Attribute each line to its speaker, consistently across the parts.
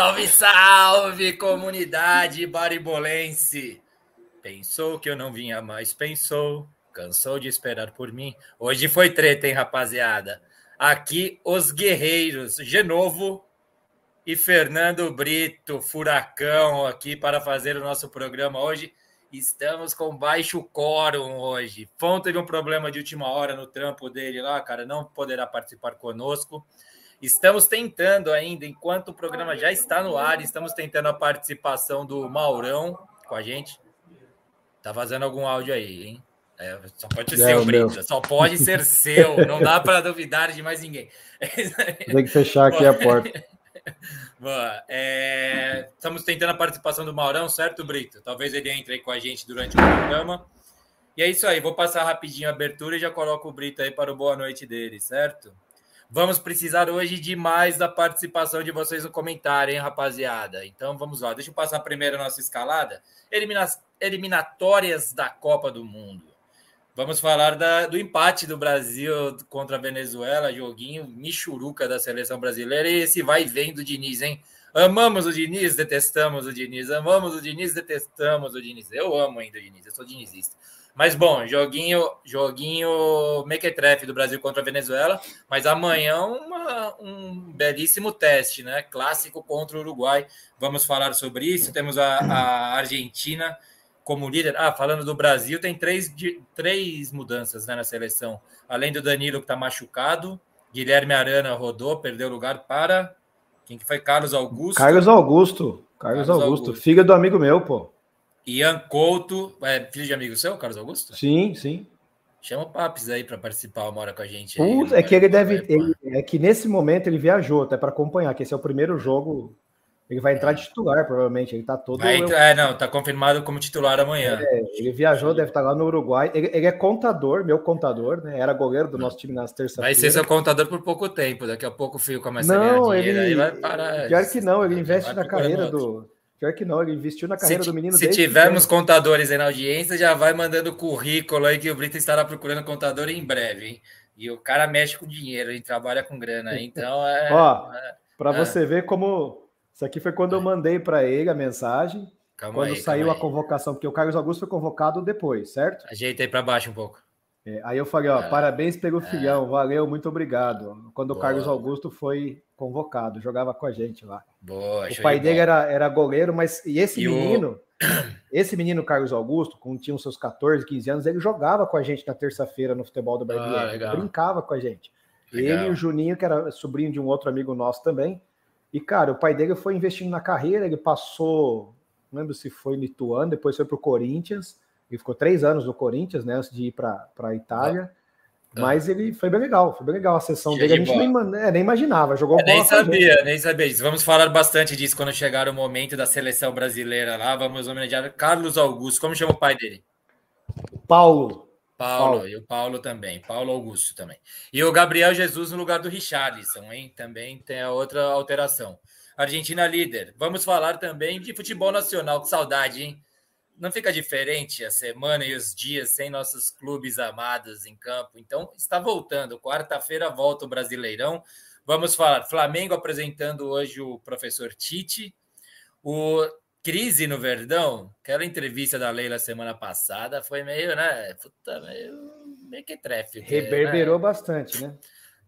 Speaker 1: Salve, salve, comunidade baribolense! Pensou que eu não vinha mais, pensou, cansou de esperar por mim. Hoje foi treta, hein, rapaziada? Aqui os guerreiros, Genovo e Fernando Brito, furacão, aqui para fazer o nosso programa hoje. Estamos com baixo quórum hoje. Fon teve um problema de última hora no trampo dele lá, cara, não poderá participar conosco. Estamos tentando ainda, enquanto o programa já está no ar, estamos tentando a participação do Maurão com a gente. Tá vazando algum áudio aí, hein? É, só pode ser seu, Brito. Só pode ser seu. Não dá para duvidar de mais ninguém.
Speaker 2: Tem que fechar aqui a porta.
Speaker 1: Boa. É, estamos tentando a participação do Maurão, certo, Brito? Talvez ele entre aí com a gente durante o programa. E é isso aí, vou passar rapidinho a abertura e já coloco o Brito aí para o boa noite dele, certo? Vamos precisar hoje demais da participação de vocês no comentário, hein, rapaziada? Então vamos lá, deixa eu passar primeiro a nossa escalada. Elimina eliminatórias da Copa do Mundo. Vamos falar da, do empate do Brasil contra a Venezuela, joguinho Michuruca da seleção brasileira. E esse vai vem do Diniz, hein? Amamos o Diniz, detestamos o Diniz. Amamos o Diniz, detestamos o Diniz. Eu amo ainda o Diniz, eu sou dinizista. Mas bom, joguinho, joguinho mequetrefe do Brasil contra a Venezuela. Mas amanhã uma, um belíssimo teste, né? Clássico contra o Uruguai. Vamos falar sobre isso. Temos a, a Argentina como líder. Ah, falando do Brasil, tem três, três mudanças né, na seleção. Além do Danilo, que está machucado, Guilherme Arana rodou, perdeu lugar para. Quem que foi? Carlos Augusto.
Speaker 2: Carlos Augusto. Carlos, Carlos Augusto. Augusto. Filho do amigo meu, pô.
Speaker 1: Ian Couto. É filho de amigo seu, Carlos Augusto?
Speaker 2: Sim, sim.
Speaker 1: Chama o Papis aí para participar uma hora com a gente.
Speaker 2: Aí, é que ele deve. Ele, é que nesse momento ele viajou até para acompanhar, que esse é o primeiro jogo ele vai entrar de titular, provavelmente. Ele tá todo.
Speaker 1: Vai entrar, é, não, tá confirmado como titular amanhã.
Speaker 2: É, ele viajou, deve estar lá no Uruguai. Ele, ele, é contador, meu contador, né? Era goleiro do nosso time nas terças-feiras.
Speaker 1: Vai ser seu contador por pouco tempo. Daqui a pouco o Fio começa
Speaker 2: não, a ganhar dinheiro. Ele, vai parar. Pior que não, ele investe na carreira do. Pior que não, ele investiu na carreira
Speaker 1: se,
Speaker 2: do menino
Speaker 1: Se tivermos contadores aí na audiência, já vai mandando currículo aí que o Brito estará procurando contador em breve, hein? E o cara mexe com dinheiro, ele trabalha com grana, então é.
Speaker 2: Ó, é, para é. você ver como isso aqui foi quando eu mandei para ele a mensagem. Calma quando aí, saiu a convocação, porque o Carlos Augusto foi convocado depois, certo?
Speaker 1: Ajeita aí para baixo um pouco.
Speaker 2: É, aí eu falei, ó, é, parabéns pelo é. filhão, valeu, muito obrigado. Quando Boa. o Carlos Augusto foi convocado, jogava com a gente lá. Boa, o pai dele era, era goleiro, mas e esse e menino, o... esse menino Carlos Augusto, com tinha uns seus 14, 15 anos, ele jogava com a gente na terça-feira no futebol do Brasil, ah, brincava com a gente. Legal. Ele e o Juninho, que era sobrinho de um outro amigo nosso também, e, cara, o pai dele foi investindo na carreira, ele passou, não lembro se foi Lituano, depois foi para o Corinthians, ele ficou três anos no Corinthians, né, antes de ir para a Itália. Ah. Mas ele foi bem legal, foi bem legal a sessão Cheio dele. A gente nem, é, nem, imaginava, jogou
Speaker 1: bola. Nem sabia, nem sabia Vamos falar bastante disso quando chegar o momento da seleção brasileira lá. Vamos homenagear Carlos Augusto. Como chama o pai dele?
Speaker 2: Paulo.
Speaker 1: Paulo, Paulo, e o Paulo também, Paulo Augusto também. E o Gabriel Jesus no lugar do Richarlison, hein? Também tem a outra alteração. Argentina líder. Vamos falar também de futebol nacional, que saudade, hein? Não fica diferente a semana e os dias sem nossos clubes amados em campo. Então, está voltando. Quarta-feira volta o Brasileirão. Vamos falar. Flamengo apresentando hoje o professor Tite. O crise no Verdão, aquela entrevista da Leila semana passada foi meio, né? Puta, meio, meio que trefe.
Speaker 2: Reverberou né? bastante, né?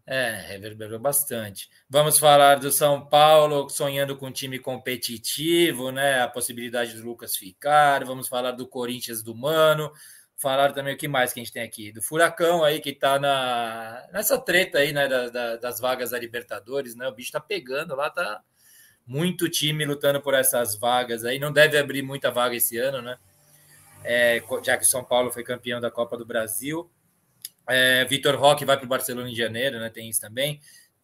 Speaker 1: É, reverberou bastante. Vamos falar do São Paulo sonhando com um time competitivo, né? A possibilidade do Lucas ficar. Vamos falar do Corinthians do Mano. Falar também o que mais que a gente tem aqui? Do Furacão aí, que tá na, nessa treta aí, né? Da, da, das vagas da Libertadores, né? O bicho tá pegando lá, tá muito time lutando por essas vagas aí. Não deve abrir muita vaga esse ano, né? É, já que o São Paulo foi campeão da Copa do Brasil. É, Vitor Roque vai para o Barcelona em janeiro, né? Tem isso também.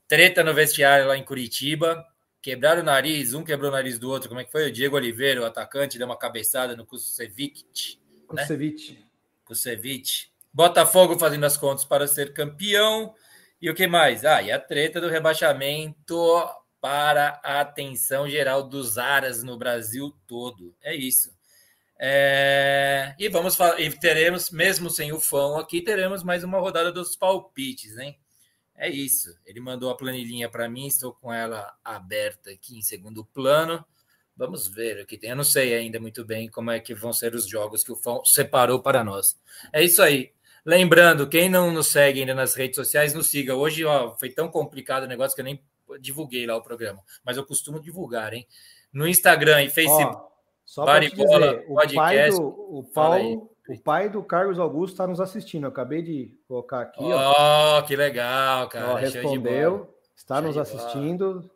Speaker 1: Treta no vestiário lá em Curitiba. Quebraram o nariz, um quebrou o nariz do outro. Como é que foi? O Diego Oliveira, o atacante, deu uma cabeçada no Kusevich.
Speaker 2: Né? Kusevich.
Speaker 1: Kusevich. Botafogo fazendo as contas para ser campeão. E o que mais? Ah, e a treta do rebaixamento para a atenção geral dos aras no Brasil todo. É isso. É... E vamos falar, e teremos, mesmo sem o fã aqui, teremos mais uma rodada dos palpites, hein? é isso. Ele mandou a planilhinha para mim, estou com ela aberta aqui em segundo plano. Vamos ver o que tem. Eu não sei ainda muito bem como é que vão ser os jogos que o Fão separou para nós. É isso aí. Lembrando, quem não nos segue ainda nas redes sociais, nos siga. Hoje ó, foi tão complicado o negócio que eu nem divulguei lá o programa, mas eu costumo divulgar, hein? No Instagram e Facebook. Ó,
Speaker 2: só para dizer, o podcast. Pai do, o Paulo, o pai do Carlos Augusto está nos assistindo. Eu acabei de colocar aqui.
Speaker 1: Ó, oh, que legal, cara. Ó,
Speaker 2: respondeu, está nos assistindo.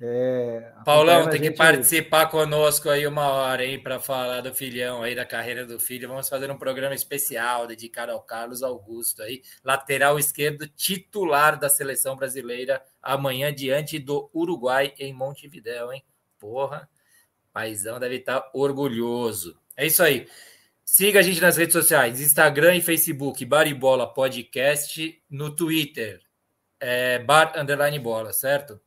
Speaker 1: É, Paulão, tem que participar conosco aí uma hora, hein, para falar do filhão aí, da carreira do filho. Vamos fazer um programa especial dedicado ao Carlos Augusto aí, lateral esquerdo titular da seleção brasileira amanhã diante do Uruguai em Montevidéu, hein? Porra, paizão deve estar tá orgulhoso. É isso aí. Siga a gente nas redes sociais, Instagram e Facebook, Baribola Podcast, no Twitter, é, Bar Underline Bola, certo?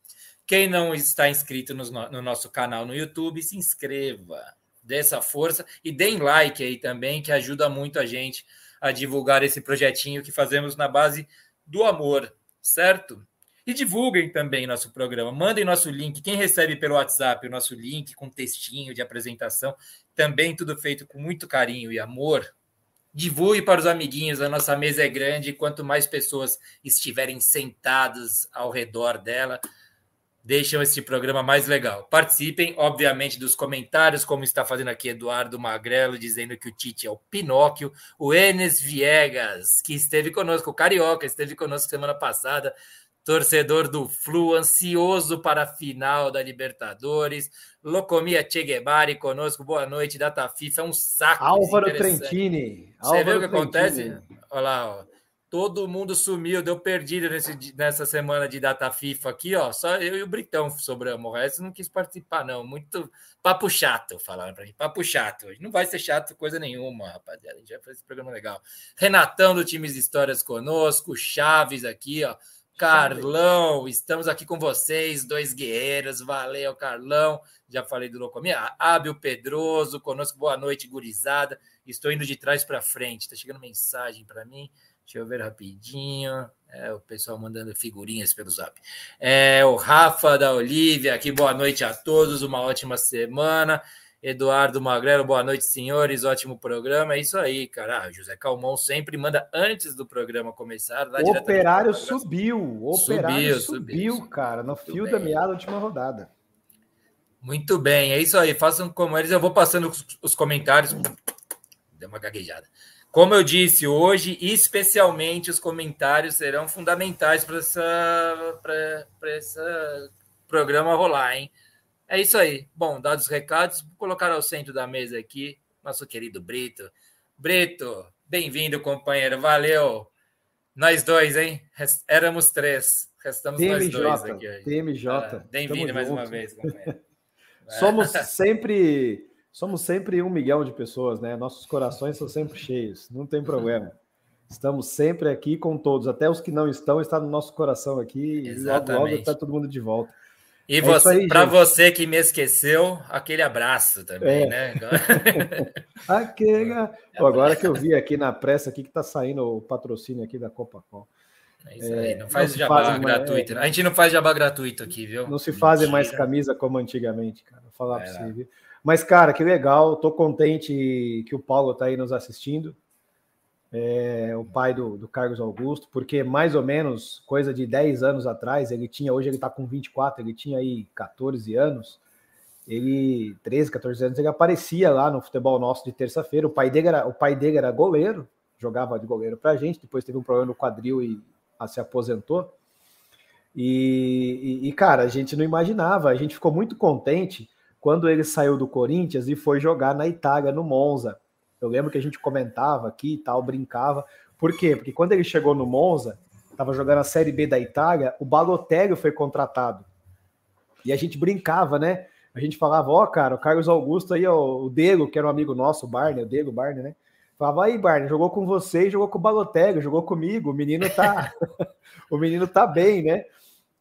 Speaker 1: Quem não está inscrito no, no nosso canal no YouTube, se inscreva, dê essa força e deem like aí também, que ajuda muito a gente a divulgar esse projetinho que fazemos na base do amor, certo? E divulguem também nosso programa. Mandem nosso link. Quem recebe pelo WhatsApp o nosso link com textinho de apresentação, também tudo feito com muito carinho e amor. Divulgue para os amiguinhos. A nossa mesa é grande. Quanto mais pessoas estiverem sentadas ao redor dela, deixam este programa mais legal. Participem, obviamente, dos comentários, como está fazendo aqui Eduardo Magrelo, dizendo que o Tite é o Pinóquio, o Enes Viegas, que esteve conosco, o Carioca, esteve conosco semana passada, torcedor do Flu, ansioso para a final da Libertadores, Locomia Che Guevara conosco, boa noite, Data FIFA, é um saco.
Speaker 2: Álvaro Trentini.
Speaker 1: Você Álvaro viu o que Trentini. acontece? Olha lá, ó. Todo mundo sumiu, deu perdido nesse, nessa semana de data FIFA aqui, ó. Só eu e o Britão sobramos. O resto não quis participar, não. Muito papo chato, falaram pra mim. Papo chato. Não vai ser chato coisa nenhuma, rapaziada. A gente vai fazer esse programa legal. Renatão do Times Histórias conosco, Chaves aqui, ó. Carlão, estamos aqui com vocês, dois guerreiros. Valeu, Carlão. Já falei do Locomia. Ábio Pedroso conosco. Boa noite, gurizada. Estou indo de trás para frente. Tá chegando mensagem para mim. Deixa eu ver rapidinho. É, o pessoal mandando figurinhas pelo zap. É, o Rafa da Olivia aqui, boa noite a todos, uma ótima semana. Eduardo Magrelo, boa noite, senhores. Ótimo programa. É isso aí, cara. Ah, José Calmon sempre manda antes do programa começar.
Speaker 2: o operário subiu. O operário subiu, subiu, cara, no fio bem. da meada da última rodada.
Speaker 1: Muito bem, é isso aí. Façam como eles. Eu vou passando os, os comentários. Deu uma gaguejada. Como eu disse, hoje, especialmente, os comentários serão fundamentais para essa, esse programa rolar, hein? É isso aí. Bom, dados os recados, vou colocar ao centro da mesa aqui nosso querido Brito. Brito, bem-vindo, companheiro. Valeu. Nós dois, hein? Éramos três. Restamos
Speaker 2: nós
Speaker 1: dois
Speaker 2: aqui hoje. TMJ. Ah,
Speaker 1: bem-vindo mais junto. uma vez, companheiro.
Speaker 2: Somos sempre somos sempre um milhão de pessoas, né? Nossos corações são sempre cheios, não tem problema. Estamos sempre aqui com todos, até os que não estão, está no nosso coração aqui. Exatamente. E logo, logo está todo mundo de volta.
Speaker 1: E é para você que me esqueceu, aquele abraço também, é. né?
Speaker 2: aquele... agora que eu vi aqui na pressa aqui que está saindo o patrocínio aqui da Copa-Cola.
Speaker 1: É isso aí, não faz não jabá gratuito. Mais, é, a gente não faz jabá gratuito aqui, viu?
Speaker 2: Não se fazem mais camisa como antigamente, cara. Vou falar para você, viu? Mas, cara, que legal. Tô contente que o Paulo está aí nos assistindo. É, o pai do, do, Carlos Augusto, porque mais ou menos coisa de 10 anos atrás, ele tinha, hoje ele está com 24, ele tinha aí 14 anos, ele, 13, 14 anos, ele aparecia lá no futebol nosso de terça-feira. O pai dele era, o pai dele era goleiro, jogava de goleiro pra gente, depois teve um problema no quadril e a, se aposentou. E, e, e, cara, a gente não imaginava, a gente ficou muito contente quando ele saiu do Corinthians e foi jogar na Itália, no Monza. Eu lembro que a gente comentava aqui e tal, brincava. Por quê? Porque quando ele chegou no Monza, estava jogando a Série B da Itália, o Balotelli foi contratado. E a gente brincava, né? A gente falava, ó, oh, cara, o Carlos Augusto aí, o Dego, que era um amigo nosso, o Barney, o Dego, Barney, né? Falava, aí, Barney, jogou com você jogou com o Balotelli, jogou comigo, o menino tá. o menino tá bem, né?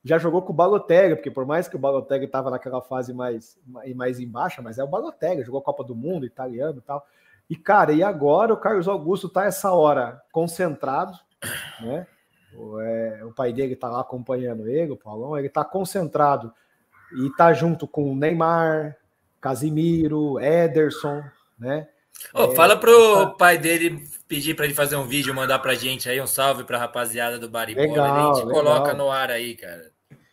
Speaker 2: já jogou com o Balotelli, porque por mais que o Balotelli estava naquela fase mais, mais embaixo, mas é o Balotelli, jogou Copa do Mundo, italiano e tal. E, cara, e agora o Carlos Augusto tá essa hora concentrado, né? O, é, o pai dele está lá acompanhando ele, o Paulão, ele está concentrado e está junto com o Neymar, Casimiro, Ederson, né?
Speaker 1: Oh, é, fala pro tá... pai dele pedir para ele fazer um vídeo, mandar pra gente aí um salve pra rapaziada do Baribola. Legal, a gente legal. coloca no ar aí, cara.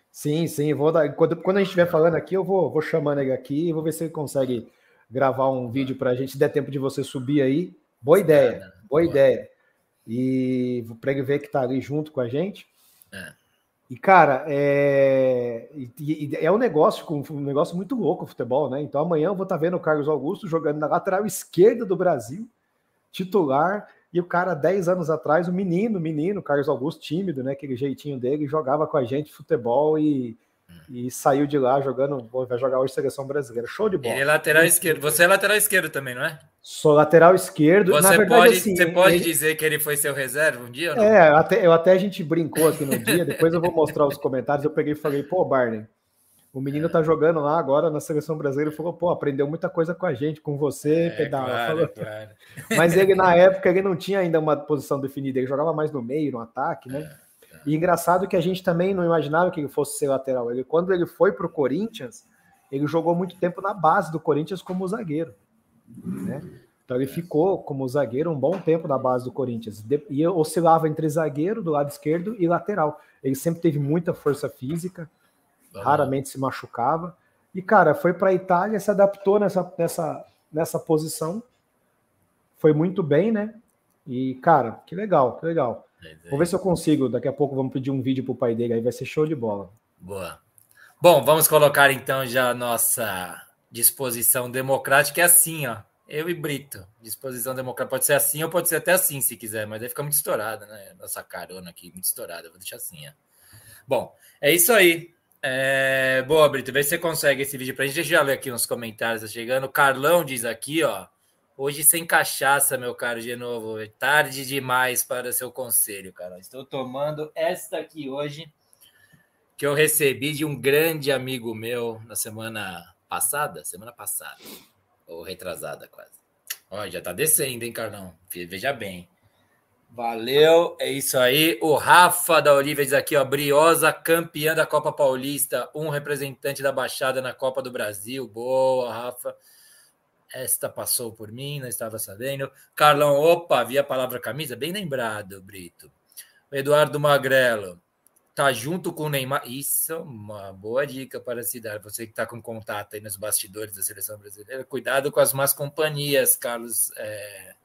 Speaker 2: Sim, sim, vou dar. Quando, quando a gente estiver falando aqui, eu vou, vou chamando ele aqui e vou ver se ele consegue gravar um vídeo para a gente, se der tempo de você subir aí. Boa ideia, boa, ideia. E para ele ver que está ali junto com a gente. É. E, cara, é, e, e é um negócio, um negócio muito louco o futebol, né? Então amanhã eu vou estar tá vendo o Carlos Augusto jogando na lateral esquerda do Brasil, titular, e o cara, 10 anos atrás, o menino, menino, Carlos Augusto, tímido, né? Aquele jeitinho dele, jogava com a gente futebol e, e saiu de lá jogando. Vai jogar hoje seleção brasileira. Show de bola.
Speaker 1: Ele é lateral esquerdo. Você é lateral esquerdo também, não é?
Speaker 2: Sou lateral esquerdo.
Speaker 1: Você verdade, pode, assim, você pode ele... dizer que ele foi seu reserva um dia?
Speaker 2: É, até, eu até a gente brincou aqui no dia. Depois eu vou mostrar os comentários. Eu peguei e falei, pô, Barney. O menino tá jogando lá agora na seleção brasileira e falou: pô, aprendeu muita coisa com a gente, com você, é, pedal. Claro, claro. Mas ele, na época, ele não tinha ainda uma posição definida, ele jogava mais no meio, no ataque, né? É. E engraçado que a gente também não imaginava que ele fosse ser lateral. Ele, quando ele foi para o Corinthians, ele jogou muito tempo na base do Corinthians como zagueiro. Né? Então ele ficou como zagueiro um bom tempo na base do Corinthians. E oscilava entre zagueiro do lado esquerdo e lateral. Ele sempre teve muita força física raramente se machucava. E, cara, foi para a Itália, se adaptou nessa, nessa, nessa posição, foi muito bem, né? E, cara, que legal, que legal. Vou ver se eu consigo. Daqui a pouco vamos pedir um vídeo pro pai dele, aí vai ser show de bola.
Speaker 1: Boa. Bom, vamos colocar então já a nossa disposição democrática. É assim, ó. Eu e Brito. Disposição democrática. Pode ser assim ou pode ser até assim, se quiser, mas aí fica muito estourada, né? Nossa carona aqui, muito estourada. Vou deixar assim, ó. Bom, é isso aí. É, boa, Brito, vê se você consegue esse vídeo pra gente. Deixa eu ler aqui uns comentários tá chegando. O Carlão diz aqui, ó. Hoje sem cachaça, meu caro, de novo. É tarde demais para seu conselho, cara. Estou tomando esta aqui hoje, que eu recebi de um grande amigo meu na semana passada. Semana passada. Ou retrasada, quase. Ó, já tá descendo, hein, Carlão? Veja bem. Valeu, é isso aí. O Rafa da Olivia diz aqui, ó, Briosa, campeã da Copa Paulista, um representante da Baixada na Copa do Brasil. Boa, Rafa. Esta passou por mim, não estava sabendo. Carlão, opa, vi a palavra camisa, bem lembrado, Brito. Eduardo Magrelo, tá junto com o Neymar. Isso é uma boa dica para se dar. Você que está com contato aí nos bastidores da seleção brasileira, cuidado com as más companhias, Carlos, é...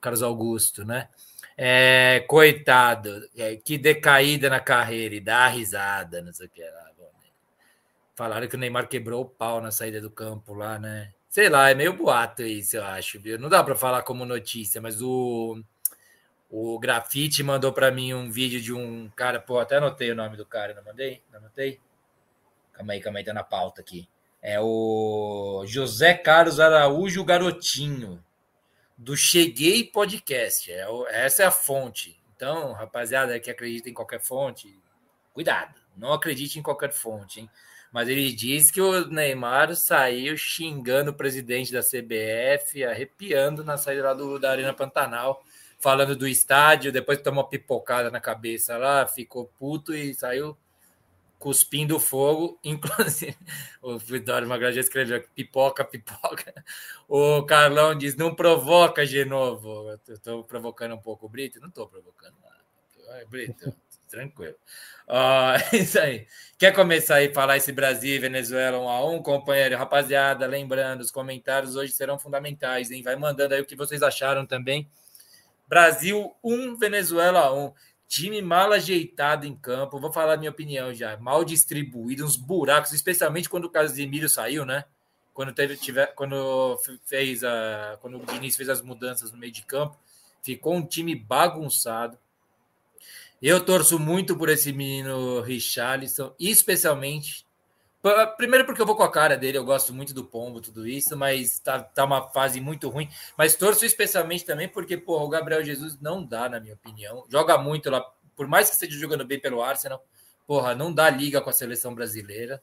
Speaker 1: Carlos Augusto, né? É, coitado, é, que decaída na carreira e dá risada, não sei o que lá. Falaram que o Neymar quebrou o pau na saída do campo lá, né? Sei lá, é meio boato isso, eu acho, viu? Não dá para falar como notícia, mas o, o Grafite mandou para mim um vídeo de um cara, pô, até anotei o nome do cara, não mandei? Não anotei? Calma aí, calma aí, tá na pauta aqui. É o José Carlos Araújo Garotinho do Cheguei Podcast. É, essa é a fonte. Então, rapaziada que acredita em qualquer fonte, cuidado, não acredite em qualquer fonte, hein? Mas ele diz que o Neymar saiu xingando o presidente da CBF, arrepiando na saída lá do, da Arena Pantanal, falando do estádio, depois tomou uma pipocada na cabeça lá, ficou puto e saiu cuspindo fogo, inclusive o Vitório Magalhães escreveu pipoca, pipoca. O Carlão diz: não provoca de novo. Estou provocando um pouco o Brito? Não estou provocando nada. Brito, tranquilo. Uh, isso aí. Quer começar aí falar esse Brasil e Venezuela um a um, companheiro? Rapaziada, lembrando, os comentários hoje serão fundamentais, hein? Vai mandando aí o que vocês acharam também. Brasil 1, Venezuela 1. Time mal ajeitado em campo, vou falar a minha opinião já. Mal distribuído, uns buracos, especialmente quando o Casemiro saiu, né? Quando teve, tiver, quando fez a, quando o Diniz fez as mudanças no meio de campo, ficou um time bagunçado. Eu torço muito por esse menino Richarlison, especialmente. Primeiro porque eu vou com a cara dele, eu gosto muito do Pombo, tudo isso, mas tá, tá uma fase muito ruim. Mas torço especialmente também porque, porra, o Gabriel Jesus não dá, na minha opinião. Joga muito lá, por mais que esteja jogando bem pelo Arsenal, porra, não dá liga com a seleção brasileira.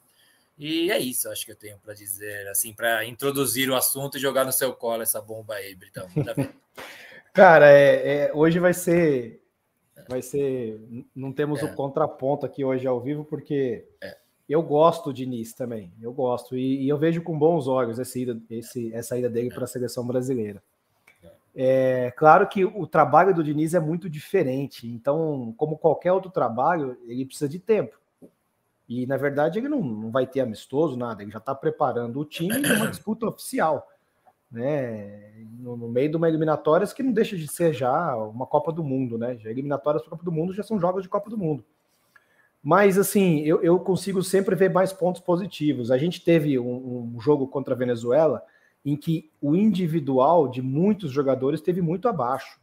Speaker 1: E é isso, acho que eu tenho para dizer, assim, para introduzir o assunto e jogar no seu colo essa bomba aí, Britão.
Speaker 2: Cara, é, é, hoje vai ser vai ser. Não temos é. o contraponto aqui hoje ao vivo, porque é. eu gosto do Diniz também. Eu gosto. E, e, eu vejo com bons olhos essa ida, esse, essa ida dele para a seleção brasileira. É claro que o trabalho do Diniz é muito diferente. Então, como qualquer outro trabalho, ele precisa de tempo. E, na verdade, ele não, não vai ter amistoso, nada. Ele já está preparando o time para uma disputa oficial. Né? No, no, meio de uma eliminatórias que não deixa de ser já uma Copa do Mundo, né? Já eliminatórias para Copa do Mundo já são jogos de Copa do Mundo. Mas, assim, eu, eu consigo sempre ver mais pontos positivos. A gente teve um, um jogo contra a Venezuela em que o individual de muitos jogadores teve muito abaixo.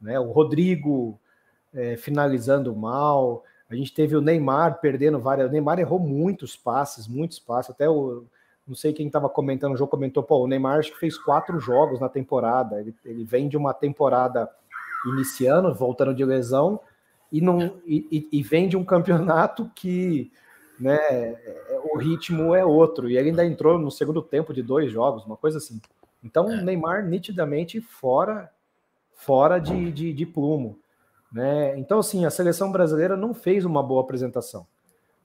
Speaker 2: Né? O Rodrigo é, finalizando mal, a gente teve o Neymar perdendo várias. O Neymar errou muitos passes, muitos passes. Até o. Não sei quem estava comentando o jogo, comentou, pô, o Neymar acho que fez quatro jogos na temporada. Ele, ele vem de uma temporada iniciando, voltando de lesão, e, não, e, e vem de um campeonato que né, o ritmo é outro. E ele ainda entrou no segundo tempo de dois jogos, uma coisa assim. Então, é. Neymar nitidamente fora fora de, de, de plumo. Né? Então, assim, a seleção brasileira não fez uma boa apresentação.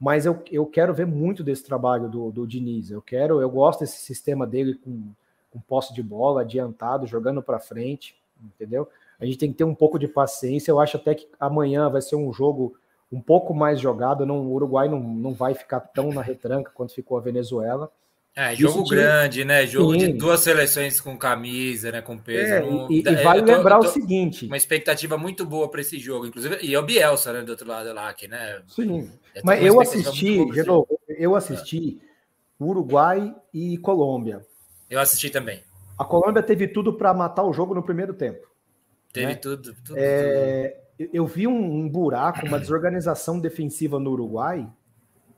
Speaker 2: Mas eu, eu quero ver muito desse trabalho do, do Diniz. Eu quero, eu gosto desse sistema dele com, com posse de bola, adiantado, jogando para frente, entendeu? A gente tem que ter um pouco de paciência. Eu acho até que amanhã vai ser um jogo um pouco mais jogado. Não, o Uruguai não, não vai ficar tão na retranca quanto ficou a Venezuela.
Speaker 1: É, jogo Isso grande, né? Jogo Sim. de duas seleções com camisa, né? Com peso. É,
Speaker 2: e, e, vale tô, lembrar o seguinte:
Speaker 1: uma expectativa muito boa para esse jogo, inclusive. E é o Bielsa, né? Do outro lado lá, aqui, né?
Speaker 2: Sim. É Mas eu assisti, de novo, eu assisti é. Uruguai e Colômbia.
Speaker 1: Eu assisti também.
Speaker 2: A Colômbia teve tudo para matar o jogo no primeiro tempo.
Speaker 1: Teve né? tudo. tudo,
Speaker 2: é, tudo. Eu vi um buraco, uma desorganização defensiva no Uruguai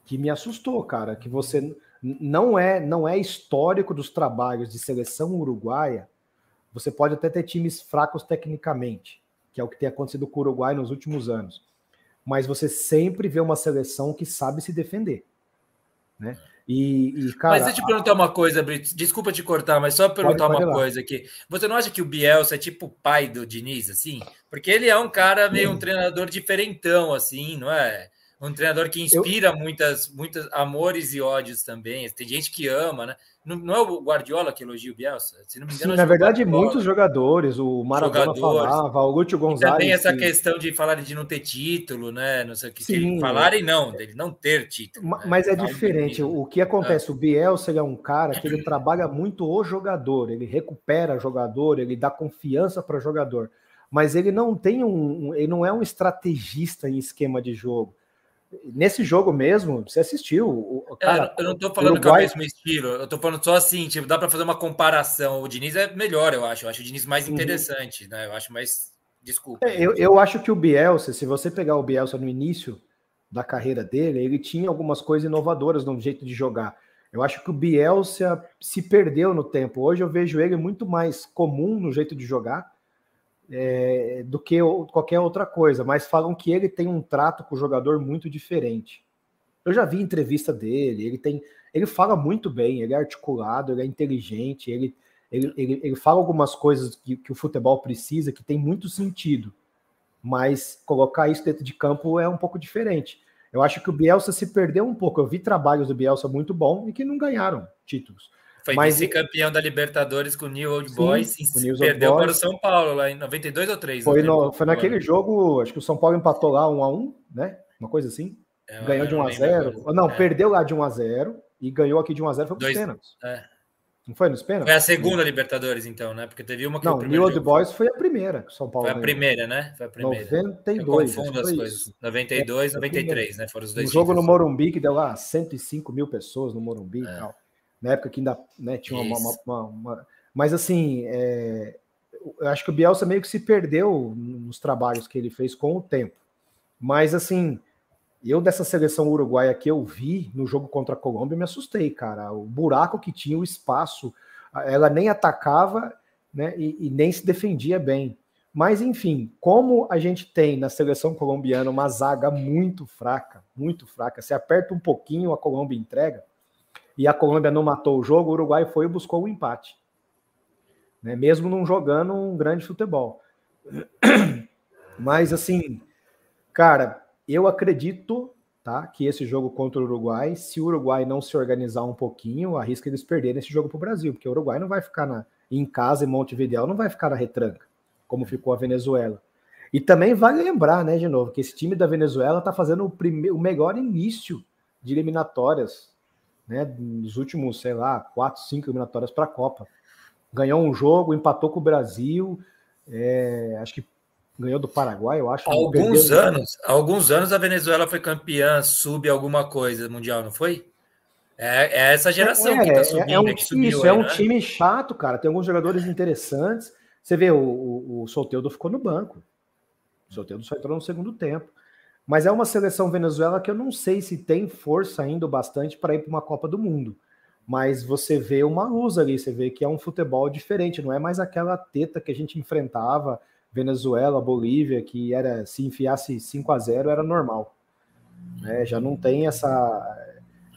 Speaker 2: que me assustou, cara. Que você não é não é histórico dos trabalhos de seleção uruguaia. Você pode até ter times fracos tecnicamente, que é o que tem acontecido com o Uruguai nos últimos anos. Mas você sempre vê uma seleção que sabe se defender, né? E, e cara,
Speaker 1: mas deixa eu te perguntar uma coisa, Brito. Desculpa te cortar, mas só perguntar uma coisa aqui. Você não acha que o Bielsa é tipo o pai do Diniz, assim? Porque ele é um cara meio um treinador diferentão, assim, não é? Um treinador que inspira eu... muitas, muitas amores e ódios também. Tem gente que ama, né? Não, não é o Guardiola que elogia o Bielsa?
Speaker 2: Se não me engano, Sim, na verdade, muitos jogadores, o Maradona jogadores. falava, o Lúcio Gonzalez.
Speaker 1: E também essa que... questão de falar de não ter título, né? Não sei o que, Sim, que falarem não, dele não ter título.
Speaker 2: Mas né? é diferente. O que acontece? É. O Bielsa é um cara que ele trabalha muito o jogador, ele recupera jogador, ele dá confiança para jogador. Mas ele não tem um, ele não é um estrategista em esquema de jogo nesse jogo mesmo, você assistiu. O,
Speaker 1: cara, eu não estou falando Uruguai... que é o mesmo estilo, eu estou falando só assim, tipo, dá para fazer uma comparação. O Diniz é melhor, eu acho. Eu acho o Diniz mais uhum. interessante, uhum. né? Eu acho mais. Desculpa.
Speaker 2: É, eu, eu acho que o Bielsa, se você pegar o Bielsa no início da carreira dele, ele tinha algumas coisas inovadoras no jeito de jogar. Eu acho que o Bielsa se perdeu no tempo. Hoje eu vejo ele muito mais comum no jeito de jogar é, do que qualquer outra coisa, mas falam que ele tem um trato com o jogador muito diferente. Eu já vi entrevista dele, ele tem, ele fala muito bem, ele é articulado, ele é inteligente, ele, ele, ele, ele fala algumas coisas que, que o futebol precisa, que tem muito sentido, mas colocar isso dentro de campo é um pouco diferente. Eu acho que o Bielsa se perdeu um pouco. Eu vi trabalhos do Bielsa muito bom e que não ganharam títulos.
Speaker 1: Foi vice-campeão da Libertadores com o New Old Boys Sim, e perdeu Boys. para o São Paulo lá em 92 ou 3?
Speaker 2: Foi, no, foi naquele jogo, acho que o São Paulo empatou lá 1 a 1 né? Uma coisa assim. É, ganhou de 1 a 0 Não, é. perdeu lá de 1 a 0 e ganhou aqui de 1 a 0 foi para os pênaltis. É. Não foi nos pênaltis?
Speaker 1: Foi a segunda Libertadores, então, né? Porque teve uma que
Speaker 2: Não, o New Old Boys foi a primeira que o São Paulo
Speaker 1: Foi a primeira, né? Foi a primeira.
Speaker 2: 92.
Speaker 1: Eu confundo as coisas. Isso. 92, é, 93, né? Foram os dois.
Speaker 2: Um jogo no Morumbi que deu lá 105 mil pessoas no Morumbi e é. tal na época que ainda né, tinha uma, uma, uma, uma, Mas assim, é, eu acho que o Bielsa meio que se perdeu nos trabalhos que ele fez com o tempo. Mas assim, eu dessa seleção uruguaia que eu vi no jogo contra a Colômbia, me assustei, cara. O buraco que tinha, o espaço, ela nem atacava né, e, e nem se defendia bem. Mas, enfim, como a gente tem na seleção colombiana uma zaga muito fraca, muito fraca, se aperta um pouquinho, a Colômbia entrega e a Colômbia não matou o jogo, o Uruguai foi e buscou o empate. Né? Mesmo não jogando um grande futebol. Mas, assim, Cara, eu acredito tá, que esse jogo contra o Uruguai, se o Uruguai não se organizar um pouquinho, arrisca eles perderem esse jogo para o Brasil, porque o Uruguai não vai ficar na, em casa em Montevideo, não vai ficar na retranca, como ficou a Venezuela. E também vale lembrar, né, de novo, que esse time da Venezuela está fazendo o, primeiro, o melhor início de eliminatórias, né, nos últimos, sei lá, quatro, cinco eliminatórias para a Copa. Ganhou um jogo, empatou com o Brasil, é, acho que ganhou do Paraguai, eu acho.
Speaker 1: Há alguns anos, há alguns anos a Venezuela foi campeã sub alguma coisa mundial, não foi? É, é essa geração é, que está subindo.
Speaker 2: É, um, que subiu isso, aí, é um né? time chato, cara. Tem alguns jogadores interessantes. Você vê, o, o, o Solteudo ficou no banco. O Solteudo só entrou no segundo tempo. Mas é uma seleção Venezuela que eu não sei se tem força ainda bastante para ir para uma Copa do Mundo. Mas você vê uma luz ali, você vê que é um futebol diferente, não é mais aquela teta que a gente enfrentava, Venezuela, Bolívia, que era se enfiasse 5 a 0 era normal. É, já não tem essa,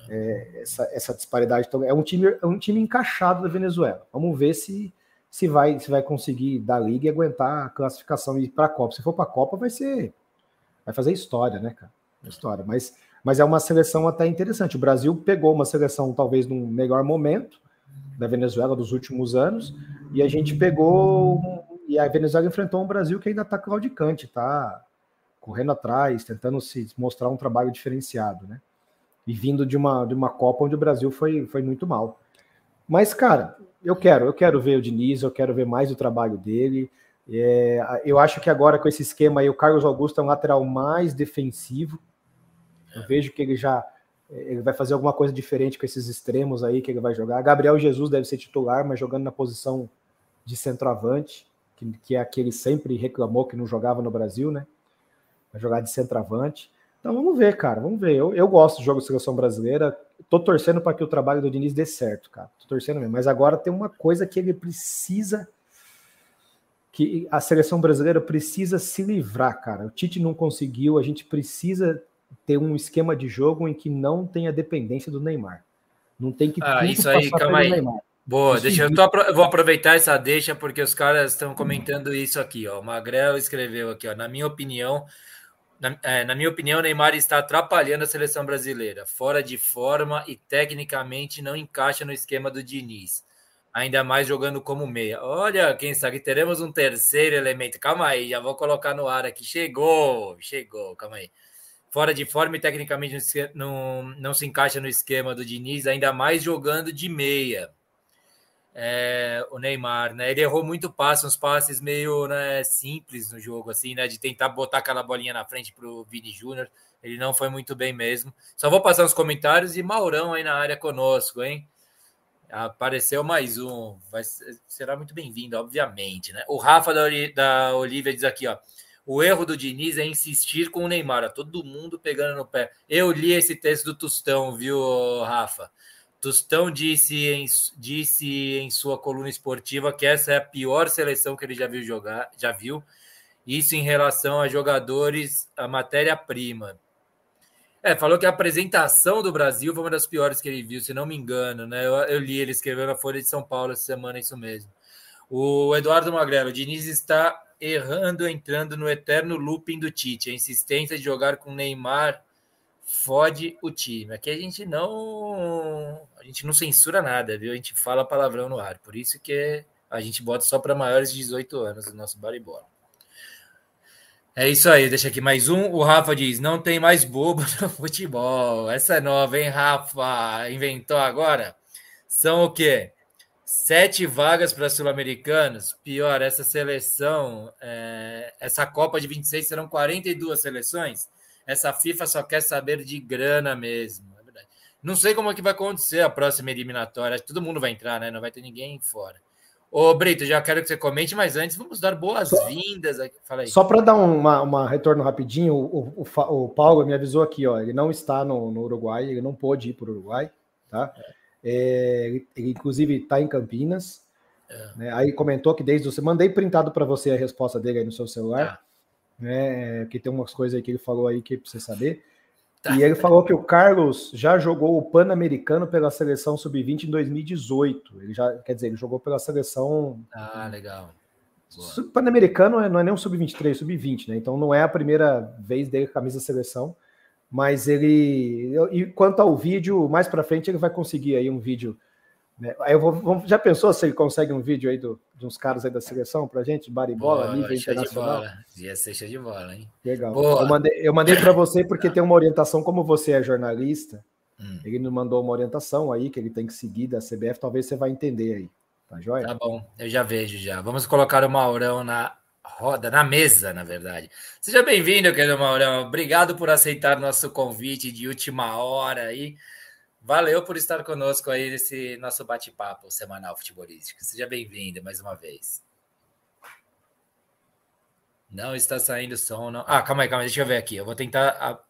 Speaker 2: é, essa, essa disparidade. Então, é um time, é um time encaixado da Venezuela. Vamos ver se se vai se vai conseguir dar liga e aguentar a classificação e ir para a Copa. Se for para a Copa, vai ser vai fazer história, né, cara? História. Mas, mas é uma seleção até interessante. O Brasil pegou uma seleção talvez num melhor momento da Venezuela dos últimos anos e a gente pegou e a Venezuela enfrentou um Brasil que ainda está claudicante, está correndo atrás, tentando se mostrar um trabalho diferenciado, né? E vindo de uma, de uma Copa onde o Brasil foi, foi muito mal. Mas, cara, eu quero, eu quero ver o Diniz, eu quero ver mais o trabalho dele. É, eu acho que agora com esse esquema aí, o Carlos Augusto é um lateral mais defensivo. Eu vejo que ele já ele vai fazer alguma coisa diferente com esses extremos aí que ele vai jogar. Gabriel Jesus deve ser titular, mas jogando na posição de centroavante, que, que é aquele sempre reclamou que não jogava no Brasil, né? Vai jogar de centroavante. Então vamos ver, cara, vamos ver. Eu, eu gosto do jogo de seleção brasileira. Tô torcendo para que o trabalho do Diniz dê certo, cara. Tô torcendo mesmo. Mas agora tem uma coisa que ele precisa que a seleção brasileira precisa se livrar, cara. O Tite não conseguiu, a gente precisa ter um esquema de jogo em que não tenha dependência do Neymar. Não tem que
Speaker 1: Ah, isso aí, calma aí. Neymar. Boa, isso deixa eu, tô, eu vou aproveitar essa deixa porque os caras estão comentando isso aqui, ó. O Magrel escreveu aqui, ó. Na minha opinião, na, é, na, minha opinião, o Neymar está atrapalhando a seleção brasileira, fora de forma e tecnicamente não encaixa no esquema do Diniz ainda mais jogando como meia. Olha, quem sabe teremos um terceiro elemento. Calma aí, já vou colocar no ar aqui. Chegou, chegou, calma aí. Fora de forma e tecnicamente não, não se encaixa no esquema do Diniz, ainda mais jogando de meia. É, o Neymar, né? Ele errou muito passe, uns passes meio né, simples no jogo, assim, né? De tentar botar aquela bolinha na frente para o Vini Júnior. Ele não foi muito bem mesmo. Só vou passar os comentários e Maurão aí na área conosco, hein? Apareceu mais um, vai, será muito bem-vindo, obviamente, né? O Rafa da, da Olivia diz aqui, ó. O erro do Diniz é insistir com o Neymar, todo mundo pegando no pé. Eu li esse texto do Tostão, viu, Rafa? Tostão disse em, disse em sua coluna esportiva que essa é a pior seleção que ele já viu jogar, já viu. Isso em relação a jogadores, a matéria-prima. É, falou que a apresentação do Brasil foi uma das piores que ele viu, se não me engano, né? Eu, eu li ele escreveu na Folha de São Paulo essa semana, isso mesmo. O Eduardo Magrelo, o Diniz está errando, entrando no eterno looping do Tite. A insistência de jogar com Neymar fode o time. Aqui a gente não a gente não censura nada, viu? A gente fala palavrão no ar. Por isso que a gente bota só para maiores de 18 anos o nosso bola. É isso aí, deixa aqui mais um. O Rafa diz: não tem mais bobo no futebol. Essa é nova, hein, Rafa? Inventou agora? São o quê? Sete vagas para sul-americanos. Pior, essa seleção, é... essa Copa de 26 serão 42 seleções. Essa FIFA só quer saber de grana mesmo. É não sei como é que vai acontecer a próxima eliminatória. Todo mundo vai entrar, né? Não vai ter ninguém fora. Ô, Brito, já quero que você comente, mas antes vamos dar boas-vindas.
Speaker 2: Só para dar uma, uma, retorno rapidinho, o, o, o, Paulo me avisou aqui, ó, ele não está no, no Uruguai, ele não pôde ir para o Uruguai, tá? É, ele, ele, inclusive, está em Campinas. É. Né? Aí comentou que desde você. Mandei printado para você a resposta dele aí no seu celular. É. Né? Que tem umas coisas aí que ele falou aí que precisa saber. Tá. E ele falou que o Carlos já jogou o Pan-Americano pela seleção sub-20 em 2018. Ele já, quer dizer, ele jogou pela seleção.
Speaker 1: Ah, legal.
Speaker 2: Pan-Americano é, não é nem um sub-23, sub-20, né? Então não é a primeira vez dele com a camisa seleção, mas ele. E quanto ao vídeo, mais para frente ele vai conseguir aí um vídeo. Né? Aí eu vou, já pensou se ele consegue um vídeo aí do, de uns caras aí da seleção pra gente, baribola, Boa, nível internacional?
Speaker 1: De bola. Ia ser de bola, hein?
Speaker 2: Legal. Boa. Eu mandei, eu mandei para você porque tem uma orientação, como você é jornalista, hum. ele me mandou uma orientação aí que ele tem que seguir da CBF, talvez você vai entender aí. Tá joia?
Speaker 1: Tá bom, eu já vejo já. Vamos colocar o Maurão na roda, na mesa, na verdade. Seja bem-vindo, querido Maurão. Obrigado por aceitar nosso convite de última hora aí. Valeu por estar conosco aí nesse nosso bate-papo semanal futebolístico. Seja bem-vindo mais uma vez. Não está saindo som, não. Ah, calma aí, calma aí, deixa eu ver aqui. Eu vou tentar. A...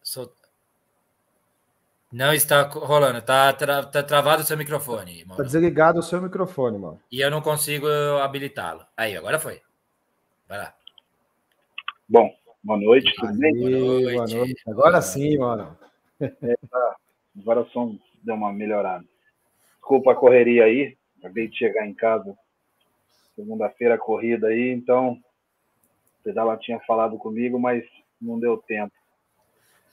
Speaker 1: Não está rolando, tá, tra... tá travado o seu microfone.
Speaker 2: Mano. Tá desligado o seu microfone, mano.
Speaker 1: E eu não consigo habilitá-lo. Aí, agora foi. Vai lá.
Speaker 3: Bom, boa noite,
Speaker 2: tudo bem? Boa noite. Boa noite. Agora sim, mano.
Speaker 3: É, tá. Agora som deu uma melhorada. Desculpa a correria aí, acabei de chegar em casa. Segunda-feira corrida aí, então o Pedala tinha falado comigo, mas não deu tempo.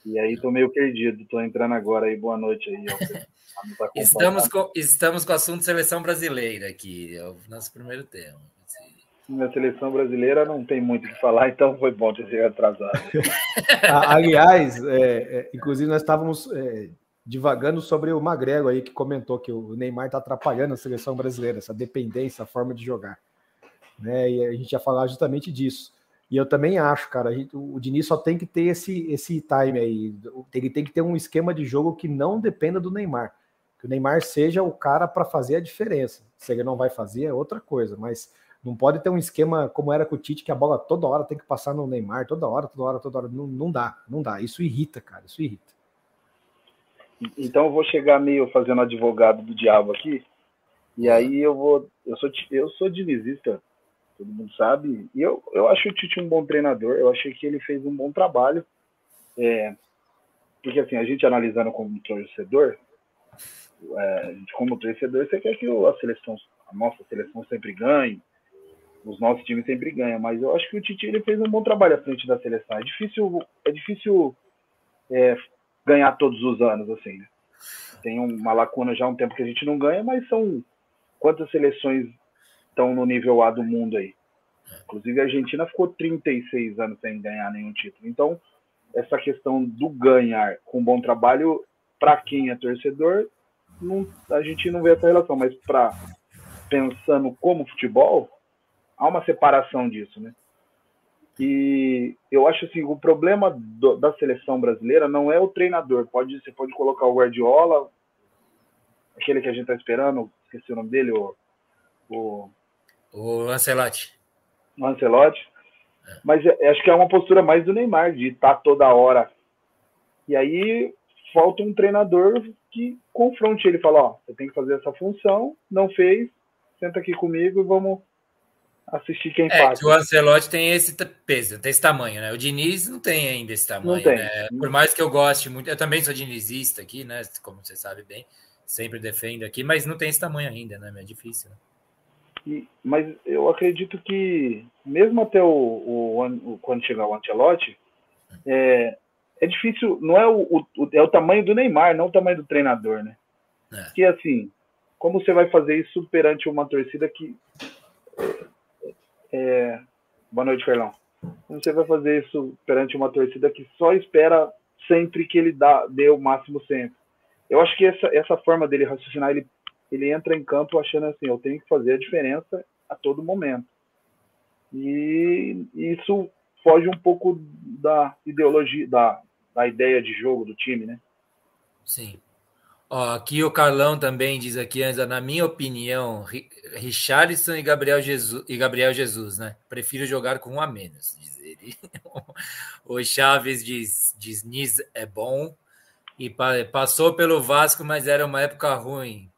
Speaker 3: E aí tô meio perdido, tô entrando agora aí. Boa noite aí.
Speaker 1: Tá estamos com estamos com o assunto seleção brasileira aqui, é o nosso primeiro tema.
Speaker 3: Na seleção brasileira não tem muito o que falar, então foi bom ter chegado atrasado.
Speaker 2: Aliás, é, é, inclusive nós estávamos é, divagando sobre o Magrego aí, que comentou que o Neymar está atrapalhando a seleção brasileira, essa dependência, a forma de jogar. Né? E a gente ia falar justamente disso. E eu também acho, cara, gente, o Diniz só tem que ter esse, esse time aí. Ele tem que ter um esquema de jogo que não dependa do Neymar. Que o Neymar seja o cara para fazer a diferença. Se ele não vai fazer, é outra coisa, mas não pode ter um esquema como era com o Tite, que a bola toda hora tem que passar no Neymar, toda hora, toda hora, toda hora. Não, não dá, não dá. Isso irrita, cara, isso irrita.
Speaker 3: Então eu vou chegar meio fazendo advogado do diabo aqui. E aí eu vou. Eu sou, eu sou dinizista, todo mundo sabe. E eu, eu acho o Tite um bom treinador. Eu achei que ele fez um bom trabalho. É, porque assim, a gente analisando como torcedor, é, como torcedor, você quer que a seleção, a nossa seleção sempre ganhe, os nossos times sempre ganham, mas eu acho que o Tite ele fez um bom trabalho à frente da seleção. É difícil, é difícil é, ganhar todos os anos, assim, né? Tem uma lacuna já há um tempo que a gente não ganha, mas são quantas seleções estão no nível A do mundo aí? Inclusive a Argentina ficou 36 anos sem ganhar nenhum título. Então, essa questão do ganhar com bom trabalho, para quem é torcedor, não, a gente não vê essa relação, mas para pensando como futebol, há uma separação disso, né? E eu acho assim, o problema do, da seleção brasileira não é o treinador. Pode, você pode colocar o Guardiola, aquele que a gente está esperando, esqueci o nome dele, o,
Speaker 1: o, o Ancelotti.
Speaker 3: O Ancelotti. É. Mas acho que é uma postura mais do Neymar, de estar tá toda hora. E aí falta um treinador que confronte ele, fala, ó, você tem que fazer essa função, não fez, senta aqui comigo e vamos assistir quem é, faz.
Speaker 1: o Ancelotti tem esse peso, tem esse tamanho, né? O Diniz não tem ainda esse tamanho, né? Por mais que eu goste muito, eu também sou dinizista aqui, né? Como você sabe bem, sempre defendo aqui, mas não tem esse tamanho ainda, né? É difícil. Né?
Speaker 3: E, mas eu acredito que mesmo até o, o, o quando chegar o Ancelotti, é, é difícil, não é o, o, é o tamanho do Neymar, não o tamanho do treinador, né? É. Que assim, como você vai fazer isso perante uma torcida que é... Boa noite, Carlão. Você vai fazer isso perante uma torcida que só espera sempre que ele dá, dê o máximo sempre? Eu acho que essa, essa forma dele raciocinar, ele, ele entra em campo achando assim, eu tenho que fazer a diferença a todo momento. E isso foge um pouco da ideologia, da, da ideia de jogo do time, né?
Speaker 1: Sim. Ó, aqui o Carlão também diz aqui, na minha opinião, Richarlison e Gabriel Jesus, e Gabriel Jesus, né? Prefiro jogar com um a menos, diz ele. o Chaves diz, diz Nis é bom e passou pelo Vasco, mas era uma época ruim.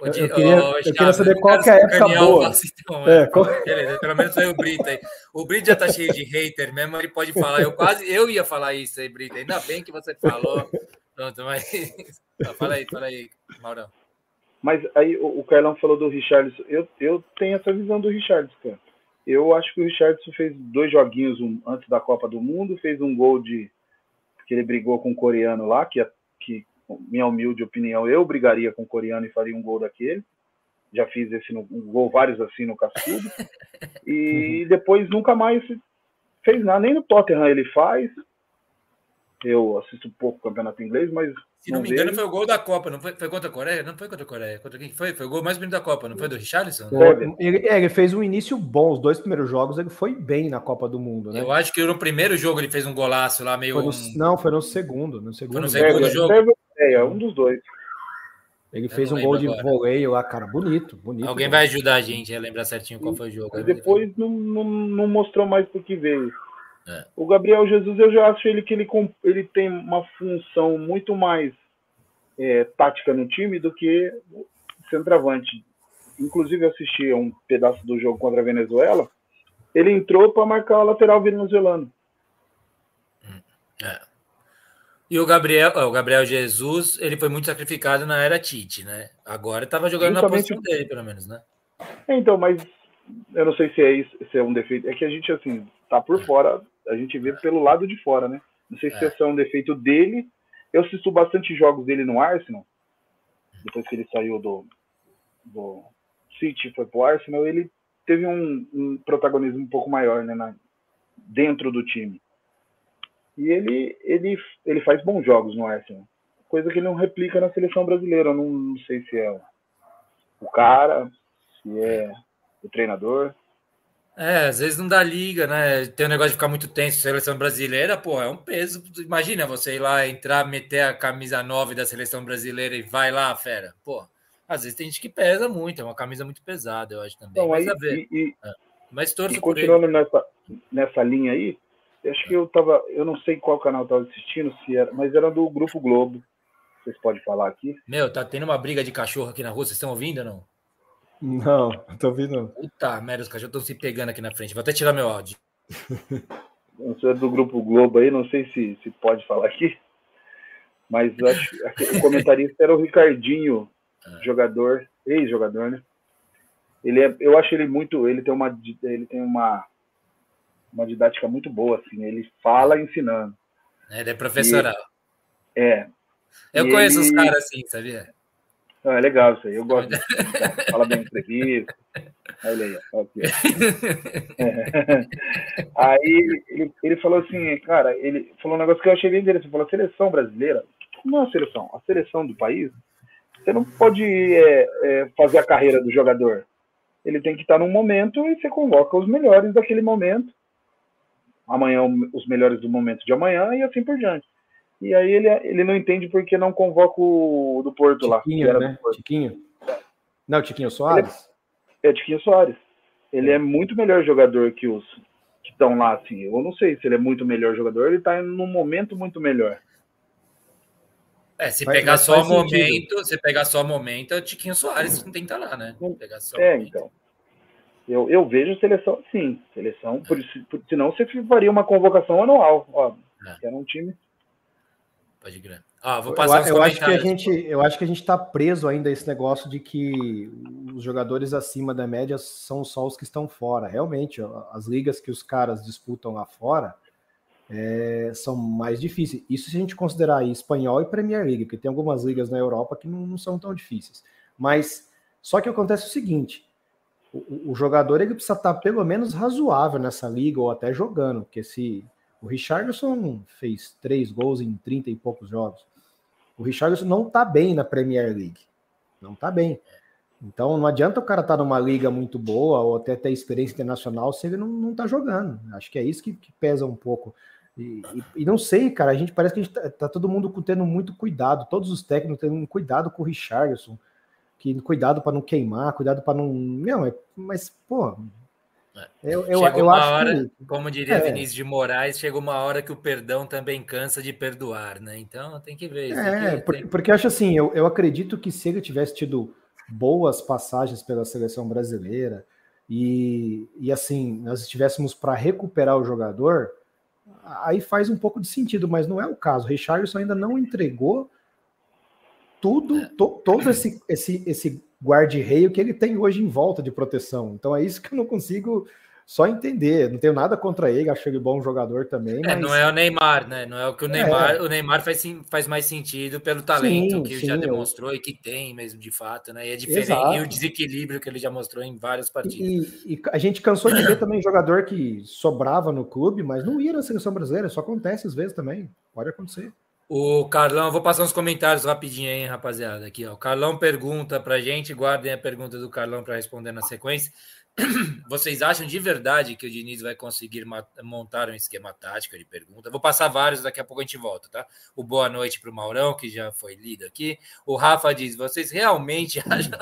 Speaker 2: Eu, eu, queria, oh, eu queria, saber qual que é a época boa.
Speaker 1: Vasco, então, é, qual... Beleza, pelo menos foi o Brito aí. O Brito já tá cheio de hater mesmo, ele pode falar. Eu quase eu ia falar isso aí, Brito. Ainda bem que você falou. Pronto, mas. fala aí, fala aí, Maurão.
Speaker 3: Mas aí o, o Carlão falou do Richardson. Eu, eu tenho essa visão do Richardson, cara. Eu acho que o Richardson fez dois joguinhos um, antes da Copa do Mundo, fez um gol de que ele brigou com o coreano lá, que, que minha humilde opinião, eu brigaria com o coreano e faria um gol daquele. Já fiz esse no, um gol vários assim no Cascudo. E depois nunca mais fez nada, nem no Tottenham ele faz. Eu assisto pouco campeonato inglês, mas.
Speaker 1: Se não, não me engano, foi o gol da Copa, não foi, foi contra a Coreia? Não foi contra a Coreia. Contra quem foi? Foi o gol mais bonito da Copa, não foi do Richarlison?
Speaker 2: Ele, é, ele fez um início bom, os dois primeiros jogos ele foi bem na Copa do Mundo, né?
Speaker 1: Eu acho que no primeiro jogo ele fez um golaço lá meio.
Speaker 2: Foi no, um... Não, foi no segundo. No segundo, foi
Speaker 1: no segundo jogo.
Speaker 3: É, um dos dois.
Speaker 2: Ele fez um gol de agora. voleio lá, cara, bonito, bonito.
Speaker 1: Alguém vai ajudar a gente a lembrar certinho qual foi o jogo.
Speaker 3: depois não, não, não mostrou mais por que veio. É. O Gabriel Jesus, eu já acho ele que ele, ele tem uma função muito mais é, tática no time do que centroavante. Inclusive, eu assisti um pedaço do jogo contra a Venezuela. Ele entrou para marcar o lateral venezuelano.
Speaker 1: É. E o Gabriel, o Gabriel Jesus, ele foi muito sacrificado na era Tite, né? Agora estava jogando Justamente... na posição dele, pelo menos, né?
Speaker 3: Então, mas eu não sei se é isso, se é um defeito. É que a gente, assim, tá por fora a gente vê pelo lado de fora, né? Não sei se é. esse é um defeito dele. Eu assisto bastante jogos dele no Arsenal. Depois que ele saiu do, do City foi pro Arsenal, ele teve um, um protagonismo um pouco maior, né? Na, dentro do time. E ele, ele, ele faz bons jogos no Arsenal. Coisa que ele não replica na seleção brasileira. Eu não, não sei se é o cara, se é o treinador.
Speaker 1: É, às vezes não dá liga, né? Tem um negócio de ficar muito tenso. Seleção brasileira, pô, é um peso. Imagina você ir lá, entrar, meter a camisa 9 da seleção brasileira e vai lá, fera. Pô, às vezes tem gente que pesa muito, é uma camisa muito pesada, eu acho também. Então,
Speaker 3: Mas
Speaker 1: aí.
Speaker 3: E,
Speaker 1: é. Mas torço
Speaker 3: e continuando nessa, nessa linha aí, acho que eu tava. Eu não sei qual canal eu tava assistindo, se era, mas era do Grupo Globo. Vocês podem falar aqui.
Speaker 1: Meu, tá tendo uma briga de cachorro aqui na rua, vocês estão ouvindo ou não?
Speaker 2: Não, tô ouvindo.
Speaker 1: Puta merda, os cachorros estão se pegando aqui na frente. Vou até tirar meu áudio.
Speaker 3: Não sei do Grupo Globo aí, não sei se, se pode falar aqui. Mas acho, o comentarista era o Ricardinho, ah. jogador, ex-jogador, né? Ele é, eu acho ele muito, ele tem uma, ele tem uma, uma didática muito boa, assim. Ele fala ensinando.
Speaker 1: Ele é professoral.
Speaker 3: E, é.
Speaker 1: Eu conheço ele... os caras assim, sabia?
Speaker 3: Ah, é legal isso aí, eu gosto. Fala bem entrevista. Olha aí, aqui. É. Aí ele, ele falou assim, cara, ele falou um negócio que eu achei bem interessante. Ele falou: a seleção brasileira, não é a seleção, a seleção do país, você não pode é, é, fazer a carreira do jogador. Ele tem que estar num momento e você convoca os melhores daquele momento. Amanhã, os melhores do momento de amanhã e assim por diante. E aí ele, ele não entende porque não convoca o do Porto
Speaker 2: Tiquinho,
Speaker 3: lá.
Speaker 2: Né? Porto. Tiquinho? Não, Tiquinho Soares?
Speaker 3: Ele é, é Tiquinho Soares. Ele é. é muito melhor jogador que os que estão lá, assim. Eu não sei se ele é muito melhor jogador, ele está num momento muito melhor.
Speaker 1: É, se pegar mas só o momento, se pegar só o momento, é o Tiquinho Soares que tem que estar lá, né?
Speaker 3: Pegar só é, então. Eu, eu vejo seleção sim, seleção, por, por, senão você faria uma convocação anual, ó, é. era um time
Speaker 1: Pode crer. Ah, vou passar
Speaker 2: eu, eu acho que a gente, eu acho que a gente está preso ainda a esse negócio de que os jogadores acima da média são só os que estão fora. Realmente, as ligas que os caras disputam lá fora é, são mais difíceis. Isso se a gente considerar aí espanhol e Premier League, porque tem algumas ligas na Europa que não, não são tão difíceis. Mas só que acontece o seguinte: o, o jogador ele precisa estar pelo menos razoável nessa liga ou até jogando, porque se o Richardson fez três gols em 30 e poucos jogos. O Richardson não tá bem na Premier League. Não tá bem. Então não adianta o cara estar tá numa liga muito boa ou até ter experiência internacional se ele não, não tá jogando. Acho que é isso que, que pesa um pouco. E, e, e, não sei, cara, a gente parece que gente tá, tá, todo mundo tendo muito cuidado, todos os técnicos tendo cuidado com o Richardson, que cuidado para não queimar, cuidado para não. Não, é, mas, pô.
Speaker 1: Eu, eu, chegou eu uma hora, que... como diria é. Vinícius de Moraes, chegou uma hora que o perdão também cansa de perdoar, né? Então tem que ver.
Speaker 2: É, aqui, porque, tem... porque acho assim, eu, eu acredito que se ele tivesse tido boas passagens pela seleção brasileira e, e assim, nós estivéssemos para recuperar o jogador, aí faz um pouco de sentido, mas não é o caso. O Richardson ainda não entregou tudo, é. to, todo esse, esse, esse guarda-reio que ele tem hoje em volta de proteção. Então é isso que eu não consigo só entender. Não tenho nada contra ele, acho ele bom jogador também.
Speaker 1: É, mas... não é o Neymar, né? Não é o que o Neymar. É. O Neymar faz, faz mais sentido pelo talento sim, que sim, já demonstrou eu... e que tem mesmo, de fato, né? E é diferente. Exato. E o desequilíbrio que ele já mostrou em várias partidas.
Speaker 2: E, e, a gente cansou de ver também jogador que sobrava no clube, mas não ia na seleção brasileira. Isso acontece às vezes também. Pode acontecer.
Speaker 1: O Carlão, vou passar uns comentários rapidinho aí, rapaziada. Aqui, ó. O Carlão pergunta pra gente, guardem a pergunta do Carlão para responder na sequência. Vocês acham de verdade que o Diniz vai conseguir montar um esquema tático? Ele pergunta. Vou passar vários, daqui a pouco a gente volta, tá? O boa noite para o Maurão, que já foi lido aqui. O Rafa diz: vocês realmente acham.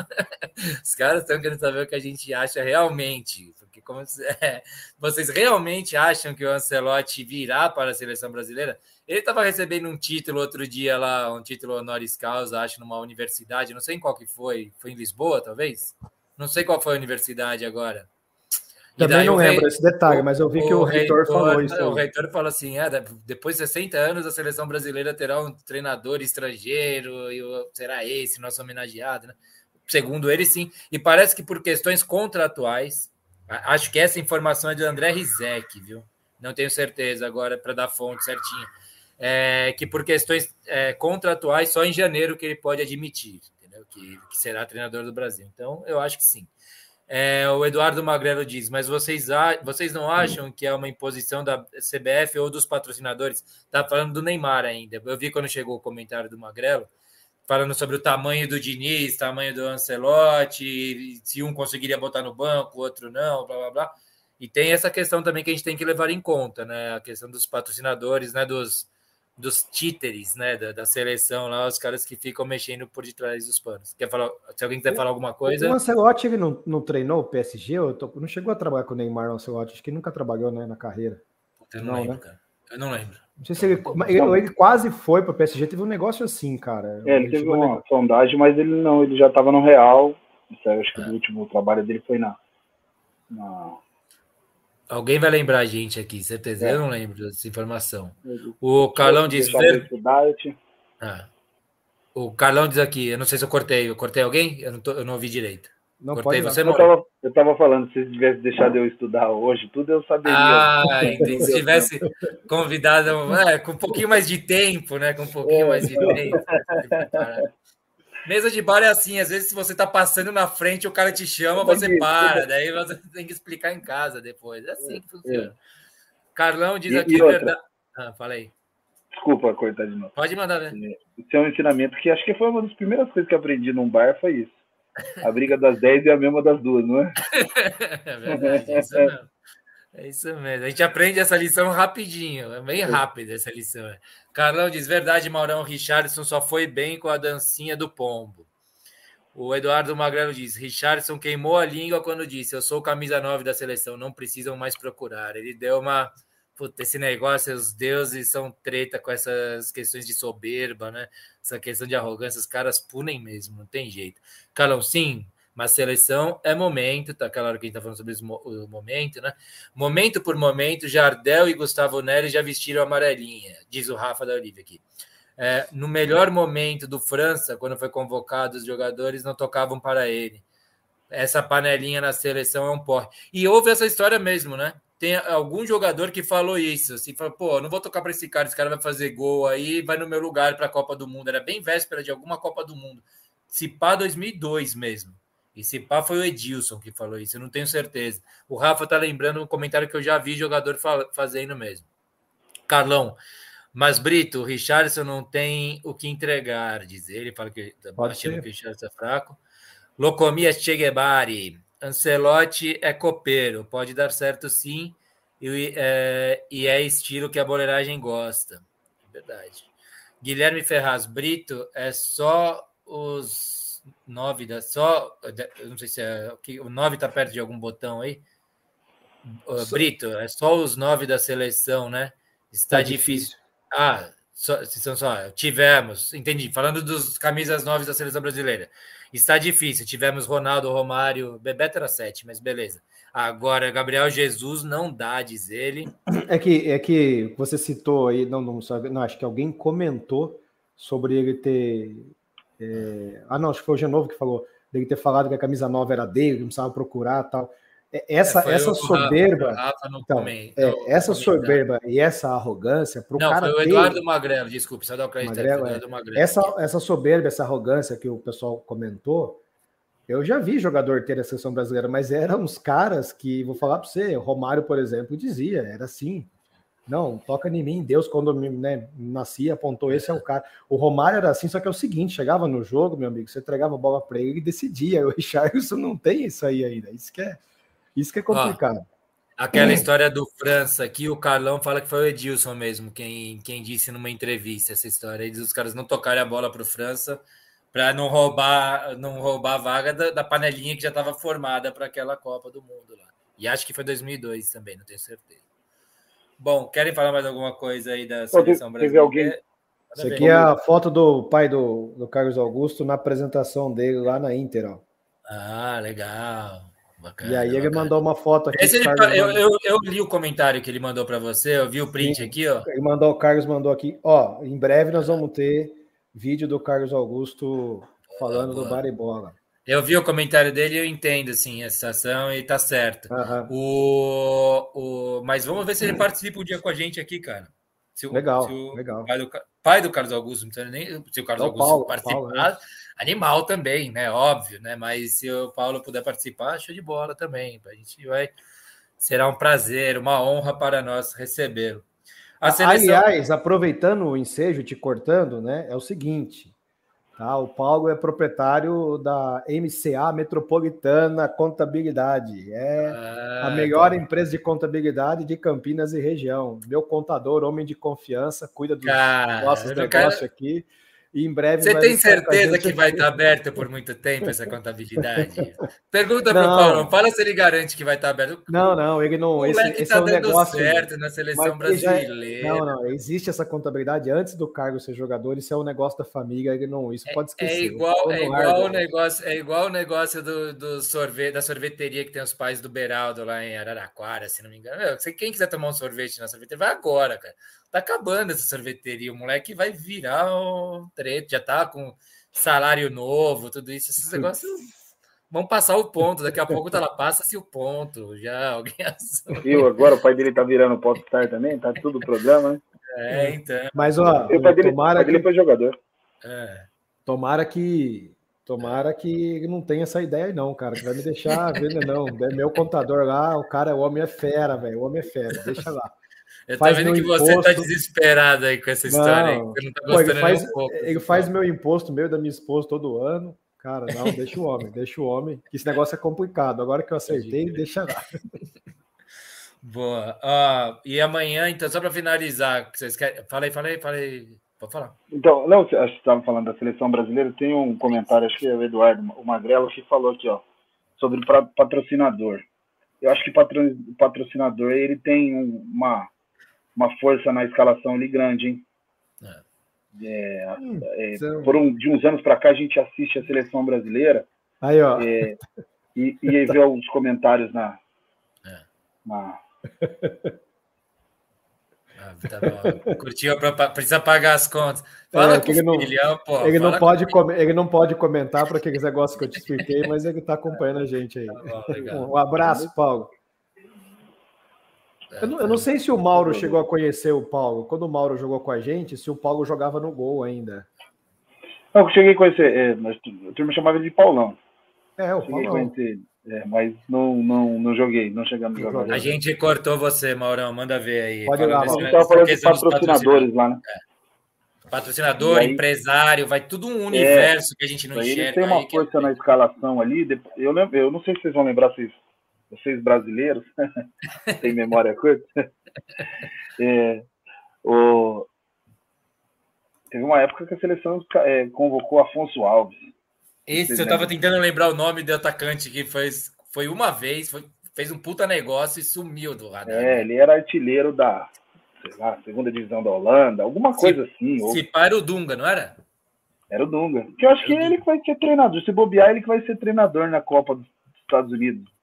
Speaker 1: Os caras estão querendo saber o que a gente acha realmente. Porque como é, vocês realmente acham que o Ancelotti virá para a seleção brasileira? Ele estava recebendo um título outro dia lá, um título honoris causa, acho, numa universidade, não sei em qual que foi. Foi em Lisboa, talvez? Não sei qual foi a universidade agora.
Speaker 2: Também não lembro rei, esse detalhe, mas eu vi o, que o, o reitor, reitor, falou isso.
Speaker 1: O reitor falou assim: é, depois de 60 anos, a seleção brasileira terá um treinador estrangeiro, e será esse nosso homenageado, né? Segundo ele, sim. E parece que por questões contratuais, acho que essa informação é do André Rizek, viu? Não tenho certeza agora para dar fonte certinha. É, que por questões é, contratuais, só em janeiro que ele pode admitir que, que será treinador do Brasil. Então, eu acho que sim. É, o Eduardo Magrelo diz, mas vocês, vocês não acham que é uma imposição da CBF ou dos patrocinadores? Tá falando do Neymar ainda. Eu vi quando chegou o comentário do Magrelo, falando sobre o tamanho do Diniz, tamanho do Ancelotti, se um conseguiria botar no banco, o outro não, blá blá blá. E tem essa questão também que a gente tem que levar em conta, né? A questão dos patrocinadores, né? Dos, dos títeres, né, da, da, seleção lá, os caras que ficam mexendo por detrás dos panos. Quer falar? Se alguém quiser falar alguma coisa.
Speaker 2: O Ancelotti ele não, não treinou o PSG? Eu tô, não chegou a trabalhar com o Neymar o Ancelotti, acho que nunca trabalhou né, na carreira.
Speaker 1: Eu não, não lembro, né? cara. Eu não lembro.
Speaker 2: Não sei se ele, ele, ele quase foi para o PSG, teve um negócio assim, cara.
Speaker 3: É, ele, ele teve uma sondagem, mas ele não, ele já estava no Real. Isso aí, acho que é. o último trabalho dele foi na, na
Speaker 1: Alguém vai lembrar a gente aqui, certeza. É. Eu não lembro dessa informação. O Carlão diz. Ah. O Carlão diz aqui, eu não sei se eu cortei. Eu cortei alguém? Eu não, tô, eu não ouvi direito.
Speaker 2: Não cortei
Speaker 3: pode, você, eu estava eu tava falando, se tivesse deixado eu estudar hoje, tudo eu saberia.
Speaker 1: Ah, se tivesse convidado é, com um pouquinho mais de tempo, né? Com um pouquinho é. mais de tempo. Mesa de bar é assim, às vezes se você tá passando na frente, o cara te chama, você para, daí você tem que explicar em casa depois. É assim que funciona. É. Carlão diz aqui a verdade. Ah, fala aí.
Speaker 3: Desculpa cortar de novo.
Speaker 1: Pode mandar, né?
Speaker 3: Isso é um ensinamento que acho que foi uma das primeiras coisas que aprendi num bar, foi isso. A briga das 10 é a mesma das duas, não é?
Speaker 1: é verdade, é isso mesmo. É isso mesmo. A gente aprende essa lição rapidinho. É bem rápida essa lição. É. Carlão diz: verdade, Maurão Richardson só foi bem com a dancinha do pombo. O Eduardo Magrelo diz: Richardson queimou a língua quando disse: Eu sou camisa 9 da seleção, não precisam mais procurar. Ele deu uma. Puta, esse negócio, os deuses são treta com essas questões de soberba, né? Essa questão de arrogância, os caras punem mesmo, não tem jeito. Carlão, sim, mas seleção é momento, tá? Hora que a gente tá falando sobre o momento, né? Momento por momento, Jardel e Gustavo Neri já vestiram amarelinha, diz o Rafa da Olivia aqui. É, no melhor momento do França, quando foi convocado, os jogadores não tocavam para ele. Essa panelinha na seleção é um porre. E houve essa história mesmo, né? Tem algum jogador que falou isso, assim, falou, pô, não vou tocar para esse cara, esse cara vai fazer gol aí, vai no meu lugar para a Copa do Mundo. Era bem véspera de alguma Copa do Mundo. Se pá 2002 mesmo. E se pá foi o Edilson que falou isso, eu não tenho certeza. O Rafa tá lembrando um comentário que eu já vi jogador fazendo mesmo. Carlão, mas Brito, o Richardson não tem o que entregar, diz ele. Fala que achando que o Richardson é fraco. Locomia Che Guevara, Ancelotti é copeiro, pode dar certo sim, e é, e é estilo que a boleiragem gosta. É verdade. Guilherme Ferraz, Brito, é só os nove da só. Não sei se é. O nove está perto de algum botão aí. Uh, Brito, é só os nove da seleção, né? Está tá difícil. difícil. Ah, só, são só. Tivemos, entendi. Falando dos camisas nove da seleção brasileira. Está difícil. Tivemos Ronaldo, Romário, Bebeto era sete, mas beleza. Agora, Gabriel Jesus não dá, diz ele.
Speaker 2: É que, é que você citou aí, não, não, não, acho que alguém comentou sobre ele ter é... Ah, não, acho que foi o Genovo que falou dele ter falado que a camisa nova era dele, que não precisava procurar tal. essa, é, essa soberba. Rafa, então, é, essa soberba e essa arrogância
Speaker 1: para o cara. Não, foi o Eduardo ter... Magrelo, desculpe, só dá o crédito. Magrelo,
Speaker 2: é. Magrelo. Essa, essa soberba, essa arrogância que o pessoal comentou, eu já vi jogador ter a seleção brasileira, mas eram uns caras que, vou falar para você, o Romário, por exemplo, dizia, era assim. Não, toca em mim, Deus, quando né, nasci, apontou, esse é o cara. O Romário era assim, só que é o seguinte: chegava no jogo, meu amigo, você entregava a bola para ele e decidia. O Richardson não tem isso aí ainda. Isso que é, isso que é complicado. Ó,
Speaker 1: aquela história do França aqui, o Carlão fala que foi o Edilson mesmo quem, quem disse numa entrevista essa história. Eles, os caras não tocarem a bola para o França para não roubar, não roubar a vaga da, da panelinha que já estava formada para aquela Copa do Mundo lá. E acho que foi 2002 também, não tenho certeza. Bom, querem falar mais alguma coisa aí da seleção brasileira? Alguém...
Speaker 2: Isso aqui é a foto do pai do, do Carlos Augusto na apresentação dele lá na Inter, ó.
Speaker 1: Ah, legal.
Speaker 2: Bacana, e aí bacana. ele mandou uma foto aqui.
Speaker 1: Ele, eu, eu, eu, li o comentário que ele mandou para você, eu vi o print Sim, aqui, ó.
Speaker 2: Ele mandou, o Carlos mandou aqui, ó, em breve nós vamos ter vídeo do Carlos Augusto falando do Baribola.
Speaker 1: Eu vi o comentário dele e eu entendo assim, a situação e tá certo. Uhum. O, o, mas vamos ver se ele participa um dia com a gente aqui, cara.
Speaker 2: Se o, legal, se o legal.
Speaker 1: Pai do, pai do Carlos Augusto, não nem se o Carlos é o Augusto Paulo, participar, Paulo, né? animal também, né? Óbvio, né? Mas se o Paulo puder participar, show de bola também. A gente vai. Será um prazer, uma honra para nós recebê-lo.
Speaker 2: Seleção... Aliás, aproveitando o ensejo, te cortando, né? É o seguinte: tá? o Paulo é proprietário da MCA Metropolitana Contabilidade. É a melhor tá. empresa de contabilidade de Campinas e região. Meu contador, homem de confiança, cuida dos Cara, nossos negócios aqui. E em breve.
Speaker 1: Você tem certeza que vai estar aberto por muito tempo essa contabilidade? Pergunta para o Paulo, fala se ele garante que vai estar aberto.
Speaker 2: Não, não, ele não. O
Speaker 1: esse, esse tá é um negócio certo na seleção brasileira.
Speaker 2: Já, não, não, existe essa contabilidade antes do cargo ser jogador, isso é um negócio da família, ele não, isso pode é, esquecer.
Speaker 1: É igual, é igual o negócio, é igual o negócio do, do sorvete, da sorveteria que tem os pais do Beraldo lá em Araraquara, se não me engano. Meu, quem quiser tomar um sorvete na sorveteria, vai agora, cara tá acabando essa sorveteria. O moleque vai virar um treta, já tá com salário novo, tudo isso. Esses negócios vão passar o ponto. Daqui a pouco tá lá, passa-se o ponto. Já alguém
Speaker 3: Viu? Agora o pai dele tá virando popstar também, tá tudo programa, né?
Speaker 1: É, então.
Speaker 2: Mas, ó, o
Speaker 3: pai dele, tomara pai dele foi jogador.
Speaker 2: É. Tomara que. Tomara que não tenha essa ideia aí, não, cara. Que vai me deixar vendo, não. É meu contador lá, o cara, o homem é fera, velho. O homem é fera, deixa lá.
Speaker 1: Eu tô vendo que imposto. você tá desesperado aí com essa história.
Speaker 2: Não, aí, não tá Pô, ele faz, um pouco, ele faz meu imposto, meu da minha esposa todo ano. Cara, não, deixa o homem, deixa o homem. Que esse negócio é complicado. Agora que eu acertei, deixa lá.
Speaker 1: Boa. Uh, e amanhã, então, só para finalizar, vocês querem. Falei, falei, falei. Pode falar.
Speaker 3: Então, não, acho que estava falando da seleção brasileira. Tem um comentário, acho que é o Eduardo, o Magrelo, que falou aqui, ó, sobre patrocinador. Eu acho que o patrocinador ele tem uma uma força na escalação ali grande, hein? É. É, hum, é, por um, de uns anos para cá a gente assiste a seleção brasileira
Speaker 2: aí, ó.
Speaker 3: É, e, e vê os comentários na,
Speaker 1: é.
Speaker 3: na...
Speaker 1: Ah, tá Curtiu para precisa pagar as contas. Fala é, com
Speaker 2: ele não, filhão, pô, ele não pode ele não pode comentar para aqueles negócios que eu te expliquei, mas ele está acompanhando a gente aí. Tá bom, um abraço, Paulo. Eu não, eu não, sei se o Mauro chegou a conhecer o Paulo. Quando o Mauro jogou com a gente, se o Paulo jogava no gol ainda.
Speaker 3: eu cheguei a conhecer, é, mas a turma chamava ele de Paulão.
Speaker 2: É, o cheguei Paulão.
Speaker 3: É, mas não, não, não joguei, não chegamos a jogar.
Speaker 1: A gente cortou você, Maurão, manda ver aí.
Speaker 3: Pode lá, a gente estava falando de patrocinadores lá, né?
Speaker 1: É. Patrocinador, aí, empresário, vai tudo um universo é, que a gente não enxerga. Ele
Speaker 3: tem uma aí, força é... na escalação ali. Eu, lembro, eu não sei se vocês vão lembrar se vocês brasileiros, tem memória curta, é, o, teve uma época que a seleção é, convocou Afonso Alves.
Speaker 1: Esse, eu estava tentando lembrar o nome do atacante que fez, foi uma vez, foi, fez um puta negócio e sumiu do radar.
Speaker 3: É, ele era artilheiro da, sei lá, segunda divisão da Holanda, alguma coisa se, assim.
Speaker 1: Se ou... para o Dunga, não era?
Speaker 3: Era o Dunga. Que eu acho que ele que vai ser treinador. Se bobear, ele que vai ser treinador na Copa dos Estados Unidos.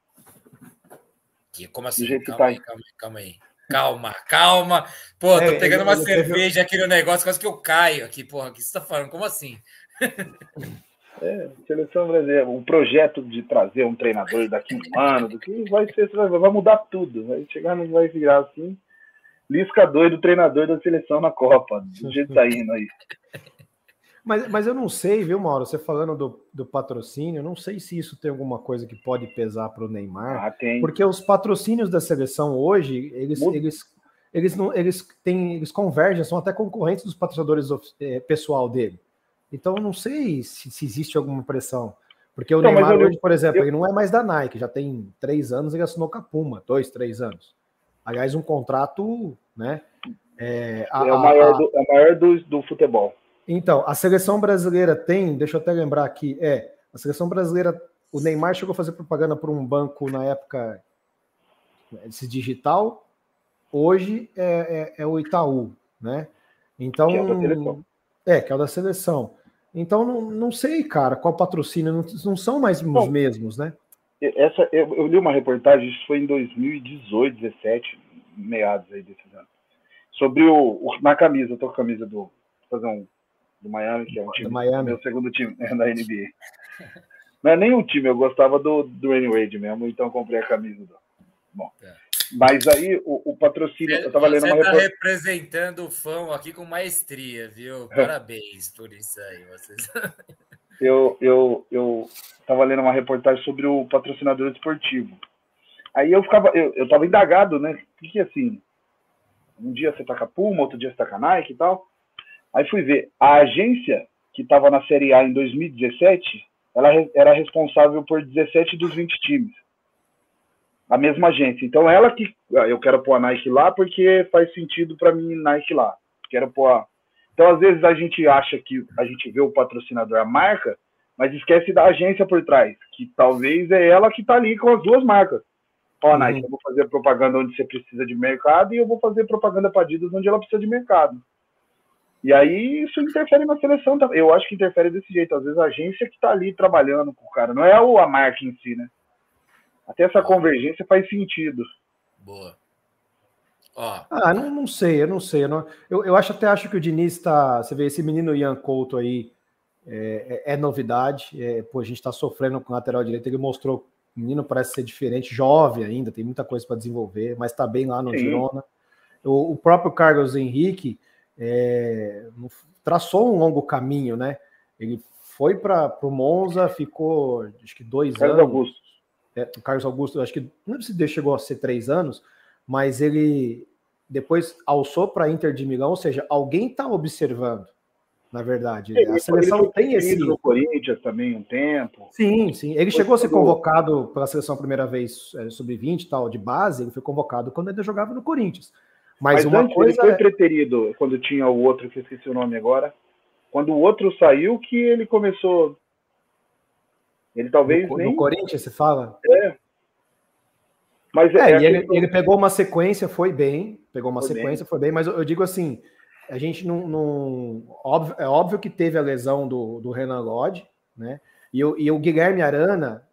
Speaker 1: Como assim? Calma, tá aí, calma aí, calma aí. Calma, calma. Pô, tô é, pegando uma cerveja teve... aqui no negócio, quase que eu caio aqui, porra. O que você tá falando? Como assim?
Speaker 3: É, seleção brasileira, o projeto de trazer um treinador daqui um ano, do que vai ser, vai mudar tudo. Vai chegar, não vai virar assim. Lisca doido, treinador da seleção na Copa, do jeito que tá indo aí.
Speaker 2: Mas, mas eu não sei, viu, Mauro? Você falando do, do patrocínio, eu não sei se isso tem alguma coisa que pode pesar para o Neymar. Ah, tem. Porque os patrocínios da seleção hoje, eles, eles, eles, não, eles, têm, eles convergem, são até concorrentes dos patrocinadores é, pessoal dele. Então, eu não sei se, se existe alguma pressão. Porque o não, Neymar hoje, por exemplo, eu... ele não é mais da Nike, já tem três anos, ele assinou com a Puma, dois, três anos. Aliás, um contrato, né?
Speaker 3: É, a, é o maior, do, é o maior do, do futebol.
Speaker 2: Então, a seleção brasileira tem, deixa eu até lembrar aqui, é, a seleção brasileira, o Neymar chegou a fazer propaganda por um banco na época esse digital, hoje é, é, é o Itaú, né? Então, que é, o da seleção. é, que é o da seleção. Então, não, não sei, cara, qual patrocínio, não, não são mais os mesmos, né?
Speaker 3: Essa, eu, eu, li uma reportagem, isso foi em 2018, 17, meados aí desses anos, sobre o, o na camisa, eu tô com a camisa do, fazer um do Miami, que é um time. Do Miami. Meu segundo time é da NBA. Não é nem um time, eu gostava do, do Wayne Wade mesmo, então comprei a camisa do. Bom. É. Mas aí o, o patrocínio.
Speaker 1: Você, eu tava lendo uma tá representando o fã aqui com maestria, viu? Parabéns por isso aí, vocês.
Speaker 3: eu, eu, eu tava lendo uma reportagem sobre o patrocinador esportivo. Aí eu ficava, eu, eu tava indagado, né? Porque assim, um dia você tá com a Puma, outro dia você tá com a Nike e tal. Aí fui ver, a agência que estava na Série A em 2017, ela era responsável por 17 dos 20 times. A mesma agência. Então ela que ah, eu quero pôr a Nike lá porque faz sentido para mim Nike lá. Quero pôr a... Então às vezes a gente acha que a gente vê o patrocinador, a marca, mas esquece da agência por trás, que talvez é ela que está ali com as duas marcas. Ó, uhum. Nike, eu vou fazer propaganda onde você precisa de mercado e eu vou fazer propaganda para Adidas onde ela precisa de mercado. E aí isso interfere na seleção também. Eu acho que interfere desse jeito. Às vezes a agência que está ali trabalhando com o cara, não é a marca em si, né? Até essa convergência faz sentido.
Speaker 1: Boa.
Speaker 2: Ó. Ah, não, não sei, eu não sei. Eu, não, eu, eu acho até acho que o Diniz está. Você vê esse menino Ian Couto aí, é, é, é novidade. É, pô, a gente está sofrendo com o lateral direito. Ele mostrou. O menino parece ser diferente, jovem ainda, tem muita coisa para desenvolver, mas está bem lá no Sim. Girona. O, o próprio Carlos Henrique é, traçou um longo caminho, né? Ele foi para o Monza, ficou acho que dois Carlos anos. Augusto. É, o Carlos Augusto, acho que não sei se chegou a ser três anos, mas ele depois alçou para Inter de Milão, ou seja, alguém está observando, na verdade. É, a seleção tem esse.
Speaker 3: no Corinthians também um tempo.
Speaker 2: Sim, sim. Ele chegou a ser convocado pela seleção a primeira vez é, sub-20 tal, de base, ele foi convocado quando ainda jogava no Corinthians. Mas, Mas uma antes, coisa.
Speaker 3: Ele foi é preterido quando tinha o outro, que eu esqueci o nome agora. Quando o outro saiu, que ele começou. Ele talvez
Speaker 2: no,
Speaker 3: nem.
Speaker 2: No Corinthians, você fala?
Speaker 3: É.
Speaker 2: Mas é, é ele, ele, pegou uma sequência, foi bem. Pegou uma foi sequência, bem. foi bem. Mas eu, eu, digo assim: a gente não. não óbvio, é óbvio que teve a lesão do, do Renan Lodge, né? E, o, e o Guilherme Arana,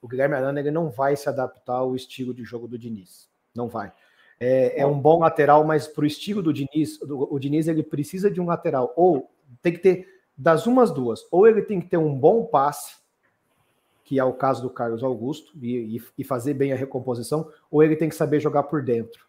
Speaker 2: o Guilherme Arana, ele não vai se adaptar ao estilo de jogo do Diniz. Não vai. É, é um bom lateral, mas para o estilo do Diniz, do, o Diniz ele precisa de um lateral. Ou tem que ter das umas duas. Ou ele tem que ter um bom passe, que é o caso do Carlos Augusto, e, e fazer bem a recomposição, ou ele tem que saber jogar por dentro.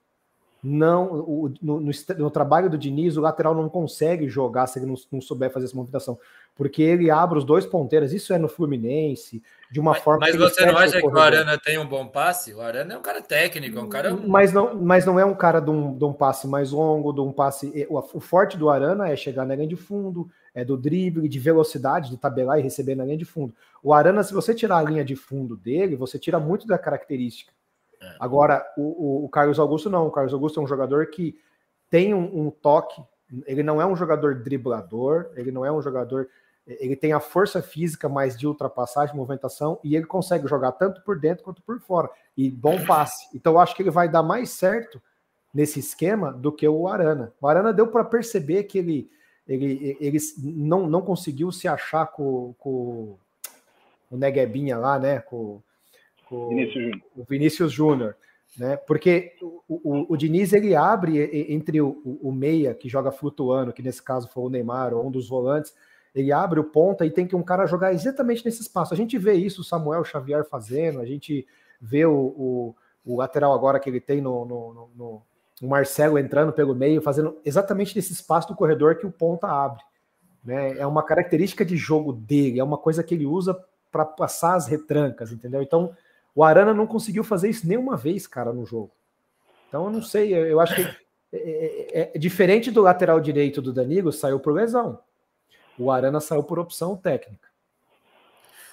Speaker 2: Não, o, no, no, no, trabalho do Diniz, o lateral não consegue jogar se ele não, não souber fazer essa movimentação porque ele abre os dois ponteiros. Isso é no Fluminense, de uma
Speaker 1: mas,
Speaker 2: forma.
Speaker 1: Mas você não acha que o Arana tem um bom passe? O Arana é um cara técnico, é um cara.
Speaker 2: Mas não, mas não é um cara de um, de um passe mais longo, de um passe. O, o, forte do Arana é chegar na linha de fundo, é do drible, de velocidade, de tabelar e receber na linha de fundo. O Arana, se você tirar a linha de fundo dele, você tira muito da característica. É. Agora, o, o, Carlos Augusto não. O Carlos Augusto é um jogador que tem um, um toque. Ele não é um jogador driblador, ele não é um jogador ele tem a força física mais de ultrapassagem, movimentação, e ele consegue jogar tanto por dentro quanto por fora. E bom passe. Então eu acho que ele vai dar mais certo nesse esquema do que o Arana. O Arana deu para perceber que ele, ele, ele não, não conseguiu se achar com, com o Neguebinha lá, né? Com, Vinícius o Vinícius Júnior. Né? Porque o, o, o, Diniz ele abre entre o, o meia que joga flutuando, que nesse caso foi o Neymar, ou um dos volantes, ele abre o ponta e tem que um cara jogar exatamente nesse espaço. A gente vê isso, o Samuel Xavier fazendo, a gente vê o, lateral agora que ele tem no, no, no, no, o Marcelo entrando pelo meio, fazendo exatamente nesse espaço do corredor que o ponta abre. Né? É uma característica de jogo dele, é uma coisa que ele usa para passar as retrancas, entendeu? Então, o Arana não conseguiu fazer isso nenhuma vez, cara, no jogo. Então, eu não sei, eu acho que é, é, é, é diferente do lateral direito do Danilo, saiu por lesão. O Arana saiu por opção técnica.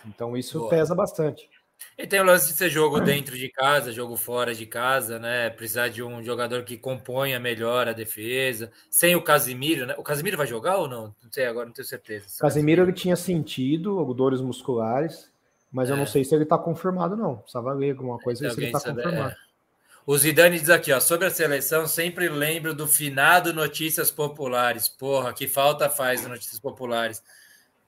Speaker 2: Então isso Boa. pesa bastante.
Speaker 1: E tem o lance de ser jogo dentro de casa, jogo fora de casa, né? Precisar de um jogador que componha melhor a defesa. Sem o Casimiro, né? O Casimiro vai jogar ou não? Não sei agora, não tenho certeza.
Speaker 2: O Casimiro ele tinha sentido dores musculares, mas é. eu não é. sei se ele está confirmado, não. Precisava ler alguma coisa se ele está confirmado. É.
Speaker 1: O Zidane diz aqui, ó, sobre a seleção, sempre lembro do finado Notícias Populares. Porra, que falta faz Notícias Populares.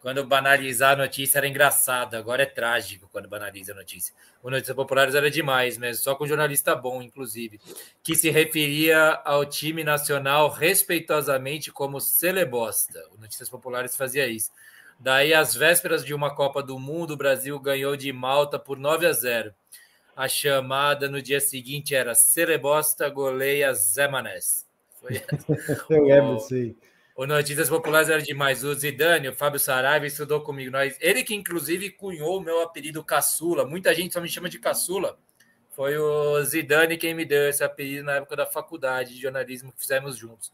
Speaker 1: Quando banalizar a notícia era engraçado, agora é trágico quando banaliza a notícia. O Notícias Populares era demais mesmo, só com jornalista bom, inclusive, que se referia ao time nacional respeitosamente como celebosta. O Notícias Populares fazia isso. Daí, às vésperas de uma Copa do Mundo, o Brasil ganhou de Malta por 9 a 0 a chamada no dia seguinte era Celebosta goleia Zé Manés. Foi
Speaker 2: Eu lembro, sim.
Speaker 1: O Notícias Populares era demais. O Zidane, o Fábio Saraiva estudou comigo. Nós, ele que, inclusive, cunhou o meu apelido Caçula. Muita gente só me chama de Caçula. Foi o Zidane quem me deu esse apelido na época da faculdade de jornalismo que fizemos juntos.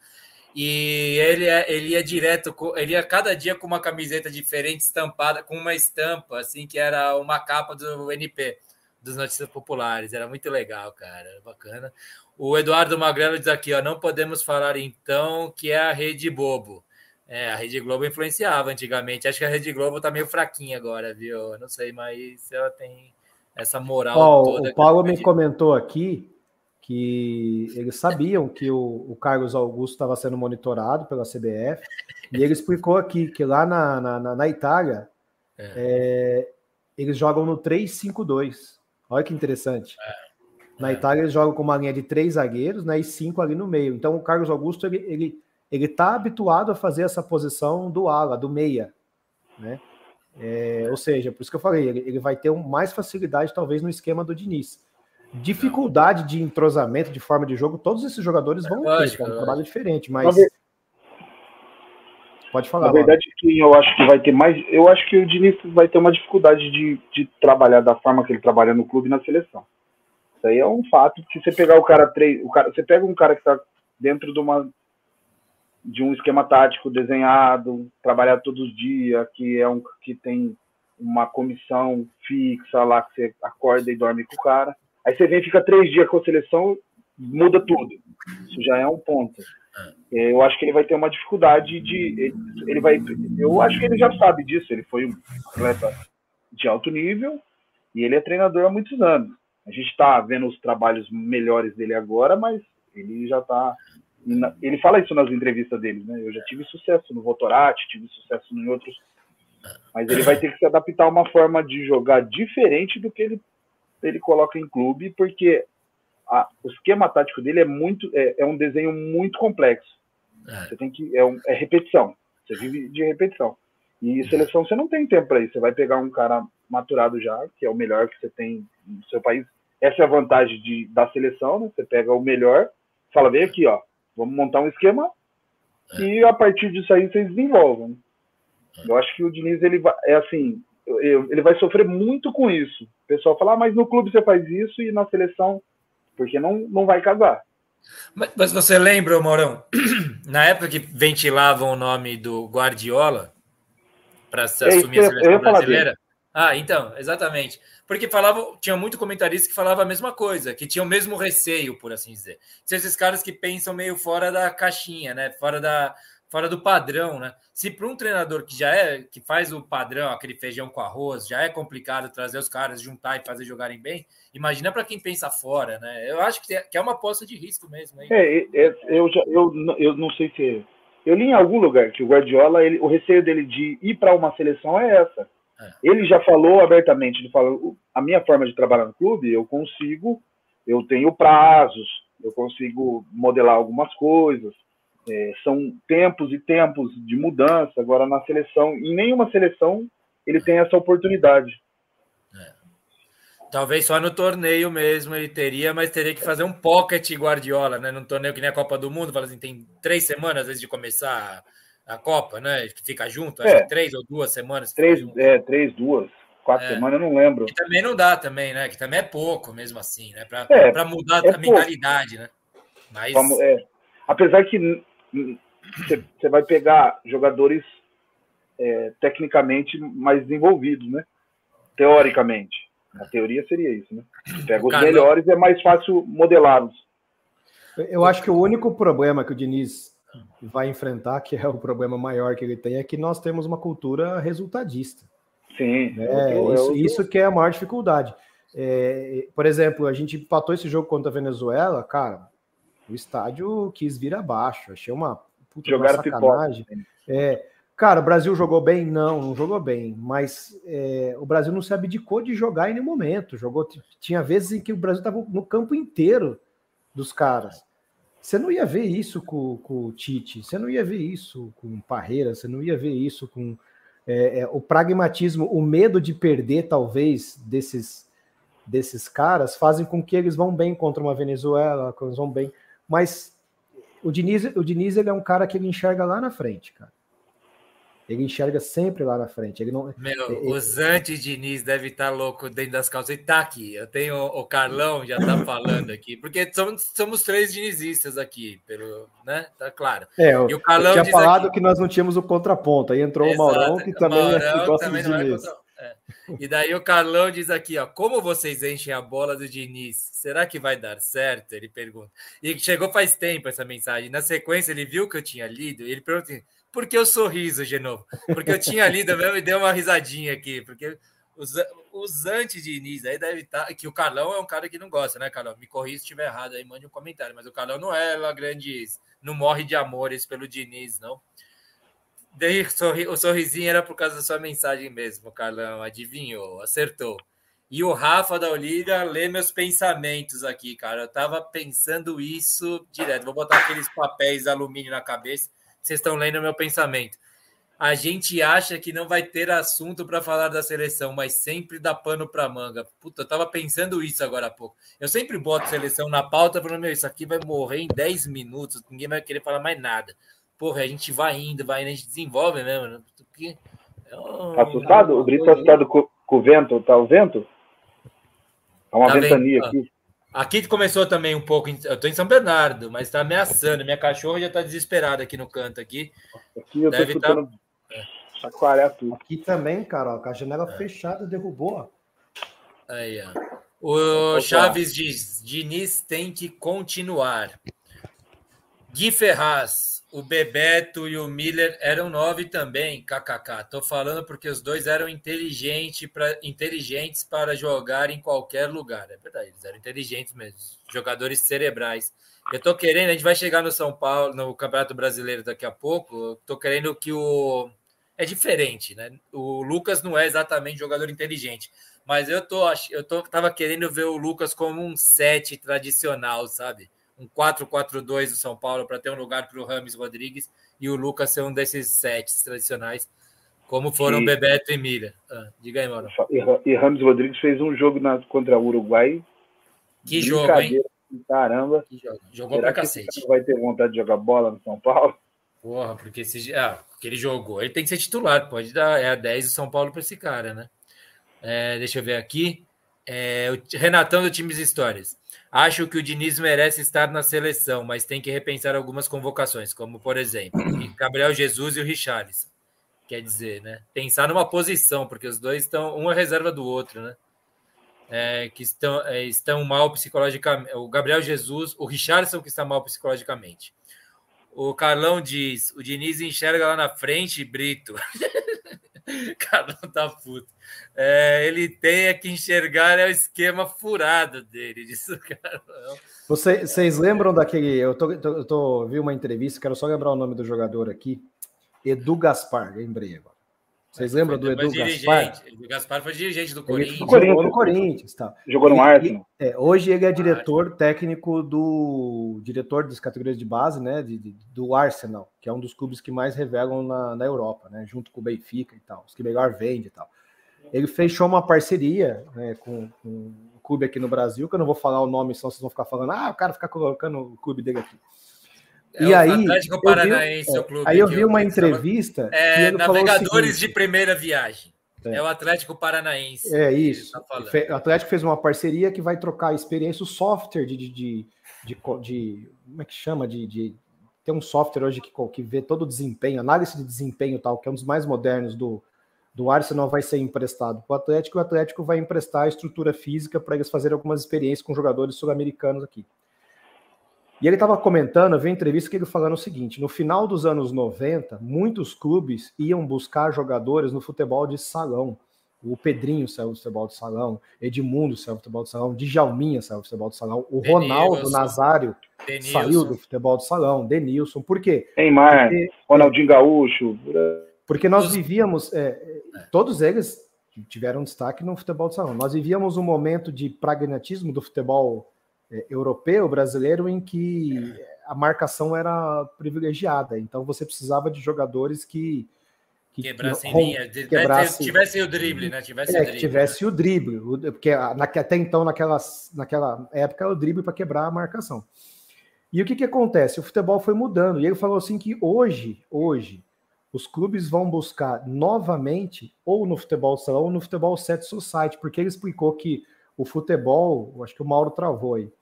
Speaker 1: E ele, é, ele ia direto, ele ia cada dia com uma camiseta diferente, estampada, com uma estampa, assim, que era uma capa do NP dos Notícias Populares. Era muito legal, cara. Era bacana. O Eduardo Magrelo diz aqui, ó, não podemos falar então que é a Rede Bobo. É, a Rede Globo influenciava antigamente. Acho que a Rede Globo tá meio fraquinha agora, viu? Não sei, mas ela tem essa moral
Speaker 2: oh, toda. O Paulo me comentou aqui que eles sabiam que o, o Carlos Augusto estava sendo monitorado pela CBF e ele explicou aqui que lá na, na, na Itália é. É, eles jogam no 3-5-2. Olha que interessante. É. Na é. Itália eles jogam com uma linha de três zagueiros, né, e cinco ali no meio. Então o Carlos Augusto ele ele ele está habituado a fazer essa posição do ala, do meia, né? É, ou seja, por isso que eu falei, ele, ele vai ter um, mais facilidade talvez no esquema do Diniz. Dificuldade de entrosamento, de forma de jogo, todos esses jogadores vão é ter, é um trabalho diferente, mas Pode falar.
Speaker 3: Na verdade, que eu acho que vai ter mais. Eu acho que o Diniz vai ter uma dificuldade de, de trabalhar da forma que ele trabalha no clube e na seleção. Isso aí é um fato. Se você pegar o cara, o cara você pega um cara que está dentro de uma de um esquema tático desenhado, trabalhar todos os dias, que é um que tem uma comissão fixa lá que você acorda e dorme com o cara. Aí você vem, fica três dias com a seleção, muda tudo. Isso já é um ponto. É, eu acho que ele vai ter uma dificuldade de. Ele vai. Eu acho que ele já sabe disso. Ele foi um atleta de alto nível e ele é treinador há muitos anos. A gente está vendo os trabalhos melhores dele agora, mas ele já está. Ele fala isso nas entrevistas dele, né? Eu já tive sucesso no Votorati, tive sucesso em outros. Mas ele vai ter que se adaptar a uma forma de jogar diferente do que ele, ele coloca em clube, porque a, o esquema tático dele é muito é, é um desenho muito complexo. É. Você tem que é, um, é, repetição. Você vive de repetição. E seleção você não tem tempo para isso. Você vai pegar um cara maturado já, que é o melhor que você tem no seu país. Essa é a vantagem de, da seleção, né? Você pega o melhor, fala, vem aqui, ó, vamos montar um esquema é. e a partir disso aí vocês desenvolvem. É. Eu acho que o Diniz ele vai, é assim, ele vai sofrer muito com isso. O pessoal fala, ah, mas no clube você faz isso e na seleção porque não, não vai casar.
Speaker 1: Mas, você lembra, Maurão, na época que ventilavam o nome do Guardiola para assumir a seleção brasileira? Ah, então, exatamente. Porque falava, tinha muito comentarista que falava a mesma coisa, que tinha o mesmo receio, por assim dizer. São esses caras que pensam meio fora da caixinha, né? Fora da, fora do padrão, né? Se para um treinador que já é, que faz o padrão, aquele feijão com arroz, já é complicado trazer os caras, juntar e fazer jogarem bem, imagina para quem pensa fora, né? Eu acho que é uma aposta de risco mesmo. Hein?
Speaker 3: É, é, eu, já, eu, eu não sei se. Eu li em algum lugar que o Guardiola, ele, o receio dele de ir para uma seleção é essa. É. Ele já falou abertamente, ele falou, a minha forma de trabalhar no clube, eu consigo, eu tenho prazos, eu consigo modelar algumas coisas, É, são tempos e tempos de mudança. Agora, na seleção, em nenhuma seleção ele tem essa oportunidade.
Speaker 1: É. Talvez só no torneio mesmo ele teria, mas teria que fazer um pocket Guardiola, né? Num torneio que nem a Copa do Mundo, fala assim, tem três semanas antes de começar a Copa, né? Que fica junto, acho é. que três ou duas semanas.
Speaker 3: Três, é, três, duas. Quatro é. semanas, eu não lembro.
Speaker 1: Que também não dá também, né? Que também é pouco, mesmo assim, né? Para é, mudar é a mentalidade, né?
Speaker 3: Mas... É. Apesar que você vai pegar jogadores é, tecnicamente mais desenvolvidos, né? Teoricamente. Na teoria seria isso, né? Pega os melhores, é mais fácil modelá-los.
Speaker 2: Eu acho que o único problema que o Diniz vai enfrentar, que é o problema maior que ele tem, é que nós temos uma cultura resultadista.
Speaker 3: Sim.
Speaker 2: É, eu, isso, eu... isso que é a maior dificuldade. É, por exemplo, a gente empatou esse jogo contra a Venezuela, cara, o estádio quis vir abaixo. Achei uma
Speaker 3: puta Jogaram sacanagem. Pipoca.
Speaker 2: É, cara, o Brasil jogou bem? Não, não jogou bem. Mas é, o Brasil não se abdicou de jogar em nenhum momento. Jogou, tinha vezes em que o Brasil estava no campo inteiro dos caras. Você não ia ver isso com, com o Tite, você não ia ver isso com o Parreira, você não ia ver isso com é, é, o pragmatismo, o medo de perder, talvez, desses, desses caras, fazem com que eles vão bem contra uma Venezuela, que eles vão bem. Mas o Diniz, o Diniz ele é um cara que ele enxerga lá na frente, cara. Ele enxerga sempre lá na frente. Ele não,
Speaker 1: Meu, ele, o Zante Diniz deve estar tá louco dentro das calças. Ele tá aqui. Eu tenho o Carlão já tá falando aqui, porque somos, somos três dinizistas aqui, pelo, né? Tá claro.
Speaker 2: É, eu, e o Carlão eu tinha falado aqui, que nós não tínhamos o contraponto. Aí entrou Exato, o Maurão, que também, é Maurão, gosta também de é Diniz. É
Speaker 1: E daí o Carlão diz aqui, ó, como vocês enchem a bola do Diniz? Será que vai dar certo? Ele pergunta. E chegou faz tempo essa mensagem. Na sequência, ele viu que eu tinha lido, ele perguntou assim, por que o sorriso, Genovo? Porque eu tinha lido mesmo e deu uma risadinha aqui, porque os, os anti-Diniz aí deve estar. Tá, que o Carlão é um cara que não gosta, né, Carlão? Me corrija se estiver errado aí, mande um comentário. Mas o Carlão não é uma grande. Não morre de amores pelo Diniz, não. Daí o sorrisinho era por causa da sua mensagem mesmo, Carlão. Adivinhou, acertou. E o Rafa da Oliga lê meus pensamentos aqui, cara. Eu tava pensando isso direto. Vou botar aqueles papéis alumínio na cabeça vocês estão lendo meu pensamento. A gente acha que não vai ter assunto para falar da seleção, mas sempre dá pano para manga. Puta, eu tava pensando isso agora há pouco. Eu sempre boto seleção na pauta falando, meu, isso aqui vai morrer em 10 minutos, ninguém vai querer falar mais nada. Porra, a gente vai indo, vai indo, a gente desenvolve mesmo. Né? Porque...
Speaker 3: É assustado? O Brito tá assustado com, com, o vento? Tá o vento? Tá uma tá ventania vendo? aqui.
Speaker 1: Aqui começou também um pouco. Eu tô em São Bernardo, mas está ameaçando. Minha cachorra já está desesperada aqui no canto aqui.
Speaker 3: Aqui eu tô Deve estar. Tá... Chacoalhar tudo.
Speaker 2: Aqui também, cara, com a janela é. fechada derrubou.
Speaker 1: Aí, ó. O Chaves diz: Diniz tem que continuar. Gui Ferraz, o Bebeto e o Miller eram nove também, kkk. Tô falando porque os dois eram inteligente pra, inteligentes para jogar em qualquer lugar. É verdade, eles eram inteligentes mesmo, jogadores cerebrais. Eu tô querendo, a gente vai chegar no São Paulo, no Campeonato Brasileiro daqui a pouco. Tô querendo que o é diferente, né? O Lucas não é exatamente jogador inteligente, mas eu tô eu tô tava querendo ver o Lucas como um set tradicional, sabe? Um 4-4-2 do São Paulo para ter um lugar para o Rames Rodrigues e o Lucas ser um desses sets tradicionais, como foram e... Bebeto e Mira. Ah, diga aí, mano.
Speaker 3: E, e Rames Rodrigues fez um jogo na, contra o Uruguai.
Speaker 1: Que jogo, hein?
Speaker 3: Caramba. Que
Speaker 1: jogo. Jogou Será pra cacete.
Speaker 3: vai ter vontade de jogar bola no São Paulo?
Speaker 1: Porra, porque esse, ah, porque ele jogou. Ele tem que ser titular, pode dar. É a 10 do São Paulo para esse cara, né? É, deixa eu ver aqui. É, o Renatão do Times Histórias. Acho que o Diniz merece estar na seleção, mas tem que repensar algumas convocações, como, por exemplo, Gabriel Jesus e o Richarlison. Quer dizer, né? Pensar numa posição, porque os dois estão, um é reserva do outro, né? É, que estão, é, estão mal psicologicamente. O Gabriel Jesus, o Richarlison que está mal psicologicamente. O Carlão diz: o Diniz enxerga lá na frente, Brito. Carlão tá puto. É, ele tem é que enxergar é o esquema furado dele, disse o Carlão.
Speaker 2: Você, vocês lembram daquele. Eu, tô, tô, eu tô, vi uma entrevista, quero só lembrar o nome do jogador aqui. Edu Gaspar, lembrei agora. Vocês lembram do Edu Gaspar?
Speaker 1: O Gaspar foi dirigente do Corinthians.
Speaker 2: Jogou no Corinthians. Tá.
Speaker 3: Jogou no Arsenal.
Speaker 2: É, hoje ele é diretor técnico do. diretor das categorias de base, né? De, de, do Arsenal, que é um dos clubes que mais revelam na, na Europa, né? Junto com o Benfica e tal, os que melhor vende e tal. Ele fechou uma parceria né, com, com um clube aqui no Brasil, que eu não vou falar o nome, senão vocês vão ficar falando, ah, o cara fica colocando o clube dele aqui.
Speaker 1: É e aí, Atlético Paranaense, vi,
Speaker 2: é, o clube. Aí eu vi uma entrevista.
Speaker 1: É, navegadores de primeira viagem. É. é. o Atlético Paranaense.
Speaker 2: É isso. Tá o Atlético fez uma parceria que vai trocar a experiência, o software de, de, de, de, de como é que chama? De, de, tem um software hoje que, que vê todo o desempenho, análise de desempenho tal, que é um dos mais modernos do, do Arsenal, vai ser emprestado para o Atlético. O Atlético vai emprestar a estrutura física para eles fazerem algumas experiências com jogadores sul-americanos aqui. E ele estava comentando, eu vi uma entrevista que ele falando o seguinte: no final dos anos 90, muitos clubes iam buscar jogadores no futebol de salão. O Pedrinho saiu do futebol de salão, Edmundo saiu do futebol de salão, Djalminha saiu do futebol de salão, o Denilson, Ronaldo Nazário Denilson. saiu do futebol de salão, Denilson. Por quê?
Speaker 3: Neymar, Porque, Ronaldinho Gaúcho.
Speaker 2: Porque nós vivíamos, é, todos eles tiveram destaque no futebol de salão. Nós vivíamos um momento de pragmatismo do futebol é, europeu, brasileiro, em que a marcação era privilegiada. Então você precisava de jogadores que.
Speaker 1: que quebrassem linha, quebrasse, tivesse o drible, né?
Speaker 2: Tivesse, é, o drible, tivesse né? o drible, porque até então, naquela, naquela época, era o drible para quebrar a marcação. E o que, que acontece? O futebol foi mudando. E ele falou assim que hoje, hoje, os clubes vão buscar novamente, ou no futebol salão, ou no futebol set society, porque ele explicou que o futebol, acho que o Mauro travou aí,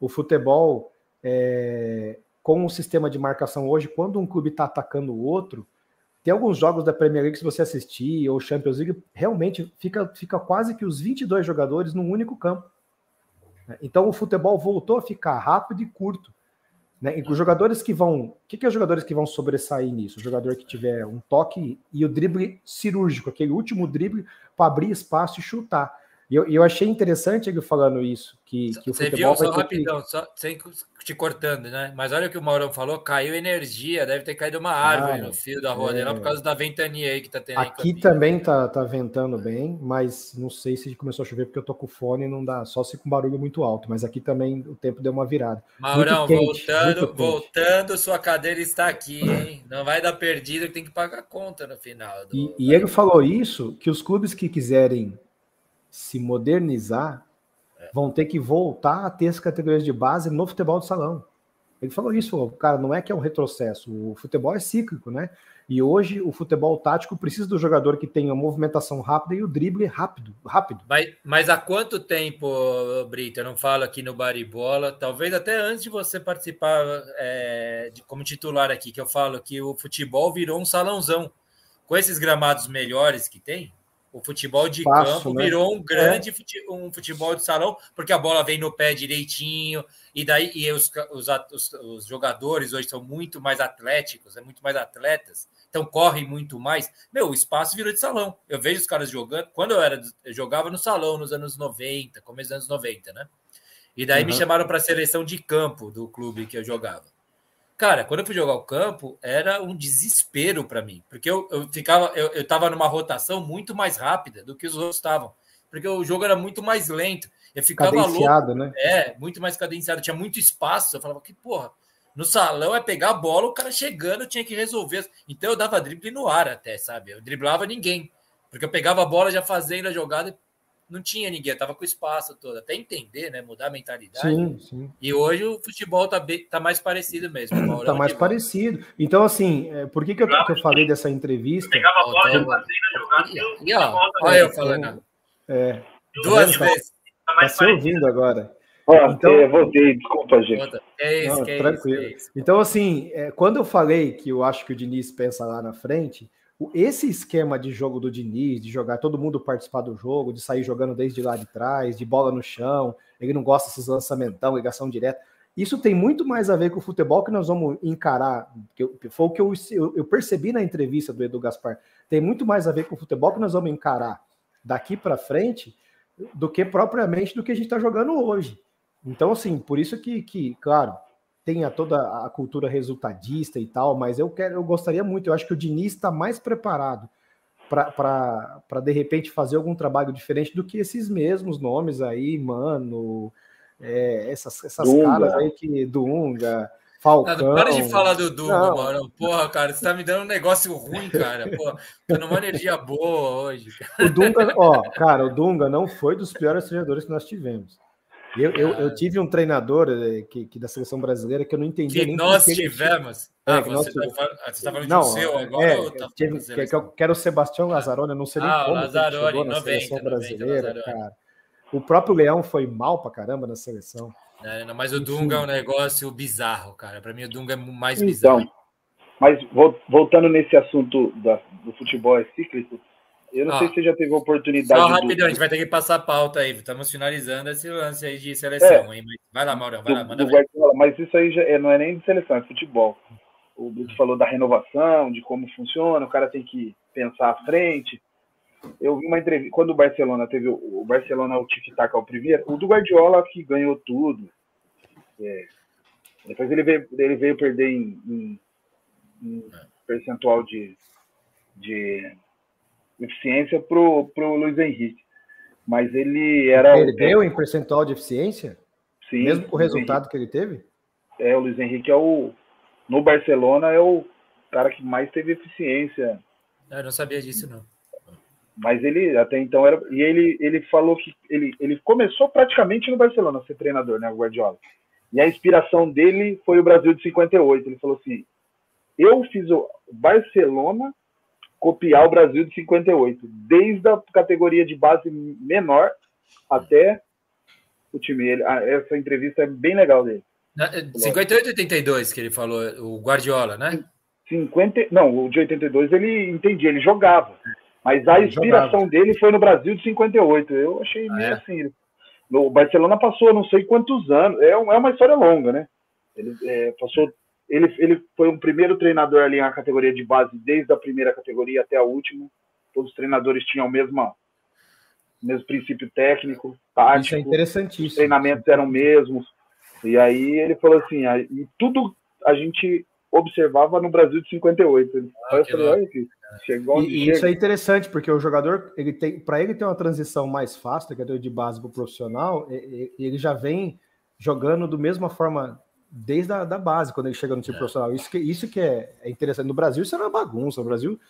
Speaker 2: o futebol, é, com o sistema de marcação hoje, quando um clube está atacando o outro, tem alguns jogos da Premier League que você assistir, ou Champions League, realmente fica, fica quase que os 22 jogadores num único campo. Então o futebol voltou a ficar rápido e curto. Né? E os jogadores que vão. O que, que é os jogadores que vão sobressair nisso? O jogador que tiver um toque e o drible cirúrgico, aquele último drible para abrir espaço e chutar. E eu, eu, achei interessante ele falando isso. Que, que
Speaker 1: o Você viu, só rapidão, que... só, sem te cortando, né? Mas olha o que o Maurão falou: caiu energia, deve ter caído uma árvore ah, no fio da roda, é... por causa da ventania aí que tá tendo.
Speaker 2: Aqui também tá, tá ventando bem, mas não sei se começou a chover porque eu tô com fone e não dá, só se com barulho muito alto. Mas aqui também o tempo deu uma virada.
Speaker 1: Maurão, quente, voltando, voltando, sua cadeira está aqui, hein? Não vai dar perdido, tem que pagar conta no final.
Speaker 2: Do... E, e ele falou isso: que os clubes que quiserem se modernizar, é. vão ter que voltar a ter as categorias de base no futebol de salão. Ele falou isso, cara, não é que é um retrocesso, o futebol é cíclico, né? E hoje o futebol tático precisa do jogador que tenha movimentação rápida e o drible rápido, rápido.
Speaker 1: Mas, mas há quanto tempo, Brito, eu não falo aqui no Baribola, talvez até antes de você participar é, de, como titular aqui, que eu falo que o futebol virou um salãozão. Com esses gramados melhores que tem, o futebol de Passo, campo né? virou um grande é. um futebol de salão, porque a bola vem no pé direitinho, e daí e os, os, os, os jogadores hoje são muito mais atléticos, é muito mais atletas, então correm muito mais. Meu, o espaço virou de salão. Eu vejo os caras jogando. Quando eu era eu jogava no salão nos anos 90, começo dos anos 90, né? E daí uhum. me chamaram para a seleção de campo do clube que eu jogava. Cara, quando eu fui jogar o campo, era um desespero para mim, porque eu, eu ficava, eu, eu tava numa rotação muito mais rápida do que os outros estavam, porque o jogo era muito mais lento. Eu ficava cadenciado, louco, né? É, muito mais cadenciado, tinha muito espaço. Eu falava que, porra, no salão é pegar a bola, o cara chegando, eu tinha que resolver. Então eu dava drible no ar até, sabe? Eu driblava ninguém, porque eu pegava a bola já fazendo a jogada e não tinha ninguém, tava com espaço todo, até entender, né? Mudar a mentalidade. Sim, sim. E hoje o futebol tá, bem, tá mais parecido mesmo.
Speaker 2: Tá mais parecido. Então, assim, é, por que, que, eu, que eu falei dessa entrevista? Pegava a bola e fazia
Speaker 1: E ó, olha eu falando.
Speaker 2: É, Duas tá, vezes. Tá, se ouvindo agora.
Speaker 3: então, eu voltei, desculpa, gente.
Speaker 2: É isso, não, é tranquilo. Isso, é isso. Então, assim, é, quando eu falei que eu acho que o Diniz pensa lá na frente, esse esquema de jogo do Diniz, de jogar todo mundo participar do jogo, de sair jogando desde lá de trás, de bola no chão, ele não gosta desses lançamentão, ligação direta. Isso tem muito mais a ver com o futebol que nós vamos encarar, que foi o que eu, eu, eu percebi na entrevista do Edu Gaspar. Tem muito mais a ver com o futebol que nós vamos encarar daqui para frente do que propriamente do que a gente está jogando hoje. Então, assim, por isso que, que claro, tenha toda a cultura resultadista e tal, mas eu quero, eu gostaria muito, eu acho que o Diniz está mais preparado para de repente fazer algum trabalho diferente do que esses mesmos nomes aí, mano, é, essas, essas caras aí que Dunga, Falcão. Não,
Speaker 1: para de falar do Dunga, mano. Porra, cara, você tá me dando um negócio ruim, cara. Porra, tô numa energia boa hoje.
Speaker 2: O Dunga, ó, cara, o Dunga não foi dos piores treinadores que nós tivemos. Eu, eu, eu, tive um treinador eh, que, que, da seleção brasileira que eu não entendia
Speaker 1: que nem nós que tivemos. É, ah, você, está falando, você tá falando não, de seu agora? É, tá tive,
Speaker 2: que, que, eu quero o Sebastião Lazzaroni, eu não sei nem ah, como Lazzaroni, ele chegou na 90, seleção 90, brasileira, 90, cara. O próprio Leão foi mal pra caramba na seleção.
Speaker 1: É, não, mas o Dunga é um negócio bizarro, cara. Para mim, o Dunga é mais então, bizarro. Então,
Speaker 3: mas voltando nesse assunto da, do futebol é cíclico, eu não sei se você já teve a oportunidade.
Speaker 1: Só rapidão, do... a gente vai ter que passar a pauta aí. Estamos finalizando esse lance aí de seleção. É, vai lá, Maurão, vai do, lá, manda
Speaker 3: Mas isso aí já é, não é nem de seleção, é futebol. O Bruto falou da renovação, de como funciona, o cara tem que pensar à frente. Eu vi uma entrevista, quando o Barcelona teve o, Barcelona, o tic-tac ao primeiro, o do Guardiola que ganhou tudo. É, depois ele veio, ele veio perder em, em, em percentual de, de eficiência pro, pro Luiz Henrique. Mas ele era.
Speaker 2: Perdeu o... em percentual de eficiência? Sim. Mesmo com o resultado Henrique. que ele teve?
Speaker 3: É, o Luiz Henrique é o. No Barcelona é o cara que mais teve eficiência.
Speaker 1: Eu não sabia disso, não.
Speaker 3: Mas ele até então era. E ele, ele falou que ele, ele começou praticamente no Barcelona a ser treinador, né, o Guardiola. E a inspiração dele foi o Brasil de 58. Ele falou assim: eu fiz o Barcelona copiar o Brasil de 58, desde a categoria de base menor até o time. Ele, essa entrevista é bem legal dele.
Speaker 1: 58 e 82 que ele falou, o Guardiola, né?
Speaker 3: 50, não, o de 82 ele entendia, ele jogava. Mas a inspiração dele foi no Brasil de 58. Eu achei ah, meio é? assim. O Barcelona passou não sei quantos anos. É, é uma história longa, né? Ele é, passou ele, ele foi um primeiro treinador ali na categoria de base, desde a primeira categoria até a última. Todos os treinadores tinham o mesmo, mesmo princípio técnico, tático. Isso é
Speaker 2: interessantíssimo. Os
Speaker 3: treinamentos eram mesmos. E aí ele falou assim, e tudo a gente observava no Brasil de 58. Ah, falei,
Speaker 2: chegou e, e isso é interessante, porque o jogador, ele tem, para ele ter uma transição mais fácil, que é de base para o profissional, ele já vem jogando da mesma forma desde a da base, quando ele chega no time é. profissional. Isso que, isso que é, é, interessante. No Brasil, isso era uma bagunça. No Brasil,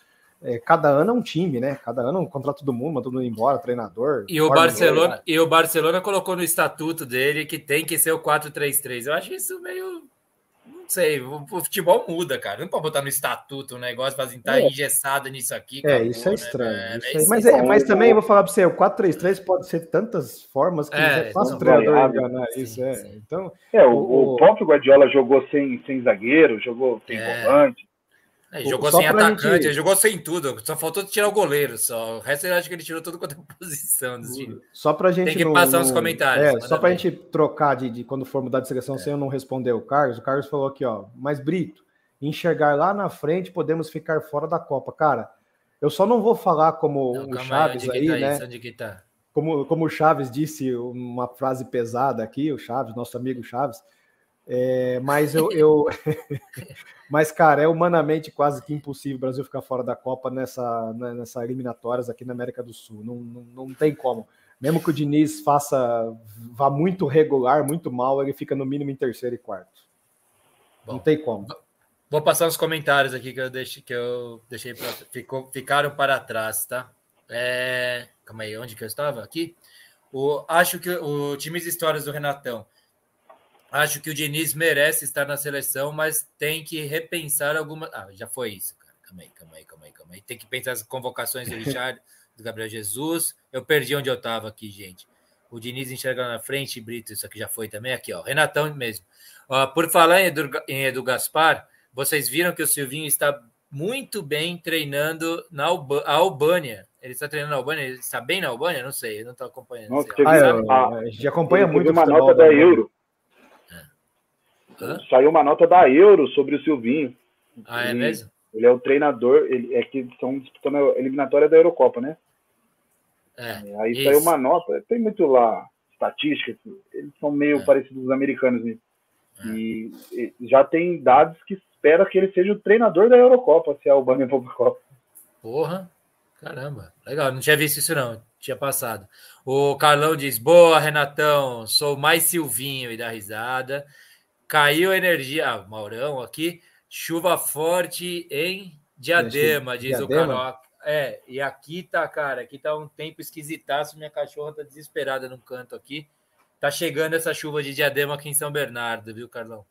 Speaker 2: é, cada ano é um time, né? Cada ano um contrato todo mundo, manda todo mundo embora, treinador.
Speaker 1: E o Barcelona, e o Barcelona colocou no estatuto dele que tem que ser o 4-3-3. Eu acho isso meio sei, o, futebol muda, cara. Não pode botar no estatuto um negócio para estar é. engessado nisso aqui.
Speaker 2: É, acabou, isso é né? estranho. Né? Isso é, mas, é, mas também eu vou falar para você, o 4-3-3 pode ser tantas formas que é, é fácil o treinador enganar sim, isso. É. Então,
Speaker 3: é, o, o, o, próprio Guardiola jogou sem, sem zagueiro, jogou sem é. volante.
Speaker 1: É, jogou só sem atacante, gente... jogou sem tudo. Só faltou tirar o goleiro. Só. O resto eu acho que ele tirou tudo quanto é posição.
Speaker 2: Só pra gente.
Speaker 1: Tem que no, passar no... os comentários.
Speaker 2: É, só pra bem. gente trocar de, de, quando for mudar de seleção, é. sem eu não responder o Carlos. O Carlos falou aqui, ó. Mas, Brito, enxergar lá na frente, podemos ficar fora da Copa. Cara, eu só não vou falar como não, o Chaves aí, tá né? Isso, tá? Como, como o Chaves disse, uma frase pesada aqui, o Chaves, nosso amigo Chaves. É, mas eu, eu mas cara, é humanamente quase que impossível o Brasil ficar fora da Copa nessa né, nessa eliminatórias aqui na América do Sul. Não, não, não tem como. Mesmo que o Diniz faça vá muito regular, muito mal, ele fica no mínimo em terceiro e quarto. Bom, não tem como.
Speaker 1: Vou passar os comentários aqui que eu deixei que eu deixei pra, ficou, ficaram para trás, tá? É, calma aí, onde que eu estava? Aqui. O, acho que o times histórias do Renatão Acho que o Diniz merece estar na seleção, mas tem que repensar alguma. Ah, já foi isso, cara. Calma aí, calma aí, calma aí, calma aí. Tem que pensar as convocações do Richard, do Gabriel Jesus. Eu perdi onde eu estava aqui, gente. O Diniz enxerga na frente, Brito, isso aqui já foi também. Aqui, ó. Renatão mesmo. por falar em Edu, em Edu Gaspar, vocês viram que o Silvinho está muito bem treinando na Alba, Albânia. Ele está treinando na Albânia? Ele está bem na Albânia? Não sei, eu não estou acompanhando. Nossa,
Speaker 2: ah, eu, a gente acompanha muito
Speaker 3: uma nota da Euro. Hã? Saiu uma nota da Euro sobre o Silvinho.
Speaker 1: Ah, é mesmo?
Speaker 3: Ele é o treinador, ele é que estão disputando a eliminatória da Eurocopa, né? É, é aí isso. saiu uma nota, tem muito lá estatística, eles são meio é. parecidos dos americanos mesmo. É. E, e, já tem dados que espera que ele seja o treinador da Eurocopa, se a Albânia for para a Copa.
Speaker 1: Porra, Caramba, legal, não tinha visto isso não, tinha passado. O Carlão diz: Boa, Renatão, sou mais Silvinho e dá risada. Caiu a energia, ah, Maurão aqui, chuva forte em Diadema, diz Diadema? o Carlão. É, e aqui tá, cara, aqui tá um tempo esquisitaço, minha cachorra tá desesperada num canto aqui. Tá chegando essa chuva de Diadema aqui em São Bernardo, viu, Carlão?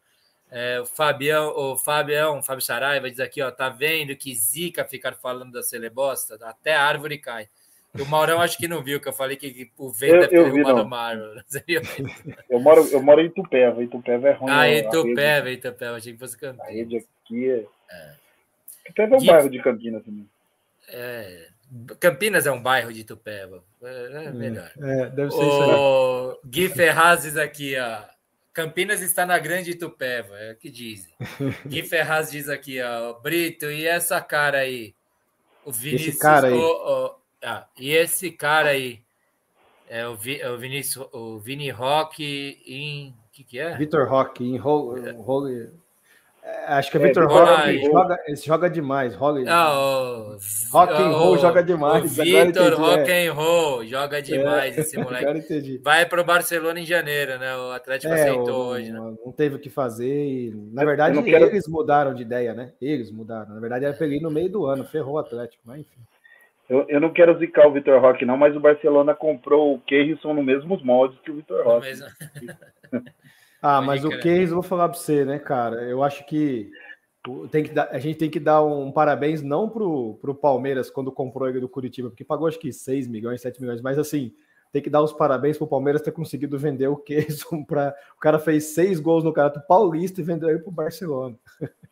Speaker 1: É, o Fabião, o Fabião, Fábio Saraiva diz aqui, ó, tá vendo que zica ficar falando da celebosta? Até a árvore cai. O Maurão acho que não viu, que eu falei que o vento eu, é derrubado mar.
Speaker 3: eu, moro, eu moro em Itupeva, Itupeva é ruim.
Speaker 1: Ah, Itupeva, rede... Itupeva, achei que fosse Campinas.
Speaker 3: A rede aqui é... é. Itupeva é um bairro de Campinas também.
Speaker 1: É... Campinas é um bairro de Itupeva. É, é melhor.
Speaker 2: É, deve ser
Speaker 1: o isso. Gui Ferrazes aqui, ó. Campinas está na Grande Itupeva, é o que dizem. Gui Ferraz diz aqui, ó, Brito, e essa cara aí? O Vinícius. Esse cara aí. O, o, ah, e esse cara aí? É o, Vi, é o Vinícius, o Vini Rock em. O que, que é?
Speaker 2: Vitor Rock em Ro, Ro, é, acho que é, é Vitor Roque joga, joga demais. Rock, ah, o, rock and roll joga demais.
Speaker 1: Vitor Rock é. and roll joga demais é, esse moleque. Vai para o Barcelona em janeiro, né? O Atlético é, aceitou o, hoje. Né?
Speaker 2: Não teve o que fazer. E, na verdade, quero... eles mudaram de ideia, né? Eles mudaram. Na verdade, era para no meio do ano, ferrou o Atlético, mas enfim.
Speaker 3: Eu, eu não quero zicar o Vitor Roque, não, mas o Barcelona comprou o Keirson no mesmos moldes que o Vitor Roque. Mesmo...
Speaker 2: Ah, mas o case, vou falar para você, né, cara? Eu acho que tem que dar, a gente tem que dar um parabéns não pro, pro Palmeiras quando comprou ele do Curitiba, porque pagou acho que 6 milhões, 7 milhões, mas assim, tem que dar os parabéns pro Palmeiras ter conseguido vender o Keyson para o cara fez seis gols no Campeonato Paulista e vendeu ele pro Barcelona.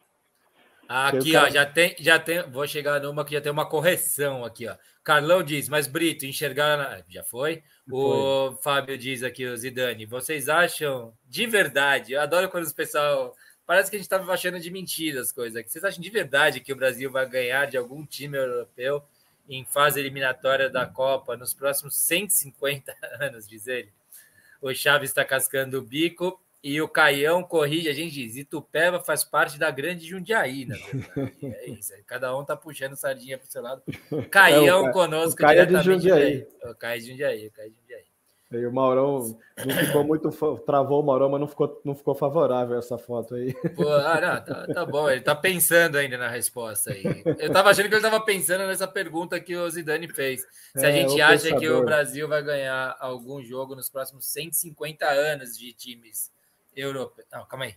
Speaker 1: Aqui, ó, já tem, já tem, vou chegar numa que já tem uma correção aqui, ó. Carlão diz, mas Brito, enxergar. Já foi? O foi. Fábio diz aqui, o Zidane, vocês acham de verdade? Eu adoro quando os pessoal. Parece que a gente estava achando de mentira as coisas aqui. Vocês acham de verdade que o Brasil vai ganhar de algum time europeu em fase eliminatória da Copa nos próximos 150 anos, diz ele? O Chaves está cascando o bico e o Caião corrige, a gente diz, Itupeva faz parte da grande Jundiaí, na verdade. É isso, cada um tá puxando sardinha pro seu lado. Caião é, o, conosco
Speaker 2: o Caio diretamente. De Jundiaí.
Speaker 1: O Caio de Jundiaí, o Caio de Jundiaí.
Speaker 2: E o Maurão não ficou muito. Travou o Maurão, mas não ficou, não ficou favorável essa foto aí.
Speaker 1: Pô, ah, não, tá, tá, bom, ele tá pensando ainda na resposta aí. Eu tava achando que ele tava pensando nessa pergunta que o Zidane fez. Se a é, gente acha pensador. que o Brasil vai ganhar algum jogo nos próximos 150 anos de times europeu. Não, calma aí.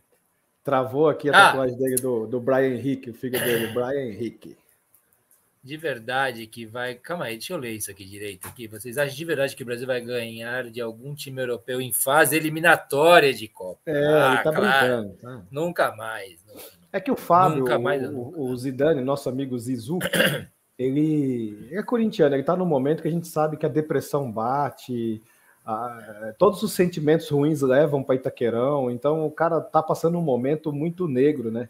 Speaker 2: Travou aqui a ah. tatuagem dele do, do Brian Henrique, o filho dele, Brian Henrique.
Speaker 1: De verdade que vai. Calma aí, deixa eu ler isso aqui direito. Aqui. Vocês acham de verdade que o Brasil vai ganhar de algum time europeu em fase eliminatória de Copa?
Speaker 2: É, ah, ele tá claro. brincando. Tá?
Speaker 1: Nunca mais.
Speaker 2: É que o Fábio, nunca mais, o, o Zidane, nosso amigo Zizu, ele é corintiano, ele tá no momento que a gente sabe que a depressão bate, ah, todos os sentimentos ruins levam para Itaquerão, então o cara tá passando um momento muito negro, né?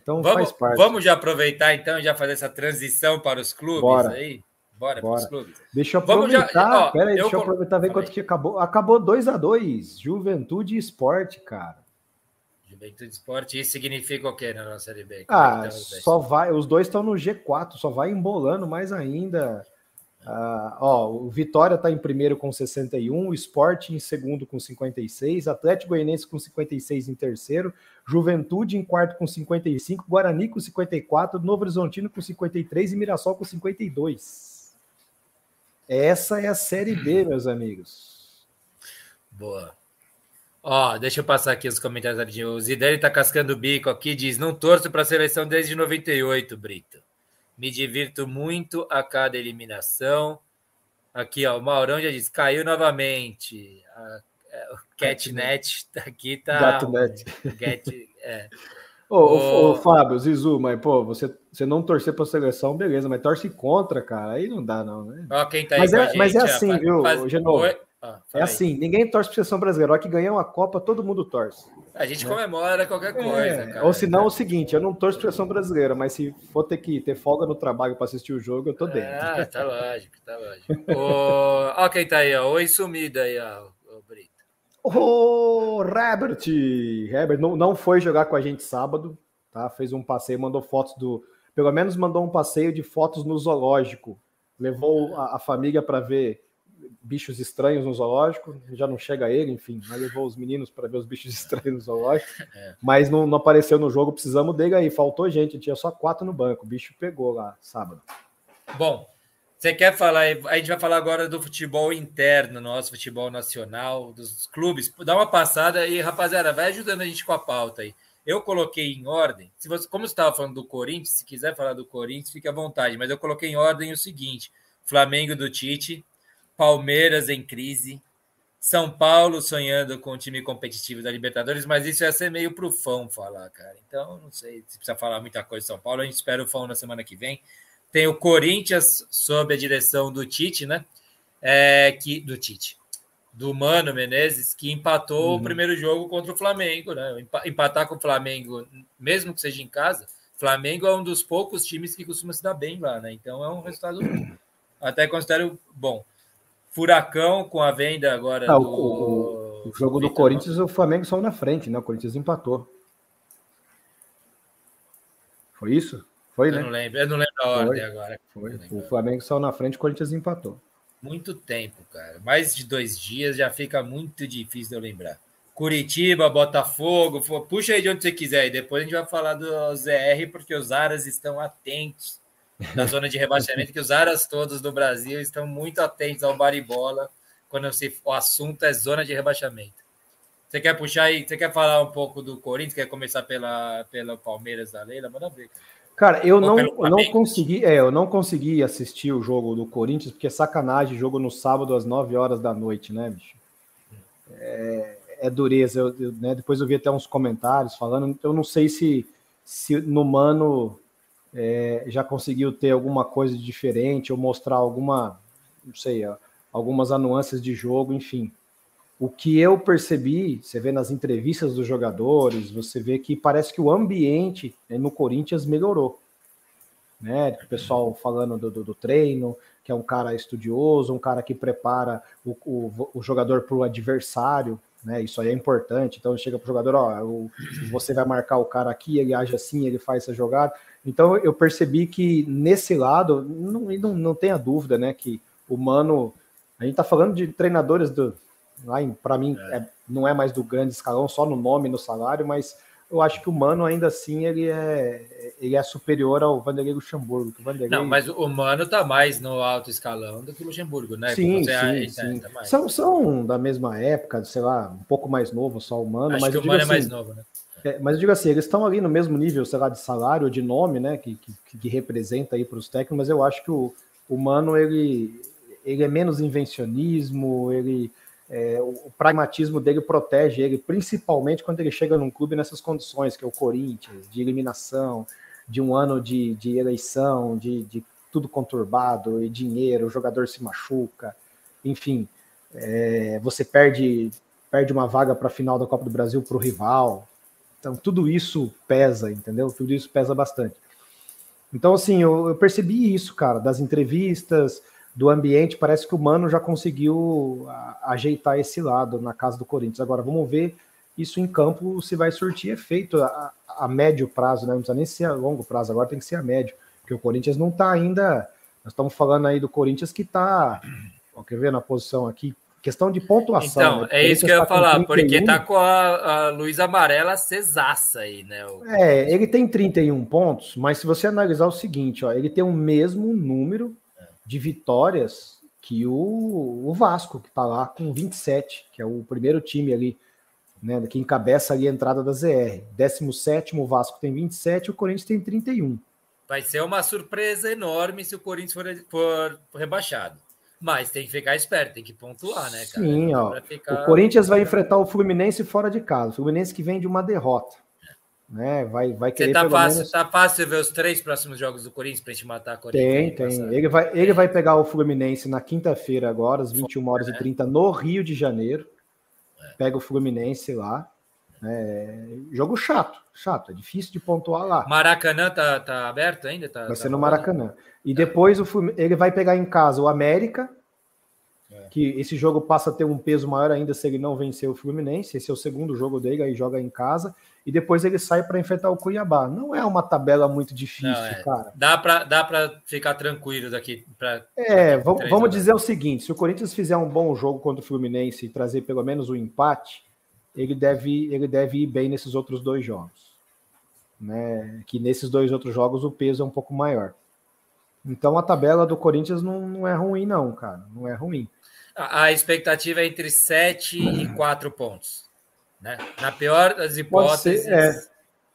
Speaker 2: Então
Speaker 1: vamos,
Speaker 2: faz parte.
Speaker 1: Vamos já aproveitar então já fazer essa transição para os clubes Bora. aí?
Speaker 2: Bora, Bora. os clubes. Deixa eu aproveitar, já, ó, pera aí, deixa eu aproveitar ver quanto que acabou. Acabou 2 a 2 Juventude e Esporte, cara.
Speaker 1: Juventude Esporte, isso significa o quê na nossa Série B?
Speaker 2: Ah, então, só vai, os dois estão no G4, só vai embolando mais ainda. Uh, ó, o Vitória está em primeiro com 61, o Sport em segundo com 56, Atlético Goianiense com 56 em terceiro, Juventude em quarto com 55, Guarani com 54, Novo Horizontino com 53 e Mirassol com 52. Essa é a Série B, meus amigos.
Speaker 1: Boa. Ó, deixa eu passar aqui os comentários. O Zidane tá cascando o bico aqui, diz: não torço para a seleção desde 98, Brito. Me divirto muito a cada eliminação. Aqui, ó, o Maurão já disse, caiu novamente. A, é, o Catnet aqui tá.
Speaker 2: Gatnet. Get, é. Ô, o... ô, Fábio, Zizu, mas pô, você, você não torcer para a seleção, beleza, mas torce contra, cara, aí não dá, não, né?
Speaker 1: Ó, quem tá
Speaker 2: mas,
Speaker 1: é,
Speaker 2: gente, mas é assim, faz, viu, faz... Genovo? Ah, é assim, ninguém torce para a seleção brasileira. A que ganhar uma Copa, todo mundo torce.
Speaker 1: A gente né? comemora qualquer é, coisa, é, cara.
Speaker 2: Ou se não, é o seguinte, eu não torço para a seleção brasileira, mas se for ter que ter folga no trabalho para assistir o jogo, eu tô dentro.
Speaker 1: Ah, tá lógico, tá lógico. Ó quem tá aí, ó. Oi sumida aí, ó, o Brito.
Speaker 2: O Herbert! Herbert não, não foi jogar com a gente sábado, tá? Fez um passeio, mandou fotos do... Pelo menos mandou um passeio de fotos no zoológico levou a, a família para ver bichos estranhos no zoológico, já não chega ele, enfim, mas levou os meninos para ver os bichos estranhos no zoológico, é. mas não, não, apareceu no jogo, precisamos dele aí, faltou gente, tinha só quatro no banco, o bicho pegou lá sábado.
Speaker 1: Bom, você quer falar, a gente vai falar agora do futebol interno, nosso futebol nacional, dos clubes, dá uma passada e, rapaziada, vai ajudando a gente com a pauta aí. Eu coloquei em ordem, se você, como você estava falando do Corinthians, se quiser falar do Corinthians, fique à vontade, mas eu coloquei em ordem o seguinte: Flamengo do Tite, Palmeiras em crise, São Paulo sonhando com o time competitivo da Libertadores, mas isso ia ser meio pro fã falar, cara. Então, não sei se precisa falar muita coisa de São Paulo. A gente espera o fã na semana que vem. Tem o Corinthians sob a direção do Tite, né? É, que, do Tite. Do Mano Menezes, que empatou uhum. o primeiro jogo contra o Flamengo, né? Empatar com o Flamengo, mesmo que seja em casa, Flamengo é um dos poucos times que costuma se dar bem lá, né? Então é um resultado até considero bom. Furacão com a venda agora.
Speaker 2: Ah, do... o, o, jogo do Corinthians, o Flamengo saiu na frente, né? O Corinthians empatou. Foi isso? Foi,
Speaker 1: eu
Speaker 2: né?
Speaker 1: Não lembro, eu não lembro a ordem foi, agora.
Speaker 2: Foi. O Flamengo saiu na frente, o Corinthians empatou.
Speaker 1: Muito tempo, cara. Mais de dois dias já fica muito difícil de eu lembrar. Curitiba, Botafogo, puxa aí de onde você quiser. E depois a gente vai falar do ZR, porque os aras estão atentos na zona de rebaixamento, que os aras todos do Brasil estão muito atentos ao baribola quando se, o assunto é zona de rebaixamento. Você quer puxar aí? Você quer falar um pouco do Corinthians? Quer começar pela, pela Palmeiras da Leila? Manda ver.
Speaker 2: Cara, eu não, eu não consegui, é, eu não consegui assistir o jogo do Corinthians, porque é sacanagem jogo no sábado às 9 horas da noite, né, bicho? É, é dureza. Eu, eu, né, depois eu vi até uns comentários falando, eu não sei se, se no Mano é, já conseguiu ter alguma coisa diferente ou mostrar alguma, não sei, algumas anuâncias de jogo, enfim. O que eu percebi, você vê nas entrevistas dos jogadores, você vê que parece que o ambiente né, no Corinthians melhorou. Né? O pessoal falando do, do, do, treino, que é um cara estudioso, um cara que prepara o, o, o jogador para o adversário, né? Isso aí é importante. Então chega para o jogador, ó, você vai marcar o cara aqui, ele age assim, ele faz essa jogada. Então eu percebi que nesse lado, não, não, não tenha dúvida, né? Que o Mano, a gente está falando de treinadores do. Para mim, é. É, não é mais do grande escalão, só no nome, no salário, mas eu acho que o Mano ainda assim ele é, ele é superior ao Vanderlei Luxemburgo. Vanderlei...
Speaker 1: Não, mas o Mano está mais no alto escalão do que o Luxemburgo, né?
Speaker 2: Sim, sim, sim. Tá são, são da mesma época, sei lá, um pouco mais novo só o Mano.
Speaker 1: Acho
Speaker 2: mas
Speaker 1: que o Mano é assim, é mais novo, né?
Speaker 2: É, mas eu digo assim, eles estão ali no mesmo nível, sei lá, de salário, de nome, né, que, que, que representa aí para os técnicos, mas eu acho que o, o Mano, ele, ele é menos invencionismo, ele, é, o, pragmatismo dele protege ele, principalmente quando ele chega num clube nessas condições, que é o Corinthians, de eliminação, de um ano de, de eleição, de, de tudo conturbado, e dinheiro, o jogador se machuca, enfim, é, você perde, perde uma vaga para a final da Copa do Brasil para o rival, então, tudo isso pesa, entendeu? Tudo isso pesa bastante. Então, assim, eu, eu, percebi isso, cara, das entrevistas, do ambiente. Parece que o Mano já conseguiu ajeitar esse lado na casa do Corinthians. Agora, vamos ver isso em campo se vai surtir efeito a, a médio prazo, né? Não precisa nem ser a longo prazo, agora tem que ser a médio, porque o Corinthians não está ainda. Nós estamos falando aí do Corinthians que está. Quer ver na posição aqui? Questão de pontuação.
Speaker 1: Então, né? é isso que eu ia tá falar, porque tá com a, a luz amarela cesaça aí, né? O...
Speaker 2: É, ele tem 31 pontos, mas se você analisar o seguinte, ó, ele tem o mesmo número de vitórias que o, o Vasco, que tá lá com 27, que é o primeiro time ali, né? Que encabeça ali a entrada da ZR. 17 o Vasco tem 27 e o Corinthians tem 31.
Speaker 1: Vai ser uma surpresa enorme se o Corinthians for, for rebaixado. Mas tem que ficar esperto, tem que pontuar, né,
Speaker 2: cara? Sim, ó. Ficar... O Corinthians vai enfrentar o Fluminense fora de casa. O Fluminense que vem de uma derrota. Né? Vai, vai querer. Você
Speaker 1: tá fácil, menos... tá fácil ver os três próximos jogos do Corinthians para gente matar a
Speaker 2: Corinthians? Tem, tem. Ele vai, ele vai pegar o Fluminense na quinta-feira, agora, às 21 horas é. e 30, no Rio de Janeiro. É. Pega o Fluminense lá. É, jogo chato, chato, é difícil de pontuar lá.
Speaker 1: Maracanã tá, tá aberto ainda? Tá,
Speaker 2: vai
Speaker 1: ser
Speaker 2: tá no Maracanã. E depois o, ele vai pegar em casa o América, É. Que esse jogo passa a ter um peso maior ainda se ele não vencer o Fluminense. Esse é o segundo jogo dele, aí joga em casa. E depois ele sai para enfrentar o Cuiabá. Não é uma tabela muito difícil, não, é. cara.
Speaker 1: Dá para dá ficar tranquilo daqui. Pra,
Speaker 2: é, vamos, vamos dizer o seguinte: se o Corinthians fizer um bom jogo contra o Fluminense e trazer pelo menos um empate, ele deve, ele deve ir bem nesses outros dois jogos. Né? Que nesses dois outros jogos o peso é um pouco maior. Então a tabela do Corinthians não, não é ruim, não, cara. Não é ruim.
Speaker 1: A, a expectativa é entre 7 e 4 pontos. Né? Na pior das hipóteses, ser,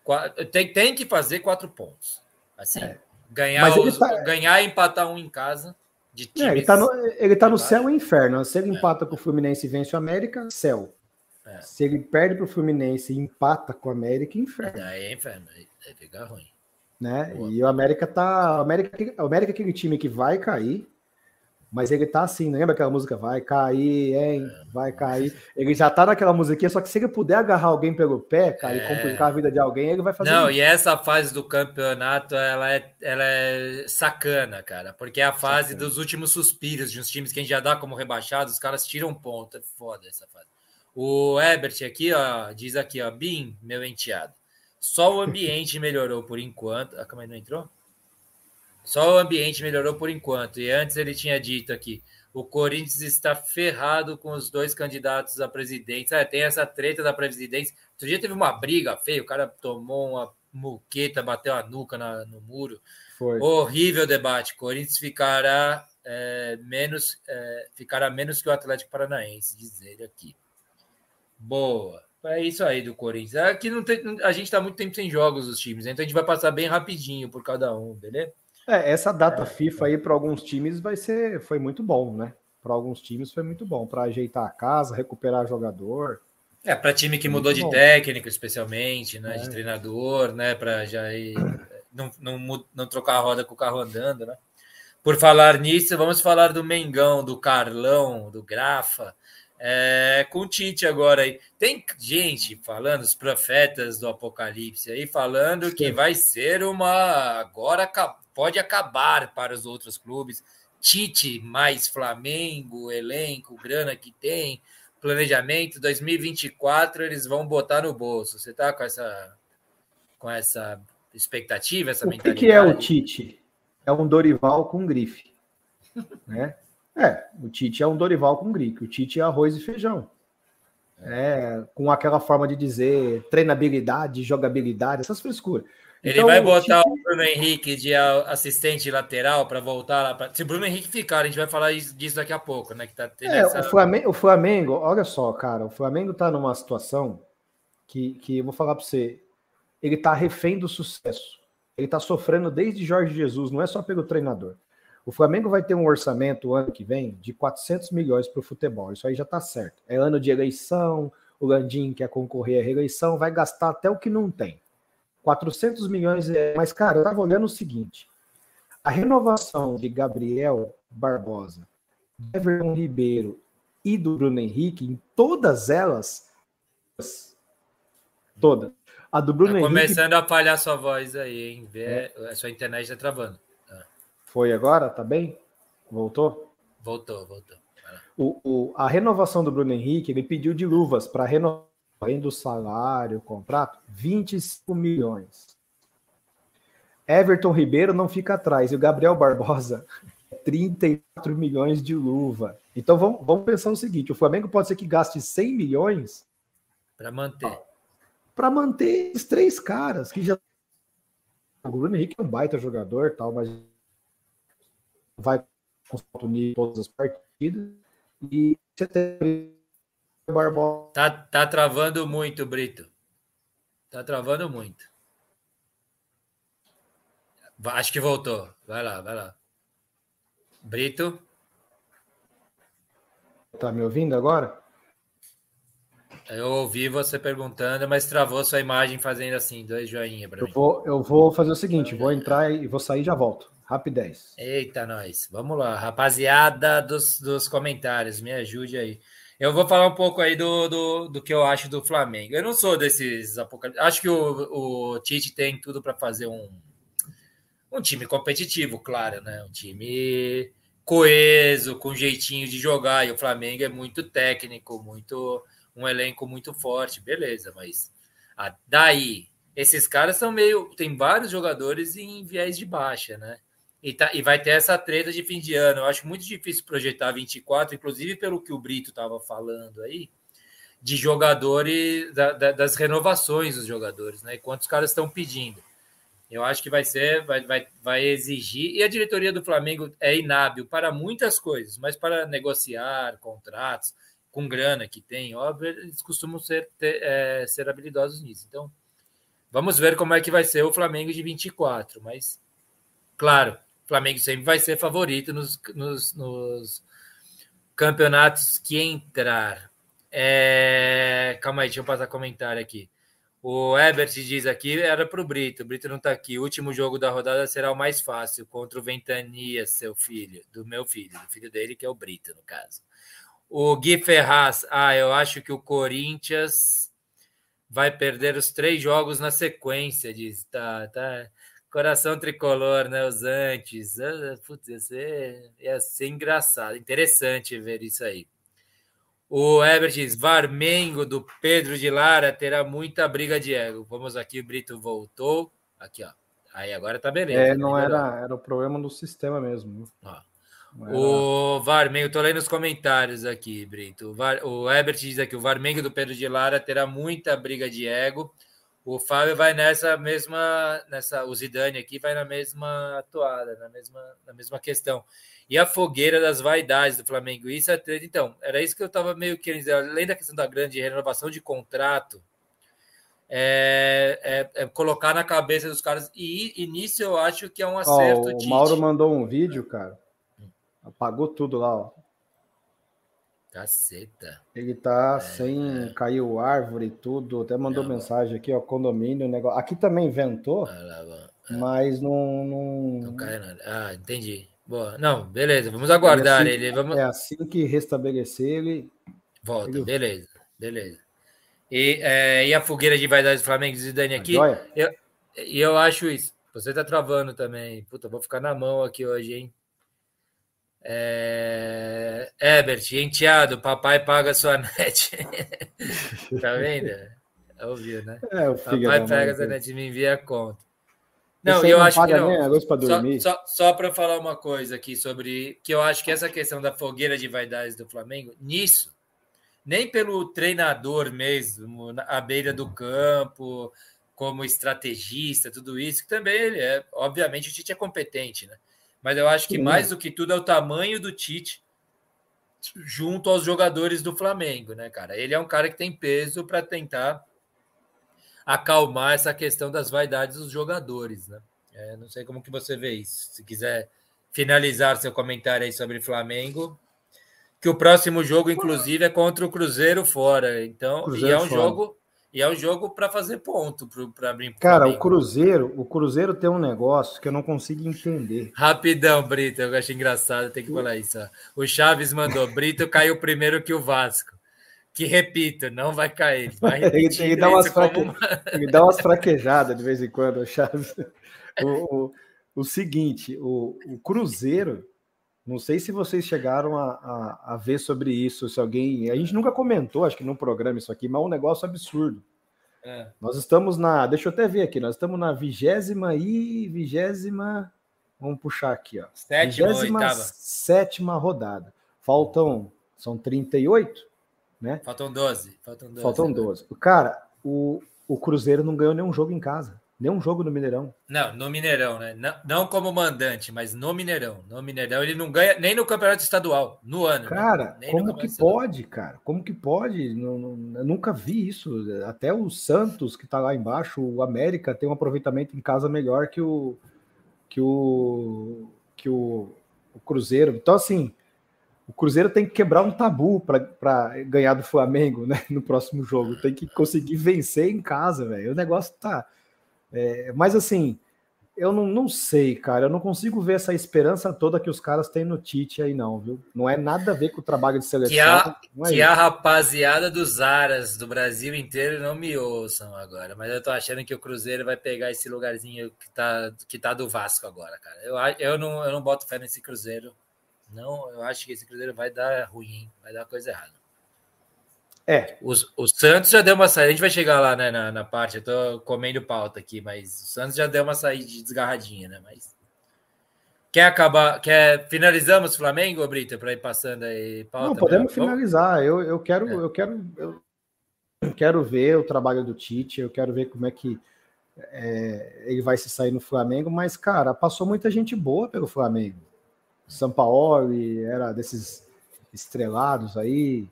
Speaker 1: é. tem, tem que fazer 4 pontos. Assim, é. ganhar, os, tá... ganhar e empatar um em casa. De
Speaker 2: times, é, ele está no, ele tá no céu e inferno. Se ele é. empata com o Fluminense e vence o América, céu. É. Se ele perde para o Fluminense e empata com o América, inferno.
Speaker 1: Aí é inferno, aí fica ruim
Speaker 2: né? E o América tá. O América, o América é aquele time que vai cair, mas ele tá assim, lembra aquela música? Vai cair, hein? Vai cair. Ele já tá naquela musiquinha, só que se ele puder agarrar alguém pelo pé, cara, é... e complicar a vida de alguém, ele vai fazer
Speaker 1: Não, isso. e essa fase do campeonato, ela é, ela é sacana, cara, porque é a fase sacana. dos últimos suspiros de uns times que a gente já dá como rebaixados, os caras tiram ponto. É foda essa fase. O Ebert aqui, ó, diz aqui, ó, Bim, meu enteado. Só o ambiente melhorou por enquanto. A câmera não entrou? Só o ambiente melhorou por enquanto. E antes ele tinha dito aqui: o Corinthians está ferrado com os dois candidatos a presidente. É, tem essa treta da presidência. Outro dia teve uma briga feia, o cara tomou uma muqueta, bateu a nuca na, no muro. Foi. Horrível debate. Corinthians ficará é, menos é, ficará menos que o Atlético Paranaense, diz ele aqui. Boa. É isso aí do Corinthians. Aqui é não tem, a gente está muito tempo sem jogos os times, então a gente vai passar bem rapidinho por cada um, beleza?
Speaker 2: É, essa data é, FIFA aí para alguns times vai ser foi muito bom, né? Para alguns times foi muito bom para ajeitar a casa, recuperar jogador.
Speaker 1: É, para time que mudou de bom. técnico, especialmente, né? É. De treinador, né? Para já ir, não, não, não trocar a roda com o carro andando, né? Por falar nisso, vamos falar do Mengão, do Carlão, do Grafa. É, com o Tite agora aí. Tem gente falando, os profetas do Apocalipse aí, falando que vai ser uma. Agora pode acabar para os outros clubes. Tite mais Flamengo, elenco, grana que tem, planejamento 2024 eles vão botar no bolso. Você tá com essa com essa expectativa, essa
Speaker 2: o mentalidade? O que é o Tite? É um Dorival com grife, né? É, o Tite é um Dorival com gripe, o Tite é arroz e feijão. É, com aquela forma de dizer treinabilidade, jogabilidade, essas frescuras.
Speaker 1: Ele então, vai botar o, Tite... o Bruno Henrique de assistente lateral para voltar lá. Pra... Se o Bruno Henrique ficar, a gente vai falar disso daqui a pouco, né? Que tá
Speaker 2: é, essa... o, Flamengo, o Flamengo, olha só, cara, o Flamengo tá numa situação que, que eu vou falar para você, ele tá refém do sucesso. Ele tá sofrendo desde Jorge Jesus, não é só pelo treinador. O Flamengo vai ter um orçamento ano que vem de 400 milhões para o futebol. Isso aí já está certo. É ano de eleição, o Landim quer concorrer à reeleição, vai gastar até o que não tem. 400 milhões é. Mas, cara, eu estava olhando o seguinte: a renovação de Gabriel Barbosa, Everton Ribeiro e do Bruno Henrique, em todas elas, todas.
Speaker 1: A do Bruno tá Henrique. Começando a falhar sua voz aí, hein? É. A sua internet está travando.
Speaker 2: Foi agora? Tá bem? Voltou?
Speaker 1: Voltou, voltou.
Speaker 2: O, o, a renovação do Bruno Henrique, ele pediu de luvas para renovar, além do salário, o contrato, 25 milhões. Everton Ribeiro não fica atrás, e o Gabriel Barbosa, 34 milhões de luva. Então vamos, vamos pensar o seguinte: o Flamengo pode ser que gaste 100 milhões
Speaker 1: para manter.
Speaker 2: Para manter os três caras que já. O Bruno Henrique é um baita jogador, tal, mas vai unir todas as partidas e você tem
Speaker 1: Barbosa. Tá, tá travando muito, Brito. Tá travando muito. Acho que voltou. Vai lá, vai lá. Brito.
Speaker 2: Tá me ouvindo agora?
Speaker 1: Eu ouvi você perguntando, mas travou sua imagem fazendo assim, dois joinha
Speaker 2: para mim. Vou, eu vou fazer o seguinte, vou entrar e vou sair e já volto. Rapidez.
Speaker 1: Eita, nós. Vamos lá, rapaziada dos, dos comentários, me ajude aí. Eu vou falar um pouco aí do, do, do que eu acho do Flamengo. Eu não sou desses apocalipse. Acho que o, o Tite tem tudo para fazer um, um time competitivo, claro, né? Um time coeso, com jeitinho de jogar. E o Flamengo é muito técnico, muito um elenco muito forte, beleza, mas ah, daí esses caras são meio. Tem vários jogadores em viés de baixa, né? E, tá, e vai ter essa treta de fim de ano. Eu acho muito difícil projetar 24, inclusive pelo que o Brito estava falando aí, de jogadores, da, da, das renovações dos jogadores, né? E quantos caras estão pedindo. Eu acho que vai ser, vai, vai, vai exigir. E a diretoria do Flamengo é inábil para muitas coisas, mas para negociar contratos com grana que tem, óbvio, eles costumam ser, ter, é, ser habilidosos nisso. Então, vamos ver como é que vai ser o Flamengo de 24. Mas, claro, Flamengo sempre vai ser favorito nos, nos, nos campeonatos que entrar. É... Calma aí, deixa eu passar comentário aqui. O Ebert diz aqui, era para o Brito. O Brito não está aqui. O último jogo da rodada será o mais fácil contra o Ventania, seu filho, do meu filho, do filho dele, que é o Brito, no caso. O Gui Ferraz, ah, eu acho que o Corinthians vai perder os três jogos na sequência, diz. Tá, tá. Coração tricolor, né? Os antes. Ah, putz, ia ser, ia ser engraçado, interessante ver isso aí. O Herbert diz: Varmengo do Pedro de Lara terá muita briga de ego. Vamos aqui, o Brito voltou. Aqui, ó. Aí agora tá beleza.
Speaker 2: É, não era, era o problema do sistema mesmo.
Speaker 1: Ó. O Varmengo, tô lendo os comentários aqui, Brito. O, Var, o Herbert diz aqui: o Varmengo do Pedro de Lara terá muita briga de ego. O Fábio vai nessa mesma, nessa, o Zidane aqui vai na mesma atuada, na mesma, na mesma questão e a fogueira das vaidades do Flamengo. Isso é então, era isso que eu estava meio querendo dizer, além da questão da grande renovação de contrato, é, é, é colocar na cabeça dos caras. E, e, nisso eu acho que é um acerto.
Speaker 2: Ó, o Mauro mandou um vídeo, cara. Apagou tudo lá, ó.
Speaker 1: Caceta.
Speaker 2: Ele tá é, sem. É. Caiu árvore e tudo. Até mandou não, mensagem aqui, ó. Condomínio, negócio. Aqui também ventou, ah, mas não. Não,
Speaker 1: não cai nada. Ah, entendi. Boa. Não, beleza, vamos aguardar
Speaker 2: assim,
Speaker 1: ele. Vamos...
Speaker 2: É assim que restabelecer ele.
Speaker 1: Volta, ele... beleza, beleza. E, é, e a fogueira de vaidade do Flamengo, Zidane aqui. E eu, eu acho isso. Você tá travando também. Puta, vou ficar na mão aqui hoje, hein? É... Ebert, enteado, papai paga sua net. tá vendo? Ouviu, né? É, o papai pega sua net e me envia a conta. Não, eu não acho que não. Só, só, só para falar uma coisa aqui sobre que eu acho que essa questão da fogueira de vaidades do Flamengo, nisso, nem pelo treinador mesmo, à beira do campo, como estrategista, tudo isso, que também ele é, obviamente, o Tite é competente, né? Mas eu acho que mais do que tudo é o tamanho do Tite junto aos jogadores do Flamengo, né, cara? Ele é um cara que tem peso para tentar acalmar essa questão das vaidades dos jogadores, né? É, não sei como que você vê isso. Se quiser finalizar seu comentário aí sobre Flamengo, que o próximo jogo, inclusive, é contra o Cruzeiro fora. Então, Cruzeiro e é um fora. jogo e é um jogo para fazer ponto para abrir.
Speaker 2: Cara, o Cruzeiro, o Cruzeiro tem um negócio que eu não consigo entender.
Speaker 1: Rapidão, Brito, eu acho engraçado, tem que falar isso. Ó. O Chaves mandou, Brito caiu primeiro que o Vasco que repito, não vai cair. Vai
Speaker 2: ele, dá umas fraque... dá umas fraquejadas de vez em quando, Chaves. O, o, o seguinte, o, o, Cruzeiro, não sei se vocês chegaram a, a, a, ver sobre isso, se alguém. A gente nunca comentou, acho que no programa isso aqui, mas é um negócio absurdo. É. Nós estamos na. Deixa eu até ver aqui, nós estamos na vigésima e vigésima. Vamos puxar aqui, ó.
Speaker 1: Sétima, vigésima
Speaker 2: sétima rodada. Faltam. São 38? né?
Speaker 1: Faltam 12. Faltam 12.
Speaker 2: Faltam 12. Cara, o, o Cruzeiro não ganhou nenhum jogo em casa. Nenhum jogo no Mineirão.
Speaker 1: Não, no Mineirão, né? Não, não como mandante, mas no Mineirão. No Mineirão ele não ganha nem no Campeonato Estadual, no ano.
Speaker 2: Né? Cara, né? como que pode, cara? Como que pode? Não, não, eu nunca vi isso. Até o Santos, que tá lá embaixo, o América tem um aproveitamento em casa melhor que o que o que o, o Cruzeiro. Então, assim, o Cruzeiro tem que quebrar um tabu para ganhar do Flamengo né, no próximo jogo. Tem que conseguir vencer em casa, velho. O negócio tá. É, mas assim, eu não, não sei, cara. Eu não consigo ver essa esperança toda que os caras têm no Tite aí, não, viu? Não é nada a ver com o trabalho de seleção.
Speaker 1: Que
Speaker 2: a,
Speaker 1: é que a rapaziada dos Aras do Brasil inteiro não me ouçam agora. Mas eu tô achando que o Cruzeiro vai pegar esse lugarzinho que tá, que tá do Vasco agora, cara. Eu, eu, não, eu não boto fé nesse Cruzeiro Não, eu acho que esse Cruzeiro vai dar ruim, vai dar coisa errada.
Speaker 2: É.
Speaker 1: O, o Santos já deu uma saída. A gente vai chegar lá né, na, na parte. Eu tô comendo pauta aqui, mas o Santos já deu uma saída de desgarradinha, né? Mas. Quer acabar? Quer finalizamos Flamengo, Brito, para ir passando aí
Speaker 2: pauta? Não, podemos finalizar. Eu, eu quero, é. eu quero, eu quero ver o trabalho do Tite. Eu quero ver como é que é, ele vai se sair no Flamengo. Mas, cara, passou muita gente boa pelo Flamengo. Sampaoli era desses estrelados aí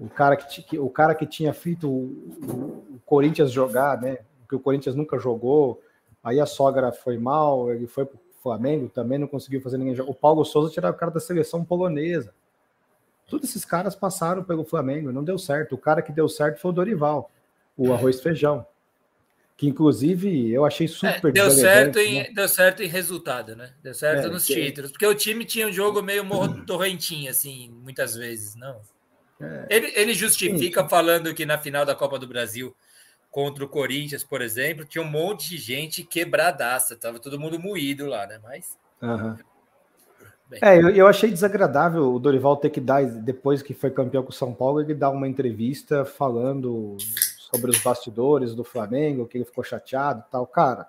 Speaker 2: o cara que, o cara que tinha feito o, o, Corinthians jogar, né? Que o Corinthians nunca jogou. Aí a sogra foi mal, ele foi para o Flamengo também, não conseguiu fazer ninguém jogar. O Paulo Souza tirava o cara da seleção polonesa. Todos esses caras passaram pelo Flamengo, não deu certo. O cara que deu certo foi o Dorival, o arroz feijão. Que inclusive eu achei é, super é,
Speaker 1: deu certo em né? Deu certo em resultado, né? Deu certo é, nos que... títulos. Porque o time tinha um jogo meio morro torrentinho, assim, muitas vezes, não. É. Ele, ele justifica Sim. falando que na final da Copa do Brasil contra o Corinthians, por exemplo, tinha um monte de gente quebradaça, tava todo mundo moído lá, né? Mas.
Speaker 2: Uhum. É, eu, eu, achei desagradável o Dorival ter que dar, depois que foi campeão com o São Paulo, ele dar uma entrevista falando sobre os bastidores do Flamengo, que ele ficou chateado e tal. Cara,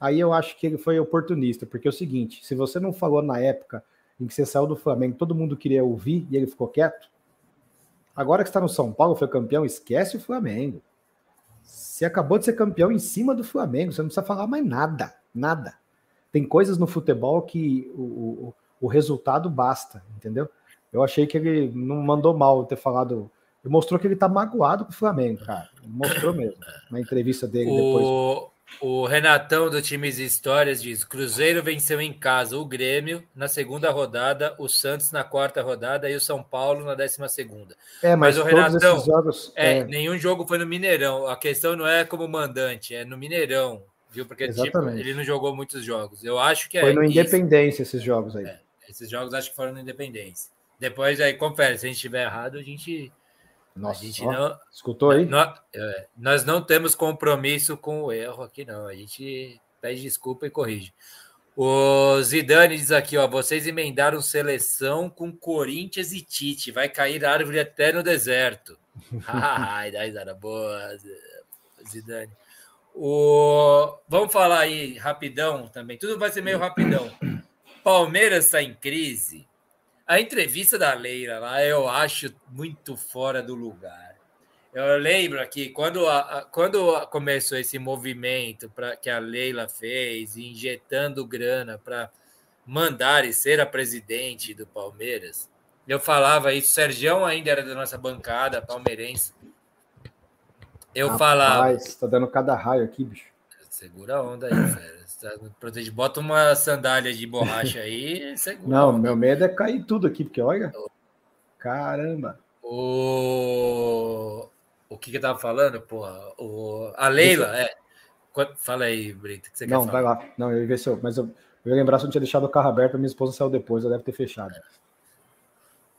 Speaker 2: aí eu acho que ele foi oportunista, porque é o seguinte: se você não falou na época em que você saiu do Flamengo, todo mundo queria ouvir e ele ficou quieto, Agora que está no São Paulo, foi campeão, esquece o Flamengo. Você acabou de ser campeão em cima do Flamengo, você não precisa falar mais nada, nada. Tem coisas no futebol que o, o, o resultado basta, entendeu? Eu achei que ele não mandou mal ter falado. Ele mostrou que ele tá magoado com o Flamengo, cara. Mostrou mesmo. Na entrevista dele
Speaker 1: o... depois. O Renatão do Times Histórias diz: Cruzeiro venceu em casa o Grêmio na segunda rodada, o Santos na quarta rodada e o São Paulo na décima segunda.
Speaker 2: É, mas, mas o Renatão, jogos,
Speaker 1: é, é, nenhum jogo foi no Mineirão. A questão não é como mandante, é no Mineirão, viu? Porque tipo, ele não jogou muitos jogos. Eu acho que
Speaker 2: é. Foi no Independência esses jogos aí. É,
Speaker 1: esses jogos acho que foram no Independência. Depois aí confere, se a gente estiver errado, a gente
Speaker 2: nossa, a gente ó, não, escutou aí?
Speaker 1: Nós, é, nós não temos compromisso com o erro aqui, não. A gente pede desculpa e corrige. O Zidane diz aqui, ó, vocês emendaram seleção com Corinthians e Tite, vai cair árvore até no deserto. Ai, dá risada boa, Zidane. O... Vamos falar aí rapidão também, tudo vai ser meio rapidão. Palmeiras está em crise, a entrevista da Leila lá eu acho muito fora do lugar. Eu lembro aqui, quando, a, a, quando começou esse movimento pra, que a Leila fez, injetando grana para mandar e ser a presidente do Palmeiras, eu falava isso, o Sergião ainda era da nossa bancada palmeirense. Eu Rapaz, falava.
Speaker 2: Tá dando cada raio aqui, bicho.
Speaker 1: Segura a onda aí, fera. Protege, bota uma sandália de borracha aí.
Speaker 2: Não, meu medo é cair tudo aqui, porque olha. Caramba.
Speaker 1: O, o que que eu tava falando, porra? O... A Leila, é. Fala aí, Brito. Que
Speaker 2: você não, vai lá. Não, eu ia ver se eu. Mas eu, eu ia lembrar se eu não tinha deixado o carro aberto, minha esposa saiu depois, ela deve ter fechado.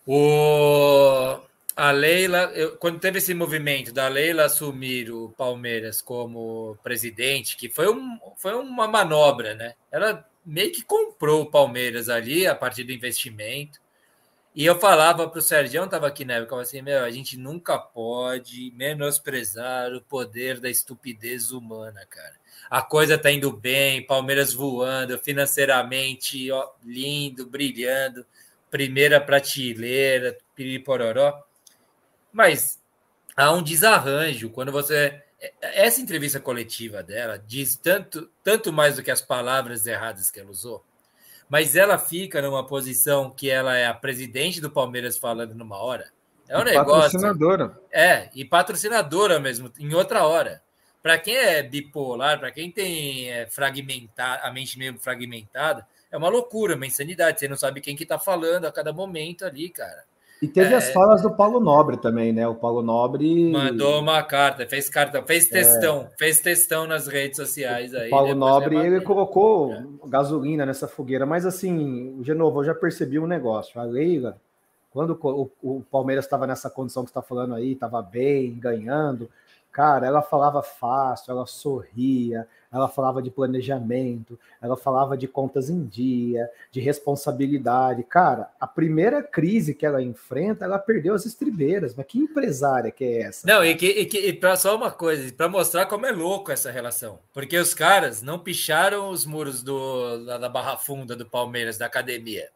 Speaker 1: O a Leila, eu, quando teve esse movimento da Leila assumir o Palmeiras como presidente, que foi, um, foi uma manobra, né? Ela meio que comprou o Palmeiras ali a partir do investimento. E eu falava para o Sérgio, estava aqui na época, assim, meu, a gente nunca pode menosprezar o poder da estupidez humana, cara. A coisa tá indo bem, Palmeiras voando, financeiramente ó, lindo, brilhando, primeira prateleira, piripororó. Mas há um desarranjo quando você. Essa entrevista coletiva dela diz tanto, tanto mais do que as palavras erradas que ela usou, mas ela fica numa posição que ela é a presidente do Palmeiras falando numa hora. É um e negócio.
Speaker 2: Patrocinadora.
Speaker 1: É, e patrocinadora mesmo, em outra hora. Para quem é bipolar, para quem tem é, fragmentar, a mente meio fragmentada, é uma loucura, uma insanidade. Você não sabe quem que tá falando a cada momento ali, cara.
Speaker 2: E teve é, as falas do Paulo Nobre também, né? O Paulo Nobre.
Speaker 1: Mandou uma carta, fez carta, fez é. textão, é, fez textão nas redes sociais aí.
Speaker 2: O Paulo Nobre, ele colocou é. gasolina nessa fogueira, mas assim, de novo, eu já percebi um negócio. A Leila, quando o, o Palmeiras estava nessa condição que você está falando aí, estava bem, ganhando. Cara, ela falava fácil, ela sorria, ela falava de planejamento, ela falava de contas em dia, de responsabilidade. Cara, a primeira crise que ela enfrenta, ela perdeu as estribeiras. Mas que empresária que é essa?
Speaker 1: Não, e, que, e, que, e pra, só uma coisa, para mostrar como é louco essa relação. Porque os caras não picharam os muros do, da, da Barra Funda do Palmeiras, da academia.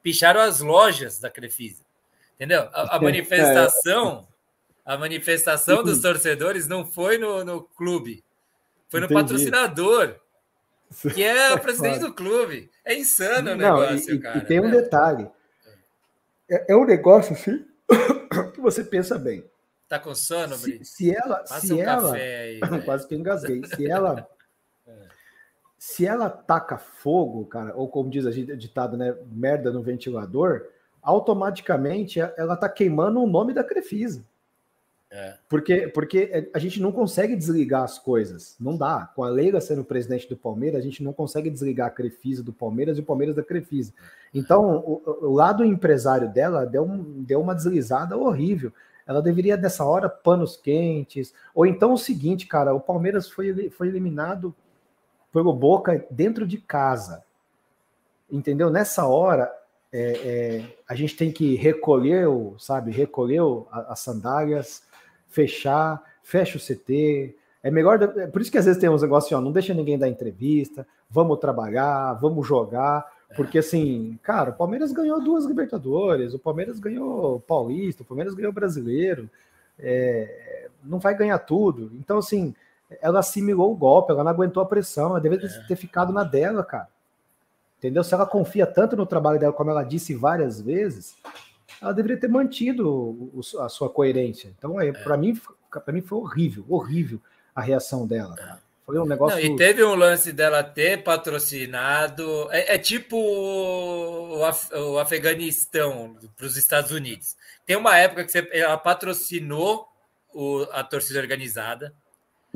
Speaker 1: Picharam as lojas da Crefisa. Entendeu? A, a manifestação a manifestação dos torcedores não foi no, no clube, foi no Entendi. patrocinador, que é o presidente do clube. É insano o negócio,
Speaker 2: e,
Speaker 1: cara.
Speaker 2: E tem um né? detalhe. É, é, um negócio assim que você pensa bem.
Speaker 1: Tá com sono,
Speaker 2: Brito? Se, se ela. Passa se um ela aí, quase que engasguei. Se ela. Se ela taca fogo, cara, ou como diz a ditado, né, merda no ventilador, automaticamente ela tá queimando o nome da Crefisa. É. Porque, porque a gente não consegue desligar as coisas. Não dá. Com a Leila sendo presidente do Palmeiras, a gente não consegue desligar a Crefisa do Palmeiras e o Palmeiras da Crefisa. Então, o, o lado empresário dela deu, um, deu uma deslizada horrível. Ela deveria, nessa hora, panos quentes. Ou então o seguinte, cara, o Palmeiras foi, foi eliminado pelo Boca dentro de casa. Entendeu? Nessa hora, é, é, a gente tem que recolher, o, sabe, recolher as sandálias, fechar, fecha o CT. É melhor. É por isso que às vezes tem uns negócios, ó, não deixa ninguém dar entrevista, vamos trabalhar, vamos jogar. Porque assim, cara, o Palmeiras ganhou duas Libertadores, o Palmeiras ganhou Paulista, o Palmeiras ganhou Brasileiro, é, não vai ganhar tudo. Então, assim, ela assimilou o golpe, ela não aguentou a pressão, ela deveria é. ter ficado na dela, cara. Entendeu? Se ela confia tanto no trabalho dela, como ela disse várias vezes, ela deveria ter mantido a sua coerência. Então, é, é. para mim, para mim foi horrível, horrível a reação dela. Foi um negócio. Não,
Speaker 1: e teve um lance dela ter patrocinado. É, é tipo o, Af, o Afeganistão para os Estados Unidos. Tem uma época que você, ela patrocinou o, a torcida organizada.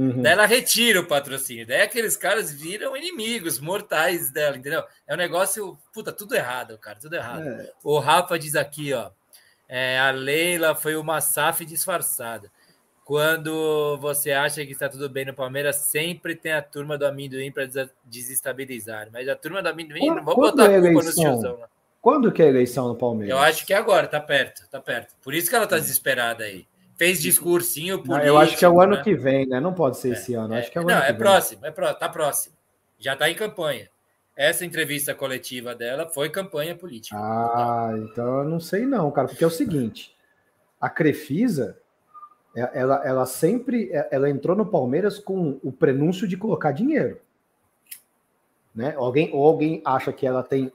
Speaker 1: Uhum. Daí ela retira o patrocínio. Daí aqueles caras viram inimigos mortais dela, entendeu? É um negócio, puta, tudo errado, cara, tudo errado. É. O Rafa diz aqui, ó. É, a Leila foi uma SAF disfarçada. Quando você acha que está tudo bem no Palmeiras, sempre tem a turma do amendoim para desestabilizar. Mas a turma do amendoim, quando, não vou botar é a culpa no tiozão.
Speaker 2: Quando que é a eleição no Palmeiras?
Speaker 1: Eu acho que é agora, tá perto, tá perto. Por isso que ela tá desesperada aí fez discursinho político.
Speaker 2: eu acho que é o ano né? que vem, né? Não pode ser é, esse ano.
Speaker 1: É,
Speaker 2: acho que é
Speaker 1: o
Speaker 2: não,
Speaker 1: ano é próximo, é próximo, tá próximo. Já tá em campanha. Essa entrevista coletiva dela foi campanha política.
Speaker 2: Ah, então eu não sei não, cara, porque é o seguinte, a Crefisa, é, ela, ela sempre, é, ela entrou no Palmeiras com o prenúncio de colocar dinheiro, né? Alguém ou alguém acha que ela tem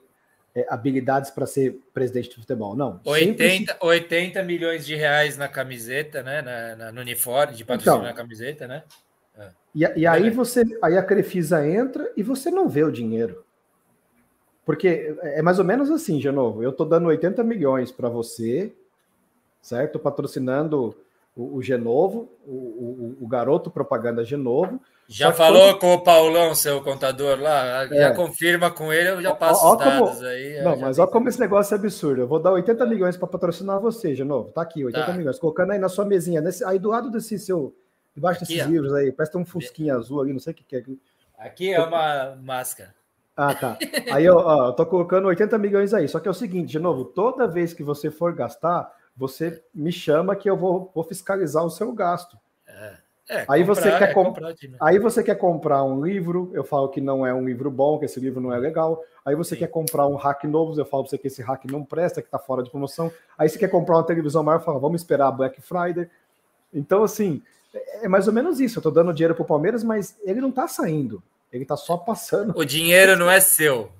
Speaker 2: habilidades para ser presidente de futebol. Não.
Speaker 1: 80, se... 80 milhões de reais na camiseta, né? Na, na no uniforme, de patrocínio então, na camiseta, né?
Speaker 2: É. E, e aí você, aí a Crefisa entra e você não vê o dinheiro. Porque é mais ou menos assim, de novo. Eu estou dando 80 milhões para você, certo? Patrocinando o, o Genovo, o, o, o garoto propaganda Genovo.
Speaker 1: Já falou quando... com o Paulão, seu contador lá? É. Já confirma com ele, eu já passo ó, ó os dados
Speaker 2: como...
Speaker 1: aí.
Speaker 2: Não, mas olha como esse negócio é absurdo. Eu vou dar 80 milhões para patrocinar você, de novo. Tá aqui, 80 tá. milhões. Colocando aí na sua mesinha. Nesse... Aí do lado desse seu. Debaixo desses aqui, livros aí. Parece que tem um fusquinha azul ali, não sei o que, que é.
Speaker 1: Aqui é uma máscara.
Speaker 2: Ah, tá. Aí eu, ó, eu tô colocando 80 milhões aí. Só que é o seguinte, de novo, toda vez que você for gastar, você me chama que eu vou, vou fiscalizar o seu gasto. É, aí, comprar, você quer é comp... aí você quer comprar um livro, eu falo que não é um livro bom, que esse livro não é legal. Aí você Sim. quer comprar um hack novo, eu falo para você que esse hack não presta, que está fora de promoção. Aí você quer comprar uma televisão maior, eu falo, vamos esperar a Black Friday. Então, assim, é, é mais ou menos isso. Eu estou dando dinheiro para o Palmeiras, mas ele não está saindo. Ele está só passando.
Speaker 1: O dinheiro não é seu.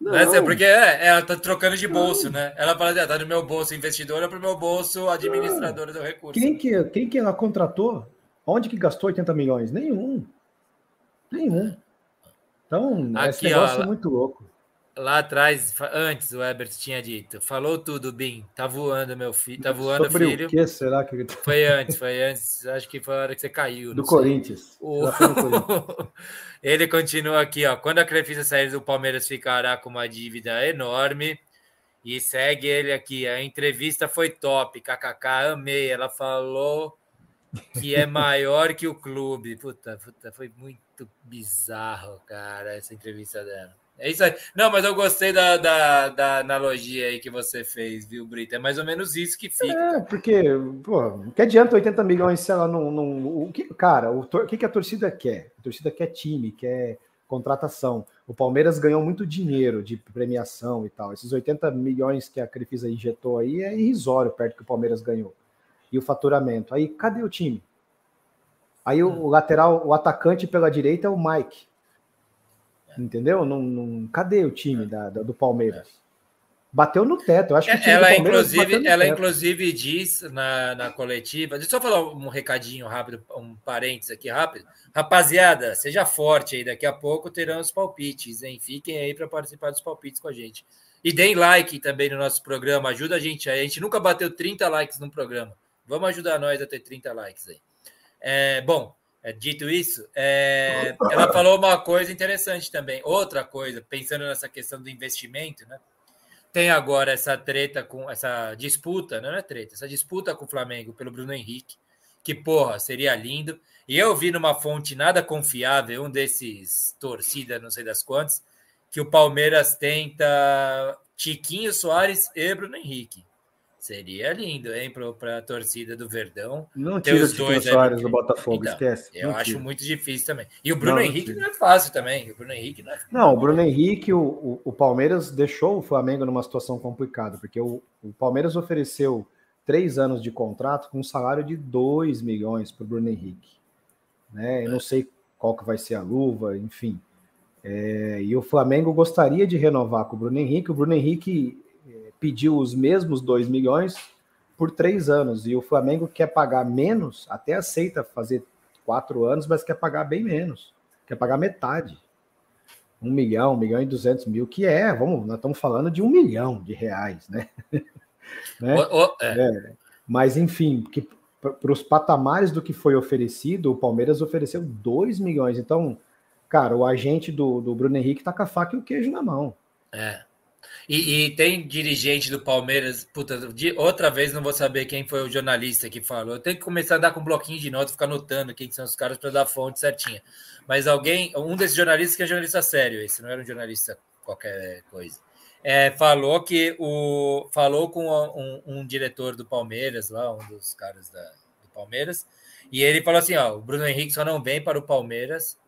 Speaker 1: Não, não é seu, porque é, ela está trocando de bolso, não. né? Ela fala, está ah, no meu bolso investidora para o meu bolso administradora do recurso.
Speaker 2: Quem que, quem que ela contratou? Onde que gastou 80 milhões? Nenhum. Nenhum. Então, Aqui, esse negócio ó, é muito louco.
Speaker 1: Lá atrás, antes o Ebert tinha dito, falou tudo, Bim, tá voando meu filho, tá voando
Speaker 2: Sobre
Speaker 1: filho.
Speaker 2: O que será que
Speaker 1: Foi antes, foi antes, acho que foi a hora que você caiu.
Speaker 2: Do Corinthians. O...
Speaker 1: Ele continua aqui, ó. Quando a Crefisa sair do Palmeiras, ficará com uma dívida enorme. E segue ele aqui. A entrevista foi top, kkk, amei. Ela falou que é maior que o clube. Puta, puta, foi muito bizarro, cara, essa entrevista dela. É isso aí. Não, mas eu gostei da, da, da, analogia aí que você fez, viu, Brito? É mais ou menos isso que fica. É,
Speaker 2: porque, pô, que adianta 80 milhões se ela não. não o que, cara, o, o que, que a torcida quer? A torcida quer time, quer contratação. O Palmeiras ganhou muito dinheiro de premiação e tal. Esses 80 milhões que a Crefisa injetou aí é irrisório perto que o Palmeiras ganhou. E o faturamento. Aí, cadê o time? Aí o, o lateral, o atacante pela direita é o Mike. Entendeu? Não, não, cadê o time da, da do Palmeiras? Bateu no teto. Eu acho que
Speaker 1: ela, inclusive, ela inclusive diz na, na coletiva. Deixa eu só falar um recadinho rápido, um parênteses aqui rápido. Rapaziada, seja forte aí. Daqui a pouco terão os palpites, hein? Fiquem aí para participar dos palpites com a gente. E deem like também no nosso programa. Ajuda a gente aí. A gente nunca bateu 30 likes no programa. Vamos ajudar nós a ter 30 likes aí. É, bom, é, dito isso, é, ela falou uma coisa interessante também. Outra coisa, pensando nessa questão do investimento, né? Tem agora essa treta com essa disputa, não é treta, essa disputa com o Flamengo pelo Bruno Henrique, que porra, seria lindo. E eu vi numa fonte nada confiável, um desses torcida, não sei das quantas, que o Palmeiras tenta Tiquinho Soares e Bruno Henrique. Seria lindo, hein, para a torcida do Verdão.
Speaker 2: Não tira os dois Soares do Botafogo, então, esquece.
Speaker 1: Eu acho muito difícil também. E o Bruno não, Henrique não, não, é fácil também. O Bruno Henrique não é fácil.
Speaker 2: Não, o Bruno Henrique, o, o, o, Palmeiras deixou o Flamengo numa situação complicada, porque o, o Palmeiras ofereceu três anos de contrato com um salário de 2 milhões para o Bruno Henrique. Né? Eu não sei qual que vai ser a luva, enfim. É, e o Flamengo gostaria de renovar com o Bruno Henrique. O Bruno Henrique pediu os mesmos 2 milhões por três anos. E o Flamengo quer pagar menos, até aceita fazer quatro anos, mas quer pagar bem menos. Quer pagar metade. Um milhão, um milhão e duzentos mil, que é, vamos, nós estamos falando de um milhão de reais, né? né? Oh, oh, é. É. Mas, enfim, que para os patamares do que foi oferecido, o Palmeiras ofereceu 2 milhões. Então, cara, o agente do, do Bruno Henrique tá com a faca e o queijo na mão.
Speaker 1: É. E, e, tem dirigente do Palmeiras, puta, de, outra vez não vou saber quem foi o jornalista que falou. Eu tenho que começar a dar com um bloquinho de notas, ficar anotando quem são os caras para dar fonte certinha. Mas alguém, um desses jornalistas que é jornalista sério, esse não era um jornalista qualquer coisa, é, falou que o falou com um, um, diretor do Palmeiras lá, um dos caras da, do Palmeiras, e ele falou assim: ó, o Bruno Henrique só não vem para o Palmeiras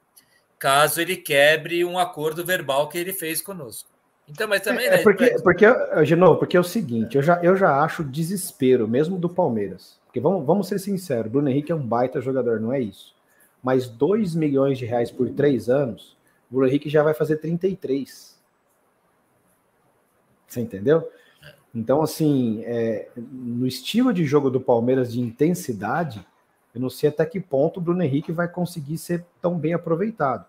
Speaker 1: caso ele quebre um acordo verbal que ele fez conosco. Então, mas também.
Speaker 2: É, né, porque, porque, de novo, porque é o seguinte, eu já, eu já acho desespero, mesmo do Palmeiras. Porque vamos, vamos ser sinceros, Bruno Henrique é um baita jogador, não é isso. Mas 2 milhões de reais por três anos, o Bruno Henrique já vai fazer 33. Você entendeu? Então, assim, é, no estilo de jogo do Palmeiras de intensidade, eu não sei até que ponto o Bruno Henrique vai conseguir ser tão bem aproveitado.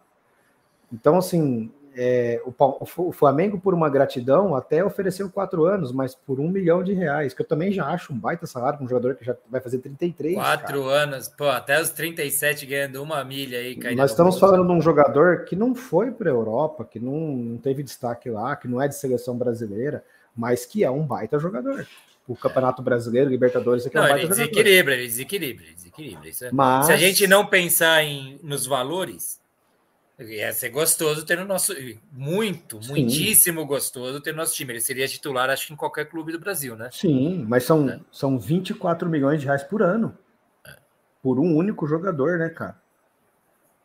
Speaker 2: Então, assim, é, o, o, Flamengo, por uma gratidão, até ofereceu quatro anos, mas por um milhão de reais, que eu também já acho um baita salário para um jogador que já vai fazer 33.
Speaker 1: Quatro cara. anos, pô, até os 37 ganhando uma milha aí.
Speaker 2: Nós estamos falando de um jogador que não foi para a Europa, que não, não teve destaque lá, que não é de seleção brasileira, mas que é um baita jogador o Campeonato Brasileiro, Libertadores, aqui
Speaker 1: não, é um ele desequilibra, ele desequilibra, ele desequilibra. É... Mas... Se a gente não pensar em, nos valores, Ia ser gostoso ter o nosso. Muito, Sim. muitíssimo gostoso ter o nosso time. Ele seria titular, acho que em qualquer clube do Brasil, né?
Speaker 2: Sim, mas são, é. são 24 milhões de reais por ano. É. Por um único jogador, né, cara?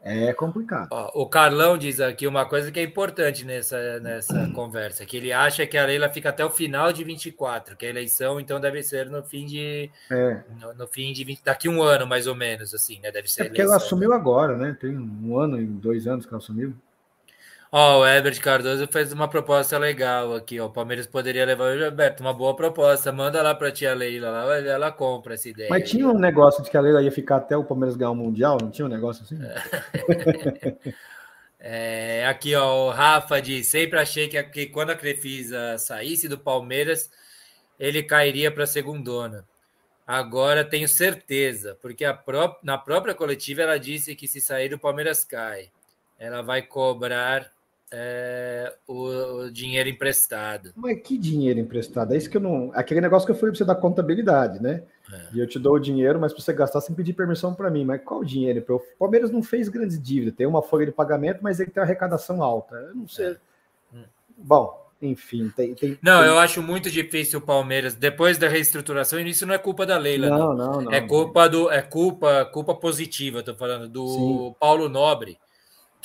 Speaker 2: É complicado.
Speaker 1: Ó, o Carlão diz aqui uma coisa que é importante nessa, nessa conversa, que ele acha que a Leila fica até o final de 24, que a eleição então deve ser no fim de é. no, no, fim de 20, daqui um ano mais ou menos assim, né? Deve ser. É
Speaker 2: porque eleição, ela assumiu né? agora, né? Tem um ano e dois anos que ela assumiu.
Speaker 1: Ó, o Herbert Cardoso fez uma proposta legal aqui, ó. O Palmeiras poderia levar o Gilberto, uma boa proposta. Manda lá para tia Leila, lá, ela compra essa ideia.
Speaker 2: Mas tinha um negócio de que a Leila ia ficar até o Palmeiras ganhar o Mundial, não tinha um negócio assim?
Speaker 1: é, aqui, ó, o Rafa diz: sempre achei que, que quando a Crefisa saísse do Palmeiras, ele cairia para a segundona. Agora tenho certeza, porque pró na própria coletiva ela disse que se sair o Palmeiras cai. Ela vai cobrar é, o, o, dinheiro emprestado.
Speaker 2: Mas que dinheiro emprestado? É isso que eu não. Aquele negócio que eu falei para você da contabilidade, né? É. E eu te dou o dinheiro, mas para você gastar sem pedir permissão para mim. Mas qual dinheiro? O Palmeiras não fez grandes dívidas, tem uma folha de pagamento, mas ele tem uma arrecadação alta. Eu não sei. É. Hum. Bom, enfim, tem, tem,
Speaker 1: Não,
Speaker 2: tem...
Speaker 1: eu acho muito difícil o Palmeiras, depois da reestruturação, e isso não é culpa da Leila.
Speaker 2: Não, não, não. não
Speaker 1: é culpa do. É culpa, culpa positiva, estou falando, do Sim. Paulo Nobre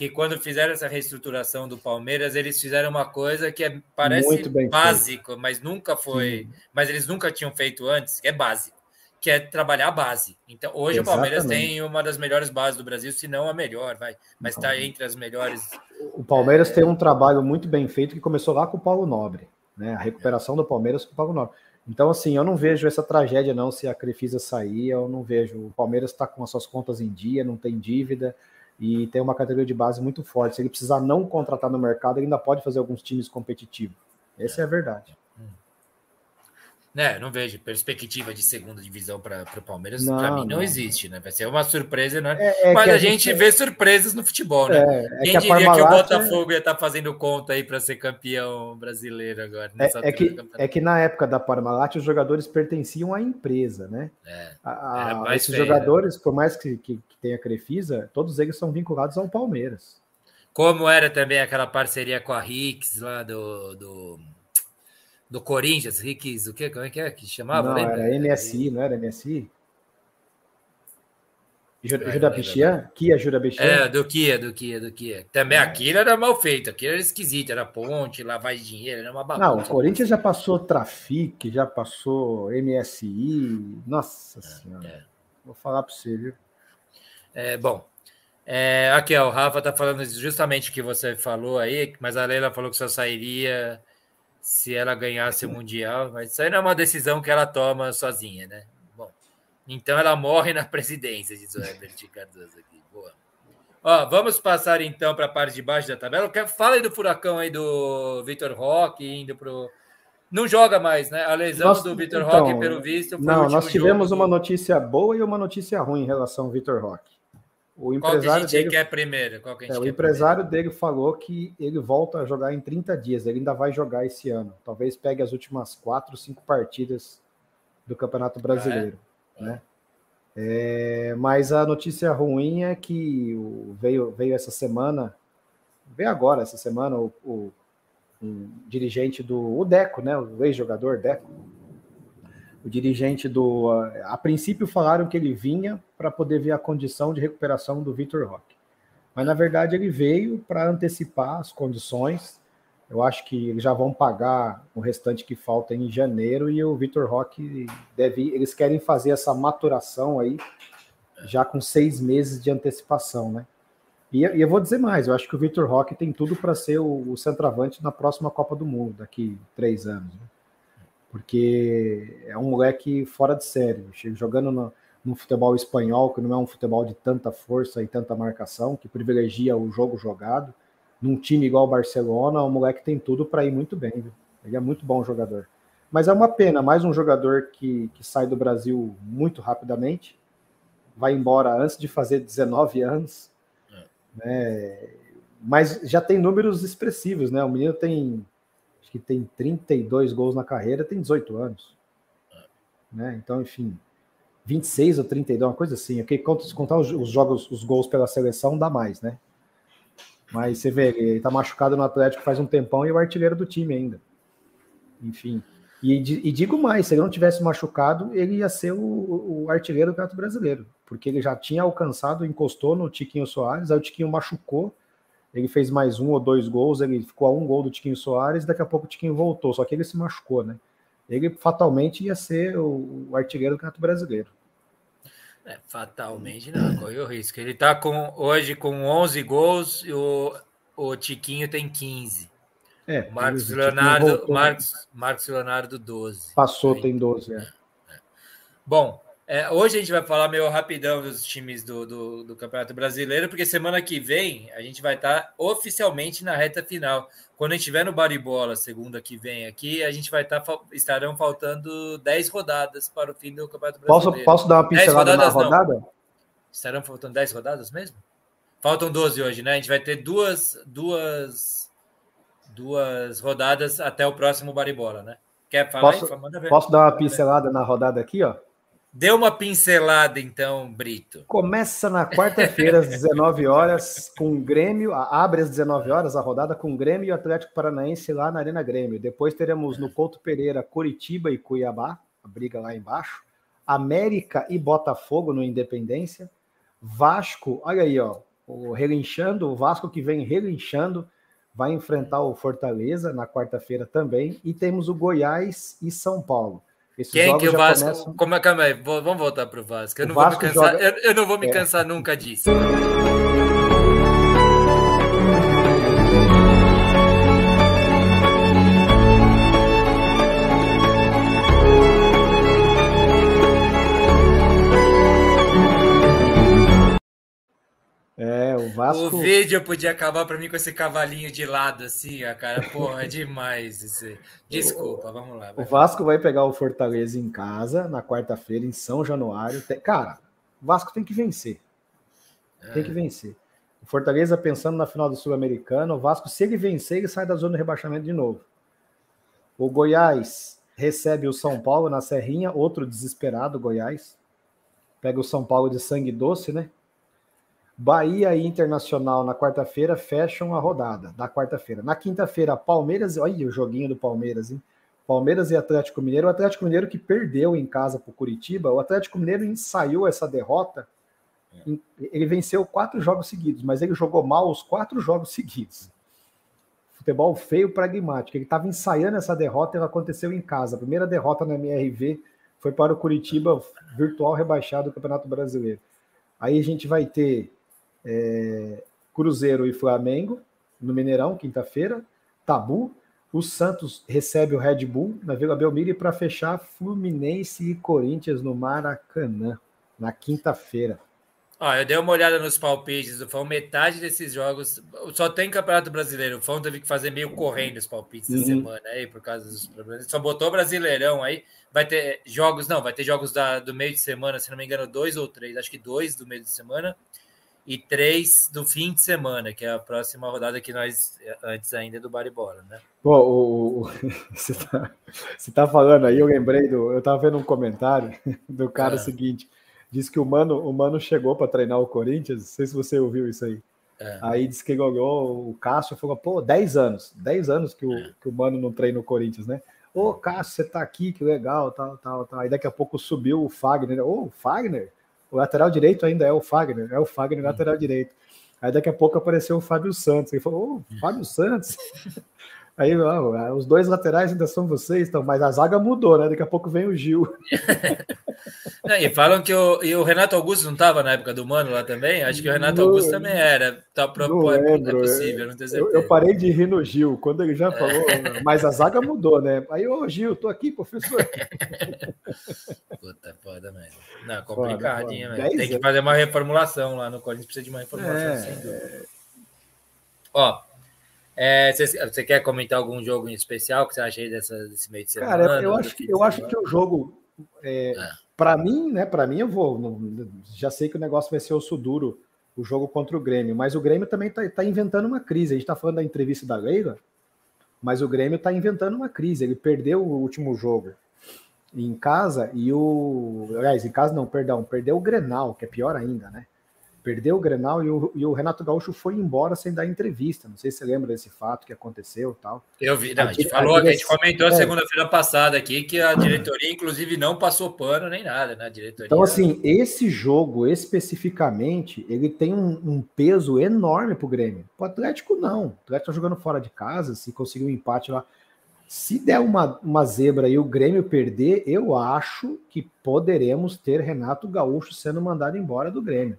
Speaker 1: que quando fizeram essa reestruturação do Palmeiras, eles fizeram uma coisa que é, parece básico, feito. mas nunca foi, Sim. mas eles nunca tinham feito antes, que é básico, que é trabalhar a base. Então, hoje Exatamente. o Palmeiras tem uma das melhores bases do Brasil, se não a melhor, vai, mas está entre as melhores.
Speaker 2: O Palmeiras é... tem um trabalho muito bem feito que começou lá com o Paulo Nobre, né? A recuperação do Palmeiras com o Paulo Nobre. Então, assim, eu não vejo essa tragédia, não, se a Crefisa sair, eu não vejo. O Palmeiras está com as suas contas em dia, não tem dívida e tem uma categoria de base muito forte. Se ele precisar não contratar no mercado, ele ainda pode fazer alguns times competitivos. Essa é a verdade.
Speaker 1: É, não vejo perspectiva de segunda divisão para o Palmeiras. Para mim não, não, existe, né? Vai ser uma surpresa, né? É, é Mas a, gente, gente vê surpresas no futebol, né? É, é Quem que diria que o Botafogo ia estar tá fazendo conta aí para ser campeão brasileiro agora?
Speaker 2: É, é que, é que na época da Parmalat os jogadores pertenciam à empresa, né? É, a, a, esses feio, né? jogadores, né? por mais que, que, que tenha Crefisa, todos eles são vinculados ao Palmeiras.
Speaker 1: Como era também aquela parceria com a Rix lá do, do do Corinthians, Ricks, o que? Como é que é que chamava?
Speaker 2: Não, lembra? era MSI, não era MSI? Ajuda Bichian? Kia Ajuda Bichian?
Speaker 1: É, do Kia, do Kia, do Kia. Também é. aquilo era mal feito, aquilo era esquisito, era ponte, lavagem de dinheiro, era uma bagunça.
Speaker 2: Não, o Corinthians já passou Trafic, já passou MSI, nossa é, senhora. É. Vou falar para você, viu?
Speaker 1: É, bom, é, aqui, ó, o Rafa tá falando justamente o que você falou aí, mas a Leila falou que só sairia se ela ganhasse o Mundial, mas isso aí não é uma decisão que ela toma sozinha, né? Bom, então ela morre na presidência, diz o Herbert Cardoso aqui. Boa. Ó, vamos passar então para a parte de baixo da tabela. Fala aí do furacão aí do Vitor Roque indo pro. Não joga mais, né? A lesão nós, do Vitor então, Roque, pelo visto.
Speaker 2: não, nós tivemos uma notícia boa e uma notícia ruim em relação ao Vitor Roque.
Speaker 1: O empresário dele, quer primeiro? Qual que a gente
Speaker 2: é, o empresário primeiro? dele falou que ele volta a jogar em 30 dias. Ele ainda vai jogar esse ano. Talvez pegue as últimas quatro, cinco partidas do Campeonato Brasileiro, ah, é? né? É, mas a notícia ruim é que veio, veio essa semana, veio agora essa semana o, o um dirigente do o Deco, né? O ex-jogador Deco, o dirigente do. A princípio falaram que ele vinha para poder ver a condição de recuperação do Vitor Roque. Mas na verdade ele veio para antecipar as condições. Eu acho que eles já vão pagar o restante que falta em janeiro e o Vitor Roque deve. Eles querem fazer essa maturação aí já com seis meses de antecipação, né? E, eu vou dizer mais, eu acho que o Vitor Roque tem tudo para ser o, o centroavante na próxima Copa do Mundo, daqui três anos. Né? Porque é um moleque fora de série, jogando no, no, futebol espanhol, que não é um futebol de tanta força e tanta marcação, que privilegia o jogo jogado, num time igual o Barcelona, o moleque tem tudo para ir muito bem, viu? ele é muito bom jogador. Mas é uma pena, mais um jogador que, que sai do Brasil muito rapidamente, vai embora antes de fazer 19 anos, é. né? mas já tem números expressivos, né? O menino tem que tem 32 gols na carreira, tem 18 anos. Né? Então, enfim, 26 ou 32, uma coisa assim. Aqui, se contar os, os, jogos, os gols pela seleção, dá mais, né? Mas você vê, ele tá machucado no Atlético faz um tempão e é o artilheiro do time ainda. Enfim. E, e, digo mais, se ele não tivesse machucado, ele ia ser o, o artilheiro do Campeonato Brasileiro, porque ele já tinha alcançado, encostou no Tiquinho Soares, aí o Tiquinho machucou, ele fez mais um ou dois gols, ele ficou a um gol do Tiquinho Soares, daqui a pouco o Tiquinho voltou, só que ele se machucou, né? Ele fatalmente ia ser o, o artilheiro do Campeonato Brasileiro.
Speaker 1: É, fatalmente não, correu o risco. Ele está com, hoje com 11 gols e o, o Tiquinho tem 15. É, Marcos Leonardo, Marcos, Marcos Leonardo 12.
Speaker 2: Passou, tem 12, é. é.
Speaker 1: Bom, é, hoje a gente vai falar meio rapidão dos times do, do, do, Campeonato Brasileiro, porque semana que vem a gente vai estar oficialmente na reta final. Quando a gente estiver no Baribola, segunda que vem aqui, a gente vai estar estarão faltando 10 rodadas para o fim do Campeonato
Speaker 2: Brasileiro. Posso, posso dar uma pincelada na rodada? Não.
Speaker 1: Estarão faltando 10 rodadas mesmo? Faltam 12 hoje, né? A gente vai ter duas, duas duas rodadas até o próximo Baribola, né? Quer falar
Speaker 2: posso, aí? Posso dar uma pincelada na rodada aqui, ó?
Speaker 1: Dê uma pincelada, então, Brito.
Speaker 2: Começa na quarta-feira, às 19 horas, com o Grêmio. Abre às 19 horas a rodada com o Grêmio e o Atlético Paranaense lá na Arena Grêmio. Depois teremos no Couto Pereira, Curitiba e Cuiabá, a briga lá embaixo. América e Botafogo no Independência. Vasco, olha aí, ó, o relinchando, o Vasco que vem relinchando, vai enfrentar o Fortaleza na quarta-feira também. E temos o Goiás e São Paulo.
Speaker 1: Esses Quem que o Vasco. Começam... Como é, calma aí, vamos voltar para o Vasco. Eu não, Vasco joga... eu, eu, não vou me é. cansar nunca disso.
Speaker 2: É, o Vasco.
Speaker 1: O vídeo podia acabar para mim com esse cavalinho de lado, assim, a cara. Porra, é demais isso. Desculpa, vamos lá.
Speaker 2: Vai. O Vasco vai pegar o Fortaleza em casa na quarta-feira, em São Januário. Cara, o Vasco tem que vencer. Tem que é. vencer. O Fortaleza pensando na final do Sul-Americano, o Vasco, se ele vencer, ele sai da zona de rebaixamento de novo. O Goiás recebe o São Paulo na Serrinha, outro desesperado, Goiás. Pega o São Paulo de sangue doce, né? Bahia e Internacional na quarta-feira fecham a rodada da quarta-feira. Na quinta-feira, Palmeiras, olha o joguinho do Palmeiras, hein? Palmeiras e Atlético Mineiro. O Atlético Mineiro que perdeu em casa para o Curitiba. O Atlético Mineiro ensaiou essa derrota. Ele venceu quatro jogos seguidos, mas ele jogou mal os quatro jogos seguidos. Futebol feio, pragmático. Ele estava ensaiando essa derrota e ela aconteceu em casa. A primeira derrota na MRV foi para o Curitiba, virtual rebaixado do Campeonato Brasileiro. Aí a gente vai ter é, Cruzeiro e Flamengo no Mineirão, quinta-feira. Tabu. O Santos recebe o Red Bull na Vila Belmiro para fechar Fluminense e Corinthians no Maracanã na quinta-feira.
Speaker 1: Ó, eu dei uma olhada nos palpites do Fão, metade desses jogos só tem Campeonato Brasileiro. O Fão teve que fazer meio correndo os palpites uhum. semana aí por causa dos problemas. Só botou Brasileirão aí. Vai ter jogos, não, vai ter jogos da, do meio de semana, se não me engano, dois ou três, acho que dois do meio de semana e três do fim de semana, que é a próxima rodada que nós, antes ainda do Baribola, né?
Speaker 2: Pô, o, o, você, tá, você tá falando aí, eu lembrei do. Eu tava vendo um comentário do cara é. seguinte: diz que o Mano, o Mano chegou para treinar o Corinthians, não sei se você ouviu isso aí. É. Aí disse que ganhou o Cássio falou, pô, 10 anos, 10 anos que o, é. que o Mano não treina o Corinthians, né? Ô, Cássio, você tá aqui, que legal, tal, tal, tal. Aí daqui a pouco subiu o Fagner. Ô, Fagner? O lateral direito ainda é o Fagner, é o Fagner uhum. lateral direito. Aí daqui a pouco apareceu o Fábio Santos. Ele falou: Ô, Fábio Santos. Aí ó, os dois laterais ainda são vocês, então, mas a zaga mudou, né? Daqui a pouco vem o Gil.
Speaker 1: não, e falam que o, e o Renato Augusto não estava na época do Mano lá também? Acho que o Renato não, Augusto também era. Tá, não, não é
Speaker 2: possível, não tenho certeza. Eu, eu, parei de rir no Gil, quando ele já é. falou, mas a zaga mudou, né? Aí, ô Gil, tô aqui, professor.
Speaker 1: Puta foda mesmo. Não, complicadinho, foda, foda. Tem que fazer uma reformulação lá no Corinthians, precisa de uma reformulação, é, sem dúvida. É... Ó, é, você, quer comentar algum jogo em especial que você acha aí dessa, desse meio de semana?
Speaker 2: Cara, eu acho, que, eu acho que o jogo, é, é. Para mim, né? Para mim, eu vou. Já sei que o negócio vai ser osso duro, o jogo contra o Grêmio, mas o Grêmio também está tá inventando uma crise. A gente está falando da entrevista da Leila, mas o Grêmio está inventando uma crise. Ele perdeu o último jogo em casa e o. Aliás, em casa não, perdão, perdeu o Grenal, que é pior ainda, né? Perdeu o Grenal e o, e o, Renato Gaúcho foi embora sem dar entrevista. Não sei se você lembra desse fato que aconteceu tal.
Speaker 1: Eu vi, não, a, gente falou, a, a gente comentou é, segunda-feira passada aqui que a diretoria, inclusive, não passou pano nem nada, né? diretoria...
Speaker 2: Então, assim, esse jogo especificamente, ele tem um, um peso enorme para o Grêmio. O Atlético não. O Atlético tá jogando fora de casa, se conseguir um empate lá. Se der uma, uma zebra e o Grêmio perder, eu acho que poderemos ter Renato Gaúcho sendo mandado embora do Grêmio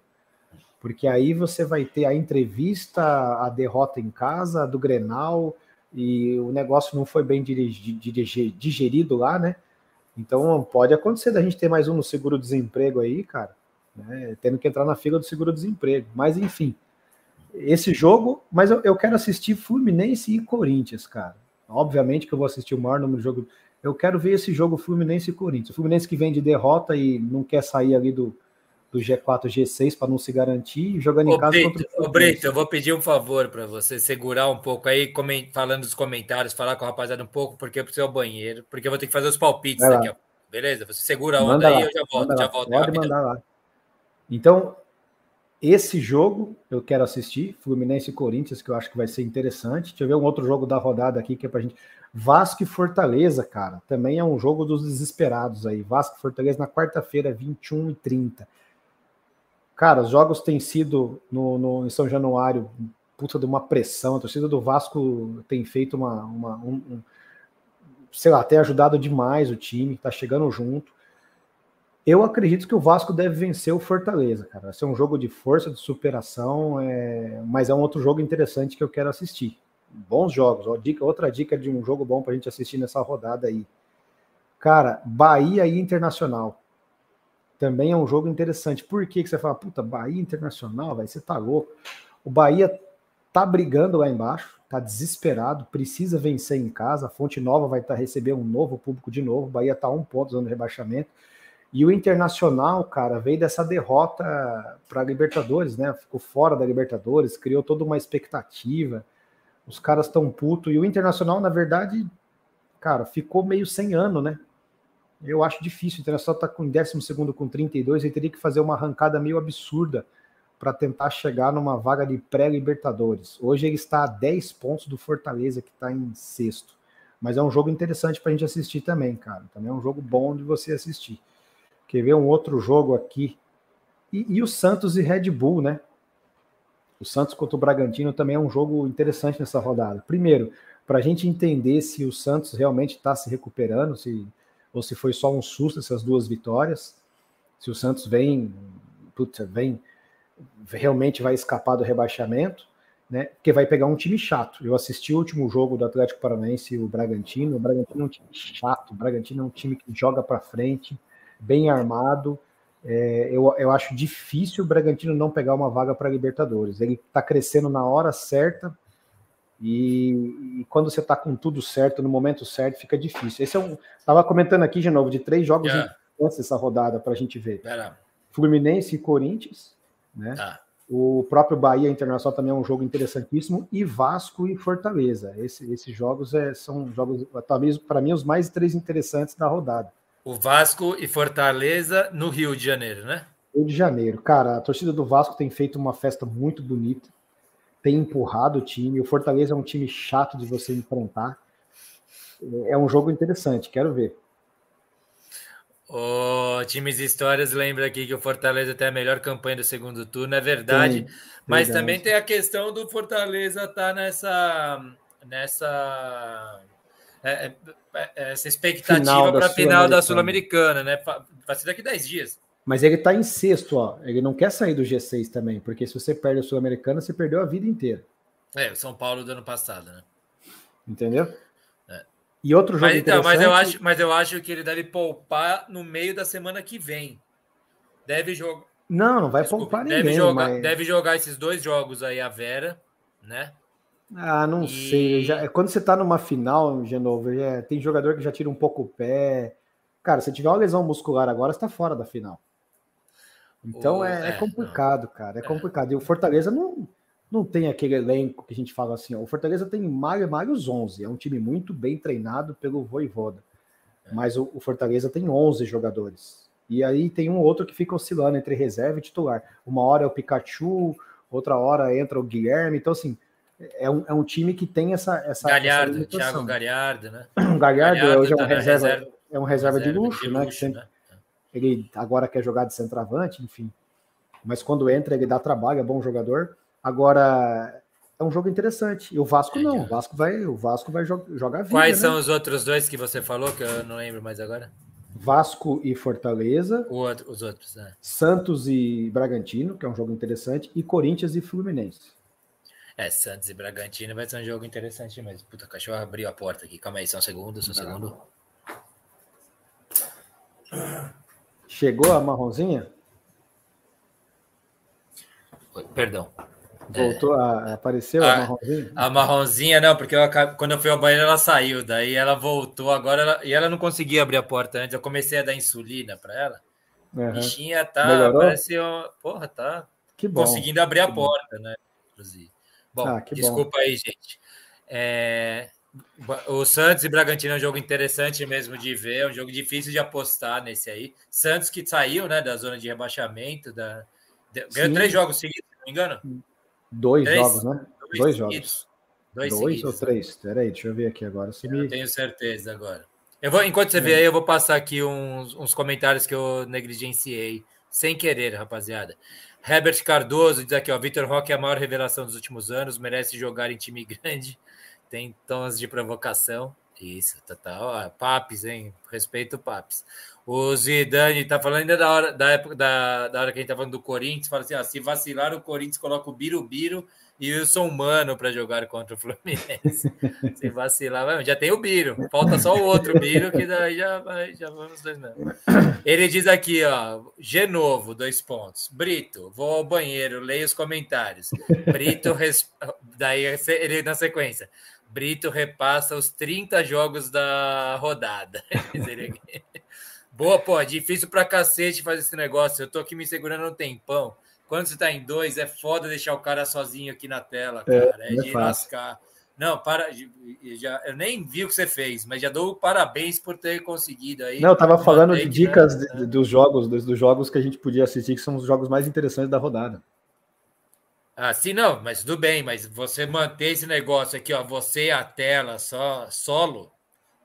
Speaker 2: porque aí você vai ter a entrevista, a derrota em casa do Grenal, e o negócio não foi bem digerido lá, né? Então pode acontecer da gente ter mais um no seguro-desemprego aí, cara, né? tendo que entrar na fila do seguro-desemprego. Mas enfim, esse jogo, mas eu, eu, quero assistir Fluminense e Corinthians, cara. Obviamente que eu vou assistir o maior número de jogos. Eu quero ver esse jogo Fluminense e Corinthians. O Fluminense que vem de derrota e não quer sair ali do, do G4 G6 para não se garantir, jogando
Speaker 1: ô,
Speaker 2: em casa
Speaker 1: Brito, contra o Brito, eu vou pedir um favor para você segurar um pouco aí, falando dos comentários, falar com a rapaziada um pouco, porque eu preciso ir ao banheiro, porque eu vou ter que fazer os palpites daqui a Beleza? Você segura a onda aí, eu já volto, já volto.
Speaker 2: Pode mandar lá. Então, esse jogo eu quero assistir, Fluminense e Corinthians, que eu acho que vai ser interessante. Deixa eu ver um outro jogo da rodada aqui que é pra gente. Vasco e Fortaleza, cara, também é um jogo dos desesperados aí. Vasco e Fortaleza na quarta-feira, 21 e 30. Cara, os jogos têm sido no, no, em São Januário, puta de uma pressão. A torcida do Vasco tem feito uma. uma um, um, sei lá, tem ajudado demais o time, tá chegando junto. Eu acredito que o Vasco deve vencer o Fortaleza, cara. Vai ser um jogo de força, de superação, é... mas é um outro jogo interessante que eu quero assistir. Bons jogos. Outra dica de um jogo bom para a gente assistir nessa rodada aí. Cara, Bahia e Internacional. Também é um jogo interessante. Por que, que você fala, puta, Bahia Internacional, vai você tá louco. O Bahia tá brigando lá embaixo, tá desesperado, precisa vencer em casa. A Fonte Nova vai tá recebendo um novo público de novo. O Bahia tá um ponto de rebaixamento e o Internacional, cara, veio dessa derrota para a Libertadores, né? Ficou fora da Libertadores, criou toda uma expectativa. Os caras estão puto e o Internacional, na verdade, cara, ficou meio sem ano, né? Eu acho difícil. O Internacional está com 12 com 32, ele teria que fazer uma arrancada meio absurda para tentar chegar numa vaga de pré-Libertadores. Hoje ele está a 10 pontos do Fortaleza, que está em sexto. Mas é um jogo interessante para a gente assistir também, cara. Também é um jogo bom de você assistir. Quer ver um outro jogo aqui? E, e o Santos e Red Bull, né? O Santos contra o Bragantino também é um jogo interessante nessa rodada. Primeiro, para a gente entender se o Santos realmente está se recuperando, se, ou se foi só um susto essas duas vitórias, se o Santos vem, vem realmente vai escapar do rebaixamento, né? Porque vai pegar um time chato. Eu assisti o último jogo do Atlético Paranaense e o Bragantino. O Bragantino é um time chato. O Bragantino é um time que joga para frente bem armado. É, eu, eu acho difícil o Bragantino não pegar uma vaga para Libertadores. Ele está crescendo na hora certa e, e quando você está com tudo certo, no momento certo, fica difícil. Esse é um. Estava comentando aqui de novo de três jogos yeah. antes dessa rodada para a gente ver. Fluminense e Corinthians, né? Ah. O próprio Bahia Internacional também é um jogo interessantíssimo e Vasco e Fortaleza. Esse, esses jogos é, são jogos, para mim, os mais três interessantes da rodada.
Speaker 1: O Vasco e Fortaleza no Rio de Janeiro, né?
Speaker 2: Rio de Janeiro. Cara, a torcida do Vasco tem feito uma festa muito bonita, tem empurrado o time. O Fortaleza é um time chato de você enfrentar. É um jogo interessante, quero ver.
Speaker 1: O Times Histórias lembra aqui que o Fortaleza tem a melhor campanha do segundo turno, é verdade. Tem, mas verdade. também tem a questão do Fortaleza estar tá nessa, nessa é, é, é, essa expectativa para a final da Sul-Americana, né? Vai ser daqui a 10 dias.
Speaker 2: Mas ele está em sexto, ó. Ele não quer sair do G6 também, porque se você perde a Sul-Americana, você perdeu a vida inteira.
Speaker 1: É, o São Paulo do ano passado, né?
Speaker 2: Entendeu? É. E outro jogo
Speaker 1: mas, então, mas eu acho, mas eu acho que ele deve poupar no meio da semana que vem. Deve jogar.
Speaker 2: Não, não vai Desculpa, poupar ninguém.
Speaker 1: Deve jogar, mas... deve jogar esses dois jogos aí a Vera, né?
Speaker 2: Ah, não e... sei. Já, quando você tá numa final, Genovo, já, tem jogador que já tira um pouco o pé. Cara, se tiver uma lesão muscular agora, você tá fora da final. Então o... é, é, é, complicado, não. cara. É, é complicado. E o Fortaleza não, não tem aquele elenco que a gente fala assim. Ó, o Fortaleza tem Mário Mários 11. É um time muito bem treinado pelo Voivoda. É. Mas o, o Fortaleza tem 11 jogadores. E aí tem um outro que fica oscilando entre reserva e titular. Uma hora é o Pikachu, outra hora entra o Guilherme. Então, assim, é um, é um time que tem essa. essa
Speaker 1: Galhardo, essa Thiago Galhardo, né?
Speaker 2: Galhardo, Galhardo hoje é um tá reserva, reserva, é um reserva, reserva de luxo, de né? luxo né? Ele agora quer jogar de centroavante, enfim. Mas quando entra, ele dá trabalho, é bom jogador. Agora, é um jogo interessante. E o Vasco não. O Vasco vai, o Vasco vai jogar vida,
Speaker 1: Quais né? são os outros dois que você falou, que eu não lembro mais agora?
Speaker 2: Vasco e Fortaleza.
Speaker 1: Outro, os outros, né?
Speaker 2: Santos e Bragantino, que é um jogo interessante. E Corinthians e Fluminense.
Speaker 1: É, Santos e Bragantino vai ser um jogo interessante mesmo. Puta, o cachorro abriu a porta aqui. Calma aí, só um segundo, só um segundo.
Speaker 2: Chegou a marronzinha?
Speaker 1: Perdão.
Speaker 2: Voltou a apareceu a, a, marronzinha?
Speaker 1: A marronzinha não, porque eu, quando eu fui ao banheiro ela saiu, daí ela voltou agora ela, e ela não conseguia abrir a porta antes. Eu comecei a dar insulina para ela. Uhum. Bichinha tá, Melhorou? parece, porra, tá que bom. conseguindo abrir a porta, né? Inclusive. Bom, ah, desculpa bom. aí, gente. É, o Santos e Bragantino é um jogo interessante mesmo de ver, é um jogo difícil de apostar nesse aí. Santos que saiu, né, da zona de rebaixamento, da ganhou três jogos seguidos, se não me engano.
Speaker 2: Dois três? jogos, né? Dois, Dois jogos. Dois, Dois ou três? Peraí, deixa eu ver aqui agora.
Speaker 1: Se eu me... tenho certeza agora. Eu vou, enquanto você é. vê aí, eu vou passar aqui uns, uns comentários que eu negligenciei, sem querer, rapaziada. Herbert Cardoso diz aqui, ó, Vitor Roque é a maior revelação dos últimos anos, merece jogar em time grande tem tons de provocação. Isso, total. Tá, Papes, hein? Respeito Papes. O Zidane tá falando ainda da hora, da época da, da hora que a gente tá falando do Corinthians, fala assim: ó, se vacilar, o Corinthians coloca o Birubiru e o Wilson Mano para jogar contra o Fluminense. se vacilar, já tem o Biro, falta só o outro Biro, que daí já, já vamos dois mesmo. Ele diz aqui, ó, Genovo, dois pontos. Brito, vou ao banheiro, leia os comentários. Brito, res... daí ele na sequência. Brito repassa os 30 jogos da rodada. Boa, pô, é difícil pra cacete fazer esse negócio. Eu tô aqui me segurando um tempão. Quando você tá em dois, é foda deixar o cara sozinho aqui na tela, é, cara. É, é de lascar. Não, para, já, eu nem vi o que você fez, mas já dou parabéns por ter conseguido aí.
Speaker 2: Não, eu tava falando de dicas né? dos jogos, dos, dos, jogos que a gente podia assistir, que são os jogos mais interessantes da rodada.
Speaker 1: Ah, sim, não, mas tudo bem, mas você manter esse negócio aqui, ó, você e a tela só solo,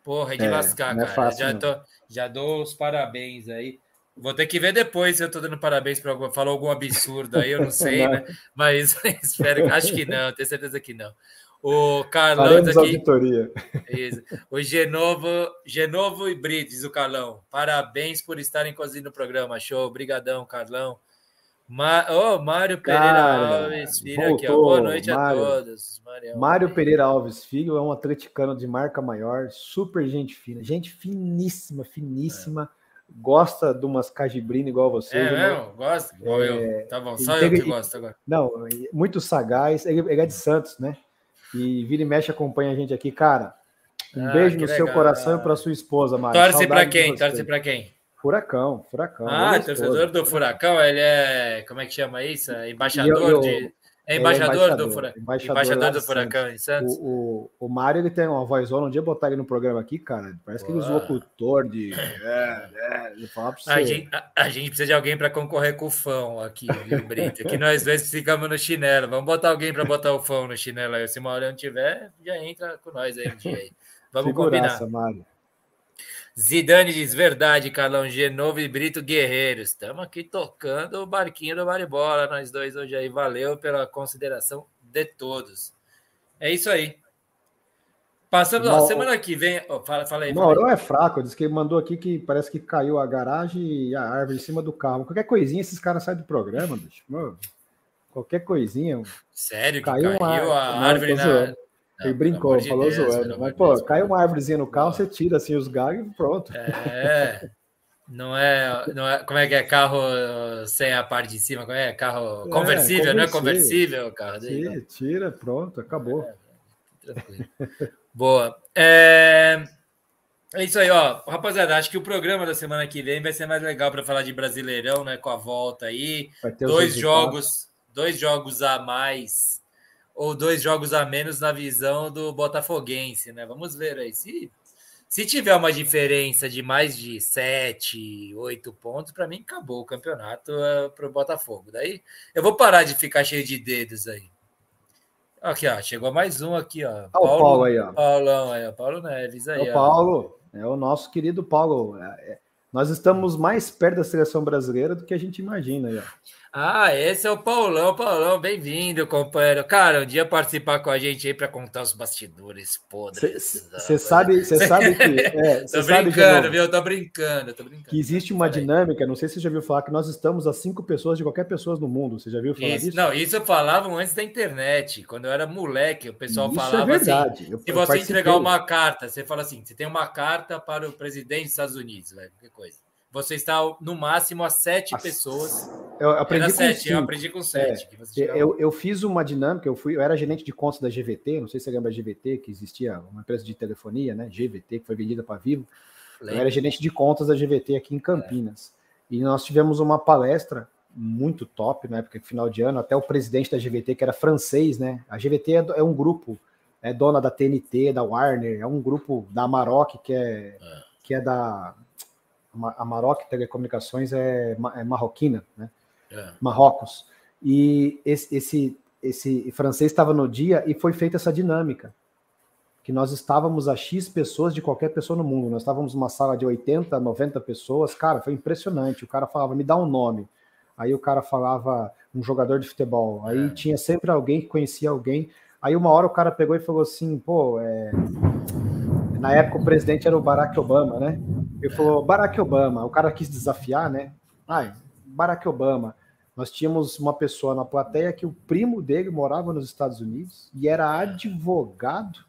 Speaker 1: porra, é de é, lascar, é cara. É fácil, já, tô, já dou os parabéns aí. Vou ter que ver depois se eu tô dando parabéns para falou algum absurdo aí, eu não sei, não. né? Mas espero, acho que não, tenho certeza que não. O Carlão aqui.
Speaker 2: Auditoria.
Speaker 1: Isso. O Genovo, Genovo e Brito, diz o Carlão. Parabéns por estarem cozinhando o programa. Show. Obrigadão, Carlão. Ma... Oh, Mário Pereira Cara, Alves Filho voltou, aqui, ó. Boa noite Mário, a todos.
Speaker 2: Marião. Mário Pereira Alves Filho é um atleticano de marca maior, super gente fina, gente finíssima, finíssima. É. Gosta de umas cajibrina igual você.
Speaker 1: É, né? mesmo? Gosta? Igual é, eu. Tá bom, só eu que gosto agora.
Speaker 2: Não, muito sagaz. Ele é de Santos, né? E vira e mexe acompanha a gente aqui. Cara, um ah, beijo no legal. seu coração e para sua esposa, Mário.
Speaker 1: Torce para quem? Torce para quem?
Speaker 2: Furacão, Furacão.
Speaker 1: Ah, torcedor do Furacão, ele é. Como é que chama isso? Embaixador eu, eu, de. É embaixador, é embaixador do Furacão. Embaixador, embaixador do Furacão em Santos.
Speaker 2: O, o, o Mário ele tem uma vozona. Um dia botar ele no programa aqui, cara. Parece que ele é locutor de. É,
Speaker 1: é, ele fala pra você. A gente, a, a gente precisa de alguém para concorrer com o Fão aqui, viu, Brito? Que nós dois ficamos no chinelo. Vamos botar alguém para botar o Fão no chinelo aí. Se uma hora não tiver, já entra com nós aí um dia aí. Vamos Figuraça, combinar. Mário. Zidane diz verdade, Carlão Genovo e Brito Guerreiros. Estamos aqui tocando o barquinho do Maribola, nós dois hoje aí. Valeu pela consideração de todos. É isso aí. Passamos, ó, semana que vem. Oh, fala, fala aí.
Speaker 2: Mauro é fraco, diz que mandou aqui que parece que caiu a garagem e a árvore em cima do carro. Qualquer coisinha, esses caras saem do programa, bicho. Mano, qualquer coisinha.
Speaker 1: Sério, caiu, caiu a, a árvore na,
Speaker 2: ele brincou, de falou Deus, zoando. Mas, pô, Deus, cai uma árvorezinha no carro, você tira assim os galhos e pronto.
Speaker 1: É. Não é, não é. Como é que é carro sem a parte de cima? Como é? Carro conversível, é, não é conversível carro
Speaker 2: dele? Sim, tira, pronto, acabou. É, tranquilo.
Speaker 1: Boa. É... é isso aí, ó. Rapaziada, acho que o programa da semana que vem vai ser mais legal para falar de Brasileirão, né? Com a volta aí. Dois jogos, dois jogos a mais ou dois jogos a menos na visão do Botafoguense, né? Vamos ver aí. Se, se tiver uma diferença de mais de sete, oito pontos, para mim acabou o campeonato uh, para o Botafogo. Daí eu vou parar de ficar cheio de dedos aí. Aqui, ó, chegou mais um aqui, ó.
Speaker 2: Ah, Paulo, Paulo aí, ó.
Speaker 1: Paulão aí, ó. Paulo Neves aí.
Speaker 2: É o Paulo, é o nosso querido Paulo. É, é, nós estamos mais perto da seleção brasileira do que a gente imagina aí, ó.
Speaker 1: Ah, esse é o Paulão, Paulão, bem-vindo, companheiro. Cara, um dia participar com a gente aí para contar os bastidores podres.
Speaker 2: Você sabe, você sabe que. É,
Speaker 1: tô brincando, viu? Tô brincando, tô brincando.
Speaker 2: Que existe uma dinâmica, não sei se você já viu falar, que nós estamos a cinco pessoas de qualquer pessoa no mundo. Você já viu falar
Speaker 1: isso,
Speaker 2: disso?
Speaker 1: Não, isso falavam antes da internet. Quando eu era moleque, o pessoal isso é falava é verdade. assim: eu, se você entregar uma carta, você fala assim: você tem uma carta para o presidente dos Estados Unidos, velho, que coisa. Você está no máximo a sete As... pessoas.
Speaker 2: Eu aprendi era com
Speaker 1: sete, cinco. eu aprendi com sete.
Speaker 2: É, eu, eu fiz uma dinâmica, eu fui, eu era gerente de contas da GVT, não sei se você lembra da GVT, que existia uma empresa de telefonia, né? GVT, que foi vendida para Vivo. Lembra. Eu era gerente de contas da GVT aqui em Campinas. É. E nós tivemos uma palestra muito top na época, final de ano, até o presidente da GVT, que era francês, né? A GVT é, é um grupo, é dona da TNT, da Warner, é um grupo da Amarok, que é, é. que é da. A Amarok Telecomunicações é, é marroquina, né? É. Marrocos. E esse, esse, esse francês estava no dia e foi feita essa dinâmica. Que nós estávamos a X pessoas de qualquer pessoa no mundo. Nós estávamos numa sala de 80, 90 pessoas. Cara, foi impressionante. O cara falava, me dá um nome aí o cara falava um jogador de futebol, aí é. tinha sempre alguém que conhecia alguém. Aí uma hora o cara pegou e falou assim, pô, é... na época o presidente era o Barack Obama, né? Ele falou, Barack Obama, o cara quis desafiar, né? Ai, Barack Obama. Nós tínhamos uma pessoa na plateia que o primo dele morava nos Estados Unidos e era advogado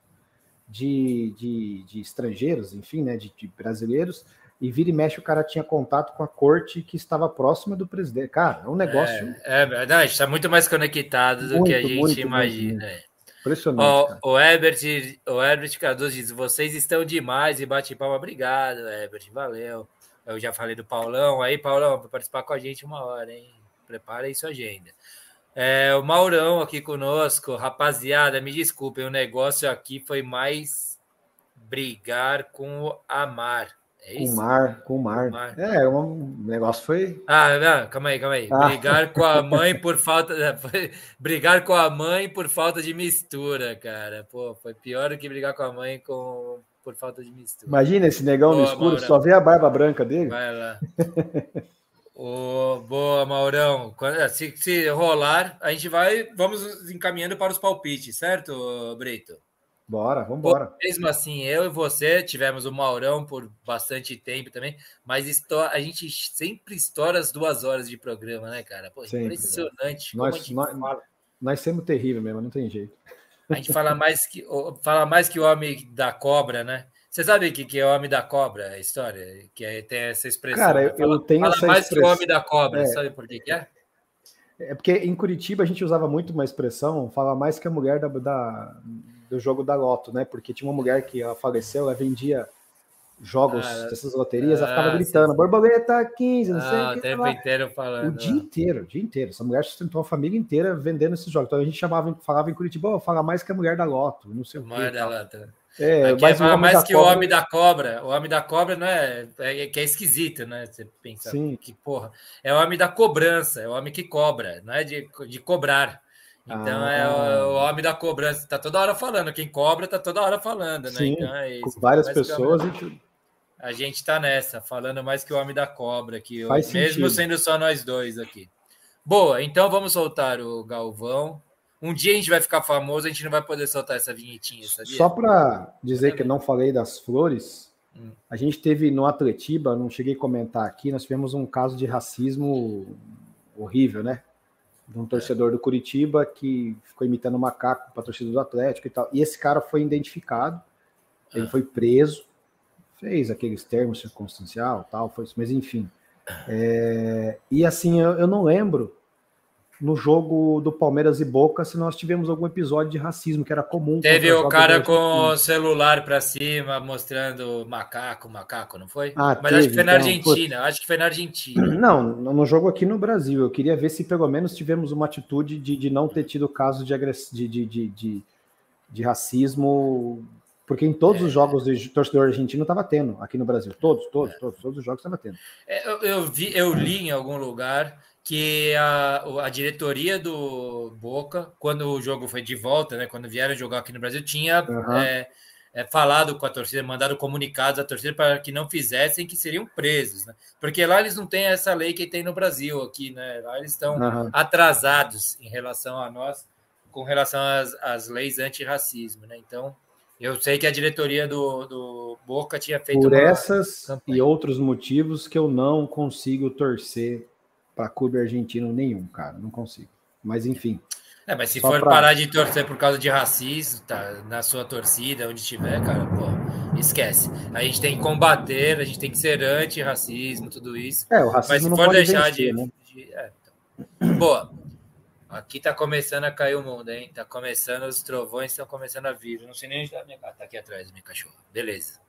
Speaker 2: de, de, de estrangeiros, enfim, né, de, de brasileiros, e vira e mexe o cara tinha contato com a corte que estava próxima do presidente. Cara, é um negócio.
Speaker 1: É, é verdade, está muito mais conectado do muito, que a gente muito, imagina. Muito,
Speaker 2: Impressionante.
Speaker 1: O, o, Herbert, o Herbert Cardoso diz: vocês estão demais e bate palma. Obrigado, Herbert, valeu. Eu já falei do Paulão. Aí, Paulão, para participar com a gente uma hora, hein? Prepara aí sua agenda. É, o Maurão aqui conosco. Rapaziada, me desculpem, o negócio aqui foi mais brigar com o Amar.
Speaker 2: É com o mar, com o mar. mar. É, o negócio foi.
Speaker 1: Ah, não, calma aí, calma aí. Ah. Brigar com a mãe por falta. brigar com a mãe por falta de mistura, cara. Pô, foi pior do que brigar com a mãe com... por falta de mistura.
Speaker 2: Imagina esse negão boa, no escuro, Maurão. só vê a barba branca dele.
Speaker 1: Vai lá. boa, Maurão. Se, se rolar, a gente vai. Vamos encaminhando para os palpites, certo, Brito?
Speaker 2: Bora, vamos embora.
Speaker 1: Mesmo assim, eu e você tivemos o Maurão por bastante tempo também, mas a gente sempre estoura as duas horas de programa, né, cara? Pô, impressionante.
Speaker 2: Nós, nós, nós somos terrível mesmo, não tem jeito.
Speaker 1: A gente fala mais que, fala mais que o homem da cobra, né? Você sabe o que, que é o homem da cobra, a história? Que é, tem essa expressão.
Speaker 2: Cara, eu, fala, eu tenho
Speaker 1: fala
Speaker 2: essa
Speaker 1: mais expressão. que o homem da cobra, é. sabe por que, que é?
Speaker 2: É porque em Curitiba a gente usava muito uma expressão, fala mais que a mulher da, da do jogo da Loto, né? Porque tinha uma mulher que faleceu, ela vendia jogos ah, dessas loterias, ela ficava ah, gritando, borboleta 15, não sei
Speaker 1: ah, o tempo inteiro falando.
Speaker 2: O dia inteiro, o dia inteiro. Essa mulher sustentou a família inteira vendendo esses jogos. Então a gente chamava, falava em Curitiba, fala mais que a mulher da Loto, não sei o
Speaker 1: quê. Da Loto. É, mas é mais que cobra... o homem da cobra. O homem da cobra não é, é, que é esquisito, né? Você pensa Sim. que porra. É o homem da cobrança, é o homem que cobra, não é de, de cobrar. Então ah, é o, o, homem da cobrança, tá toda hora falando. Quem cobra tá toda hora falando, né?
Speaker 2: Sim, então é isso. Com várias pessoas. Gente...
Speaker 1: A gente tá nessa, falando mais que o homem da cobra aqui, Faz mesmo sendo só nós dois aqui. Boa, então vamos soltar o Galvão. Um dia a gente vai ficar famoso, a gente não vai poder soltar essa vinhetinha, sabia?
Speaker 2: Só para dizer que eu não falei das flores, hum. a gente teve no Atletiba, não cheguei a comentar aqui, nós tivemos um caso de racismo horrível, né? De um torcedor do Curitiba que ficou imitando o macaco para a torcida do Atlético e tal. E esse cara foi identificado, ele ah. foi preso, fez aqueles termos circunstancial, tal, foi isso, mas enfim. É, e assim, eu, eu não lembro no jogo do Palmeiras e Boca se nós tivemos algum episódio de racismo que era comum.
Speaker 1: Teve o cara com o celular para cima mostrando macaco, macaco, não foi?
Speaker 2: Ah,
Speaker 1: Mas
Speaker 2: teve,
Speaker 1: acho que foi na então, Argentina, foi... acho que foi na Argentina.
Speaker 2: Não, no jogo aqui no Brasil. Eu queria ver se pelo menos tivemos uma atitude de, de não ter tido caso de, agress... de, de, de, de, de racismo porque em todos é. os jogos de torcedor argentino estava tendo aqui no Brasil. Todos, todos, é. todos, todos os jogos estava tendo.
Speaker 1: É, eu, eu, vi, eu li em algum lugar que a, a diretoria do Boca, quando o jogo foi de volta, né, quando vieram jogar aqui no Brasil, tinha uhum. é, é, falado com a torcida, mandado comunicados à torcida para que não fizessem, que seriam presos, né? Porque lá eles não têm essa lei que tem no Brasil aqui, né? Lá eles estão uhum. atrasados em relação a nós, com relação às, às leis antirracismo, né? Então, eu sei que a diretoria do, do Boca tinha feito
Speaker 2: por essas campanha. e outros motivos que eu não consigo torcer para clube argentino nenhum, cara. Não consigo. Mas enfim.
Speaker 1: É, mas se for pra... parar de torcer por causa de racismo, tá, na sua torcida, onde estiver, cara, pô, esquece. A gente tem que combater, a gente tem que ser anti-racismo, tudo isso.
Speaker 2: É, o racismo mas se for deixar vencer, de. Né? de é,
Speaker 1: então. Boa. Aqui tá começando a cair o mundo, hein? Tá começando, os trovões estão começando a vir. Não sei nem onde tá minha Tá aqui atrás, minha cachorra. Beleza.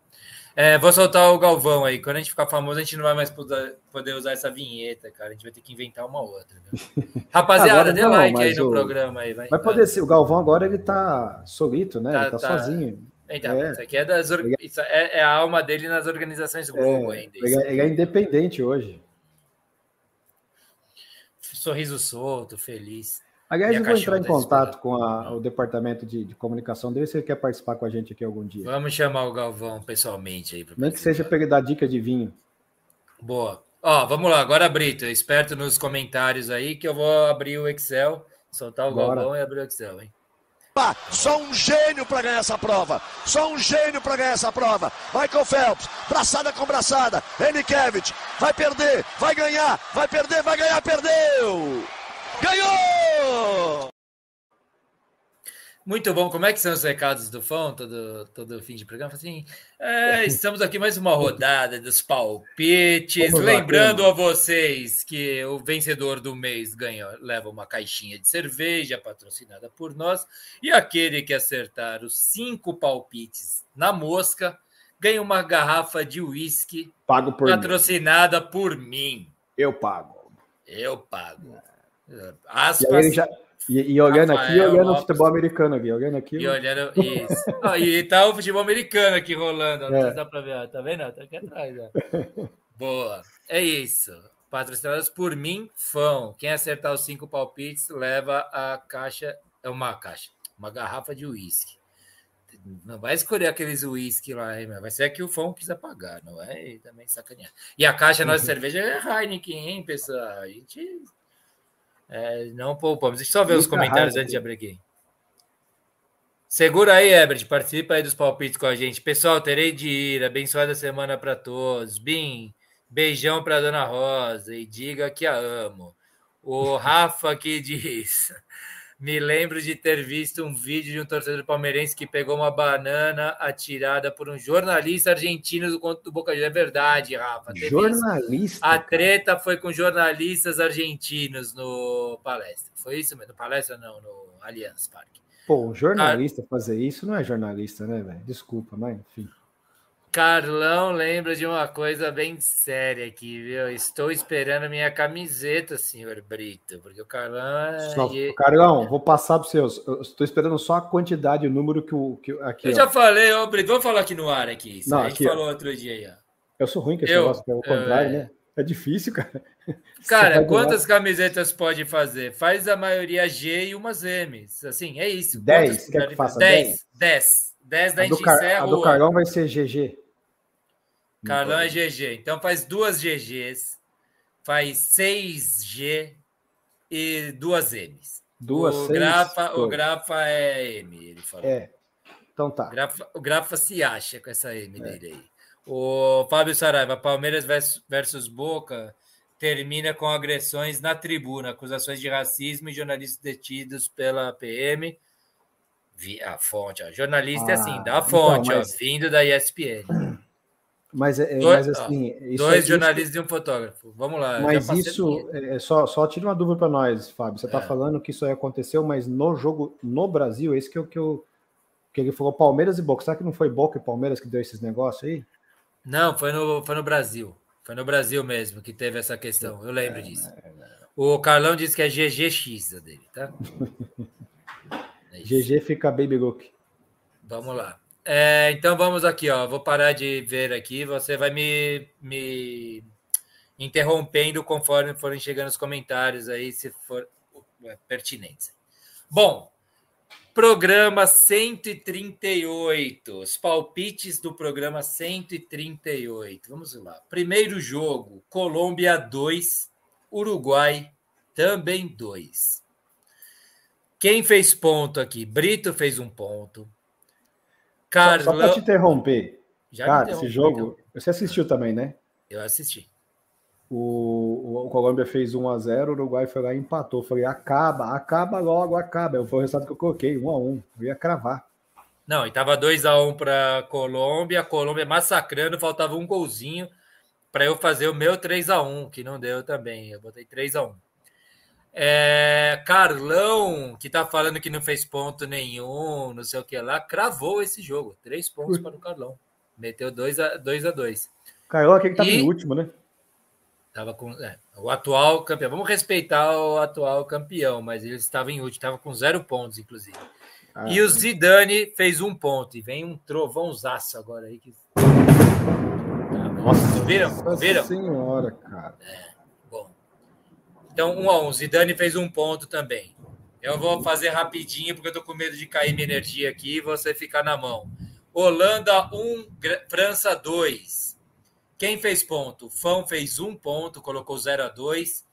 Speaker 1: É, vou soltar o Galvão aí. Quando a gente ficar famoso, a gente não vai mais poder usar essa vinheta, cara. A gente vai ter que inventar uma outra. Rapaziada, dê não, like aí no o... programa aí.
Speaker 2: Vai, vai poder ser. O Galvão agora ele tá solito, né? Tá, ele tá, tá... sozinho.
Speaker 1: Então, é. isso aqui é, das, isso é, é, a alma dele nas organizações Globo
Speaker 2: é, ainda. É, ele é independente hoje.
Speaker 1: Sorriso solto, feliz.
Speaker 2: Aliás, eu vou entrar em contato com a, o departamento de, de, comunicação dele se ele quer participar com a gente aqui algum dia.
Speaker 1: Vamos chamar o Galvão pessoalmente aí.
Speaker 2: Nem que seja para ele dar dica de vinho.
Speaker 1: Boa. Ó, vamos lá, agora Brito, esperto nos comentários aí que eu vou abrir o Excel, soltar o Bora. Galvão e abrir o Excel, hein?
Speaker 4: Só um gênio para ganhar essa prova. Só um gênio para ganhar essa prova. Michael Phelps, braçada com braçada. Enikevich, vai perder, vai ganhar, vai perder, vai ganhar, perdeu! Ganhou!
Speaker 1: Muito bom. Como é que são os recados do FON todo, todo fim de programa? Assim, é, estamos aqui mais uma rodada dos palpites. Vamos Lembrando lá, a vocês que o vencedor do mês ganha, leva uma caixinha de cerveja patrocinada por nós. E aquele que acertar os cinco palpites na mosca ganha uma garrafa de uísque patrocinada mim. por mim.
Speaker 2: Eu pago.
Speaker 1: Eu pago.
Speaker 2: Aspas. E, já, e, e olhando Rafael, aqui, olhando Lopes. o futebol americano aqui, olhando aqui.
Speaker 1: E olhando isso. ah, e tá o futebol americano aqui rolando, é. dá para ver, tá vendo? Tá aqui atrás. Boa. É isso. Patrocinadas por mim, fã. Quem acertar os cinco palpites leva a caixa, é uma caixa, uma garrafa de uísque. Não vai escolher aqueles uísque lá, hein, vai ser que o fã quiser pagar, não é também sacanear. E a caixa nossa cerveja é Heineken, hein, pessoal? A gente é, não poupamos. Deixa eu só ver os comentários antes de abrir aqui. Segura aí, Ebert. Participa aí dos palpites com a gente. Pessoal, terei de ir. Abençoada semana para todos. Bim, beijão para Dona Rosa e diga que a amo. O Rafa aqui diz: me lembro de ter visto um vídeo de um torcedor palmeirense que pegou uma banana atirada por um jornalista argentino do conto do Boca Juniors. É verdade, Rafa.
Speaker 2: jornalista?
Speaker 1: A treta foi com jornalistas argentinos no palestra. Foi isso mesmo? No palestra não, no Allianz Parque.
Speaker 2: Pô, jornalista ah, fazer isso não é jornalista, né, velho? Desculpa, mas enfim.
Speaker 1: Carlão lembra de uma coisa bem séria aqui, viu? Estou esperando a minha camiseta, senhor Brito, porque o Carlão é...
Speaker 2: Só, Carlão, vou passar para os Eu estou esperando só a quantidade, o número que o. Que, aqui,
Speaker 1: eu ó. já falei, ô Brito, vamos falar aqui no ar aqui. Não, a gente aqui, falou ó. outro dia aí, ó.
Speaker 2: Eu sou ruim com esse eu, negócio, é o contrário, é... né? É difícil, cara.
Speaker 1: Cara, quantas camisetas pode fazer? Faz a maioria G e umas M. Assim, é isso.
Speaker 2: 10, quer que faça 10?
Speaker 1: 10. 10 da a gente
Speaker 2: encerra. A do Carlão vai ser GG.
Speaker 1: Carlão é GG. Então faz duas GGs, faz 6G e duas M's.
Speaker 2: Duas,
Speaker 1: o, seis, grafa, o Grafa é M, ele falou.
Speaker 2: É. Então tá.
Speaker 1: Grafa, o Grafa se acha com essa M é. dele aí. O Fábio Saraiva, Palmeiras versus Boca termina com agressões na tribuna, acusações de racismo e jornalistas detidos pela PM a fonte, ó. jornalista ah, é assim, da então, fonte, então, mas... ó, vindo da ESPN.
Speaker 2: Mas, é, dois, mas assim.
Speaker 1: Ó, dois jornalistas e um fotógrafo. Vamos lá.
Speaker 2: Mas isso, é, só, só tira uma dúvida para nós, Fábio. Você está é. falando que isso aí aconteceu, mas no jogo no Brasil, esse que, eu, que, eu, que ele falou Palmeiras e Boca. Será que não foi Boca e Palmeiras que deu esses negócios aí?
Speaker 1: Não, foi no, foi no Brasil. Foi no Brasil mesmo que teve essa questão. Eu lembro é, disso. É, é. O Carlão disse que é GGX dele, tá?
Speaker 2: GG fica Baby Look.
Speaker 1: Vamos lá. É, então vamos aqui, ó. Vou parar de ver aqui. Você vai me, me interrompendo conforme forem chegando os comentários aí, se for é, pertinente. Bom, programa 138. Os palpites do programa 138. Vamos lá. Primeiro jogo: Colômbia 2, Uruguai também 2. Quem fez ponto aqui? Brito fez um ponto.
Speaker 2: Carlos... Só, só para te interromper. Já Cara, esse jogo. Então. Você assistiu também, né?
Speaker 1: Eu assisti.
Speaker 2: O, o Colômbia fez 1 a 0 o Uruguai foi lá e empatou. Falei, acaba, acaba logo, acaba. Foi o resultado que eu coloquei, 1 a 1 Eu ia cravar.
Speaker 1: Não, e tava 2 a 1 para Colômbia, a Colômbia massacrando, faltava um golzinho para eu fazer o meu 3 a 1 que não deu também. Eu botei 3 a 1 é, Carlão, que tá falando que não fez ponto nenhum, não sei o que lá, cravou esse jogo. Três pontos para o Carlão. Meteu 2 a 2 a 2.
Speaker 2: Carioca que estava e... em último, né?
Speaker 1: Tava com é, o atual campeão. Vamos respeitar o atual campeão, mas ele estava em último, estava com zero pontos, inclusive. Ah, e o Zidane fez um ponto. E vem um trovãozaço agora aí. Que...
Speaker 2: Nossa, viram? Viram? senhora, cara.
Speaker 1: É. Então, um a um. Zidane fez um ponto também. Eu vou fazer rapidinho, porque eu tô com medo de cair minha energia aqui e você ficar na mão. Holanda 1, França 2. Quem fez ponto? Fão fez um ponto, colocou 0 a 2.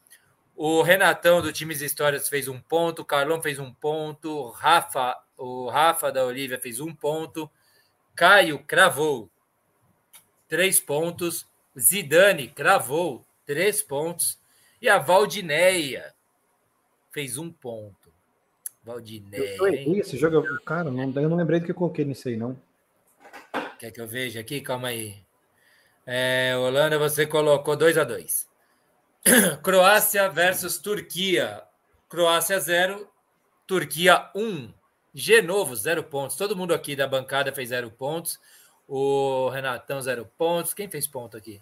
Speaker 1: O Renatão do Times Histórias fez um ponto, o Carlão fez um ponto, o Rafa, o Rafa da Olivia fez um ponto, Caio cravou três pontos, Zidane cravou três pontos e a Valdineia fez um ponto. Valdineia. Eu
Speaker 2: errei esse jogo, cara, não, eu não lembrei do que eu coloquei nisso aí, não.
Speaker 1: Quer que eu veja aqui? Calma aí. É, Holanda, você colocou 2 a 2 Croácia versus Turquia. Croácia 0, Turquia 1. Um. G novo, 0 pontos. Todo mundo aqui da bancada fez 0 pontos. O Renatão, 0 pontos. Quem fez ponto aqui?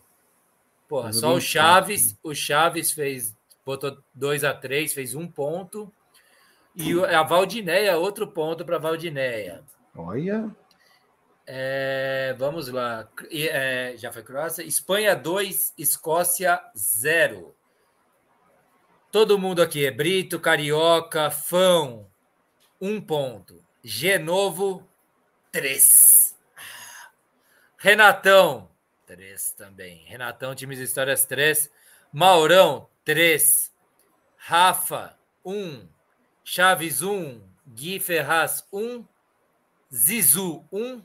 Speaker 1: Porra, só o Chaves. O Chaves fez, botou 2 a 3 fez um ponto. E a Valdineia, outro ponto para a Valdineia.
Speaker 2: Olha.
Speaker 1: É, vamos lá. É, já foi Croácia. Espanha 2, Escócia 0. Todo mundo aqui é Brito, Carioca, Fão, um ponto. Genovo, três. Renatão, três também. Renatão, times de histórias, três. Maurão, três. Rafa, um. Chaves, um. Gui Ferraz, um. Zizu, um.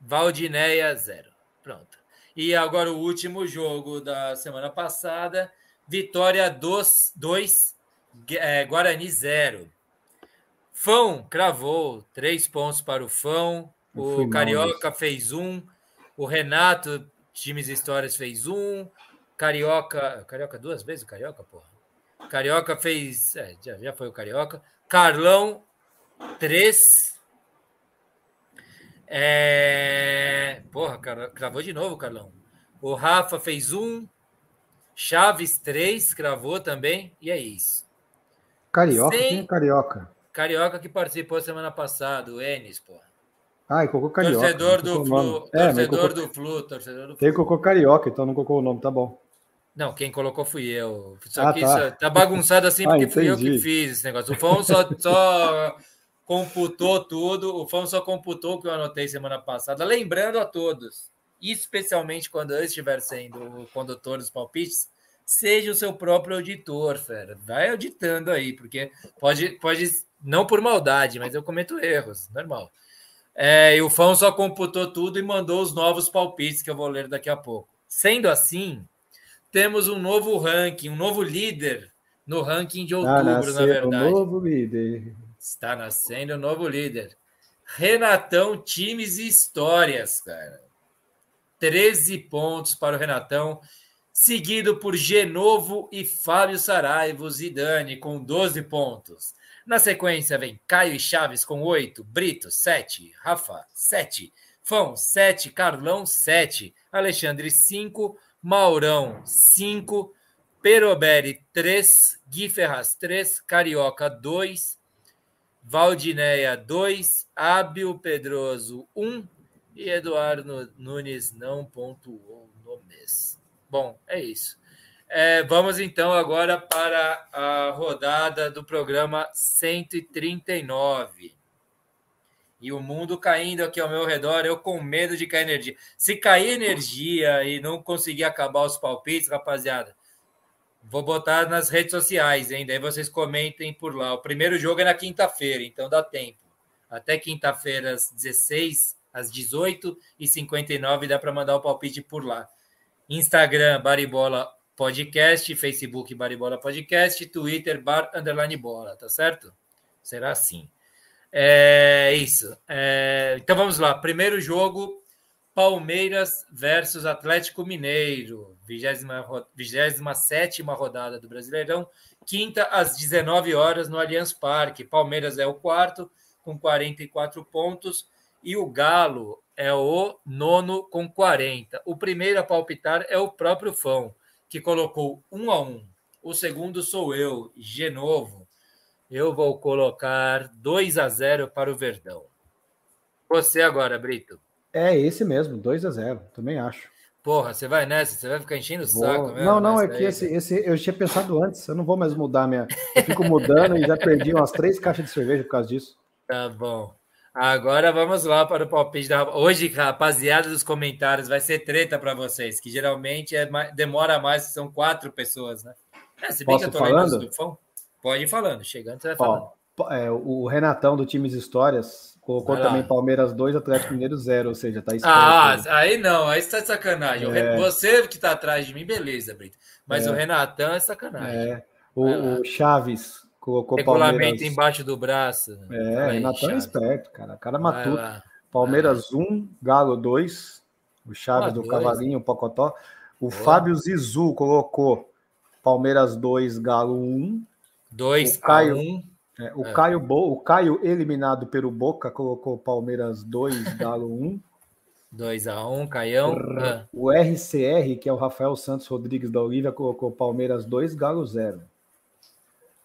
Speaker 1: Valdineia, zero. Pronto. E agora o último jogo da semana passada. Vitória 2, é, Guarani 0. Fão cravou três pontos para o Fão. O Carioca mal, fez um. O Renato, times histórias, fez um. Carioca. Carioca duas vezes o Carioca, porra. Carioca fez. É, já, já foi o Carioca. Carlão, três. É... Porra, cara, cravou de novo, Carlão. O Rafa fez um. Chaves três, cravou também. E é isso.
Speaker 2: Carioca, Sem... quem é Carioca?
Speaker 1: Carioca que participou semana passada, o Enes, porra.
Speaker 2: Ah, e colocou Carioca.
Speaker 1: Torcedor do Flu. É, torcedor colocou... do Flu, torcedor do Flu.
Speaker 2: Ele colocou Carioca, então não colocou o nome, tá bom.
Speaker 1: Não, quem colocou fui eu. Só ah, que tá. tá bagunçado assim, porque ah, fui eu que fiz esse negócio. O Fão só, só computou tudo. O Fão só computou o que eu anotei semana passada. Lembrando a todos, especialmente quando eu estiver sendo o condutor dos palpites, seja o seu próprio auditor, fera. Vai auditando aí, porque pode, pode não por maldade, mas eu cometo erros, normal. É, e o Fão só computou tudo e mandou os novos palpites que eu vou ler daqui a pouco. Sendo assim, temos um novo ranking, um novo líder no ranking de outubro, ah, na verdade.
Speaker 2: Um novo líder.
Speaker 1: Está nascendo um novo líder. Renatão, times e histórias, cara. 13 pontos para o Renatão, seguido por Genovo e Fábio Saraiva, Zidane, com 12 pontos. Na sequência vem Caio e Chaves com 8, Brito 7, Rafa 7, Fão 7, Carlão 7, Alexandre 5, Maurão 5, Peroberi 3, Gui Ferraz 3, Carioca 2, Valdineia 2, Ábio Pedroso 1 um, e Eduardo Nunes não pontuou no mês. Bom, é isso. É, vamos então agora para a rodada do programa 139. E o mundo caindo aqui ao meu redor, eu com medo de cair energia. Se cair energia e não conseguir acabar os palpites, rapaziada, Vou botar nas redes sociais, hein? Daí vocês comentem por lá. O primeiro jogo é na quinta-feira, então dá tempo. Até quinta-feira, às 16, às 18 e 59 dá para mandar o palpite por lá. Instagram, Baribola Podcast, Facebook, Baribola Podcast, Twitter, Bar Underline Bola, tá certo? Será assim. É isso. É, então vamos lá. Primeiro jogo, Palmeiras versus Atlético Mineiro, 27 rodada do Brasileirão, quinta às 19 horas no Allianz Parque. Palmeiras é o quarto, com 44 pontos, e o Galo é o nono com 40. O primeiro a palpitar é o próprio Fão, que colocou um a um. O segundo sou eu, Genovo. Eu vou colocar 2 a 0 para o Verdão. Você agora, Brito.
Speaker 2: É esse mesmo, 2 a 0 também acho.
Speaker 1: Porra, você vai nessa? Você vai ficar enchendo o vou... saco mesmo?
Speaker 2: Não, não, é que esse, esse eu tinha pensado antes. Eu não vou mais mudar minha. Eu fico mudando e já perdi umas três caixas de cerveja por causa disso.
Speaker 1: Tá bom. Agora vamos lá para o palpite da. Hoje, rapaziada dos comentários, vai ser treta para vocês, que geralmente é mais... demora mais, são quatro pessoas, né?
Speaker 2: É, se bem Posso que eu tô falando? do
Speaker 1: fã, pode ir falando. Chegando, você vai falando.
Speaker 2: Ó, é, o Renatão do Times Histórias Colocou também Palmeiras 2, Atlético Mineiro 0, ou seja, tá.
Speaker 1: Ah, aí não, aí está de sacanagem. É. Você que está atrás de mim, beleza, Brito. Mas é. o Renatão é sacanagem. É.
Speaker 2: O, o, Chaves colocou
Speaker 1: Regulamento Palmeiras... embaixo do braço.
Speaker 2: É, Renatão é Chaves. é esperto, cara. O cara matuto. Palmeiras 1, um, Galo 2. O Chaves ah, do dois. Cavalinho, o Pocotó. O Boa. Fábio Zizu colocou Palmeiras 2, Galo 1.
Speaker 1: 2 a 1. Um.
Speaker 2: É, o, é. Caio Bo, o Caio, eliminado pelo Boca, colocou Palmeiras 2, Galo 1.
Speaker 1: 2 a 1 Caião.
Speaker 2: Ah. O RCR, que é o Rafael Santos Rodrigues da Olívia, colocou Palmeiras 2, Galo 0.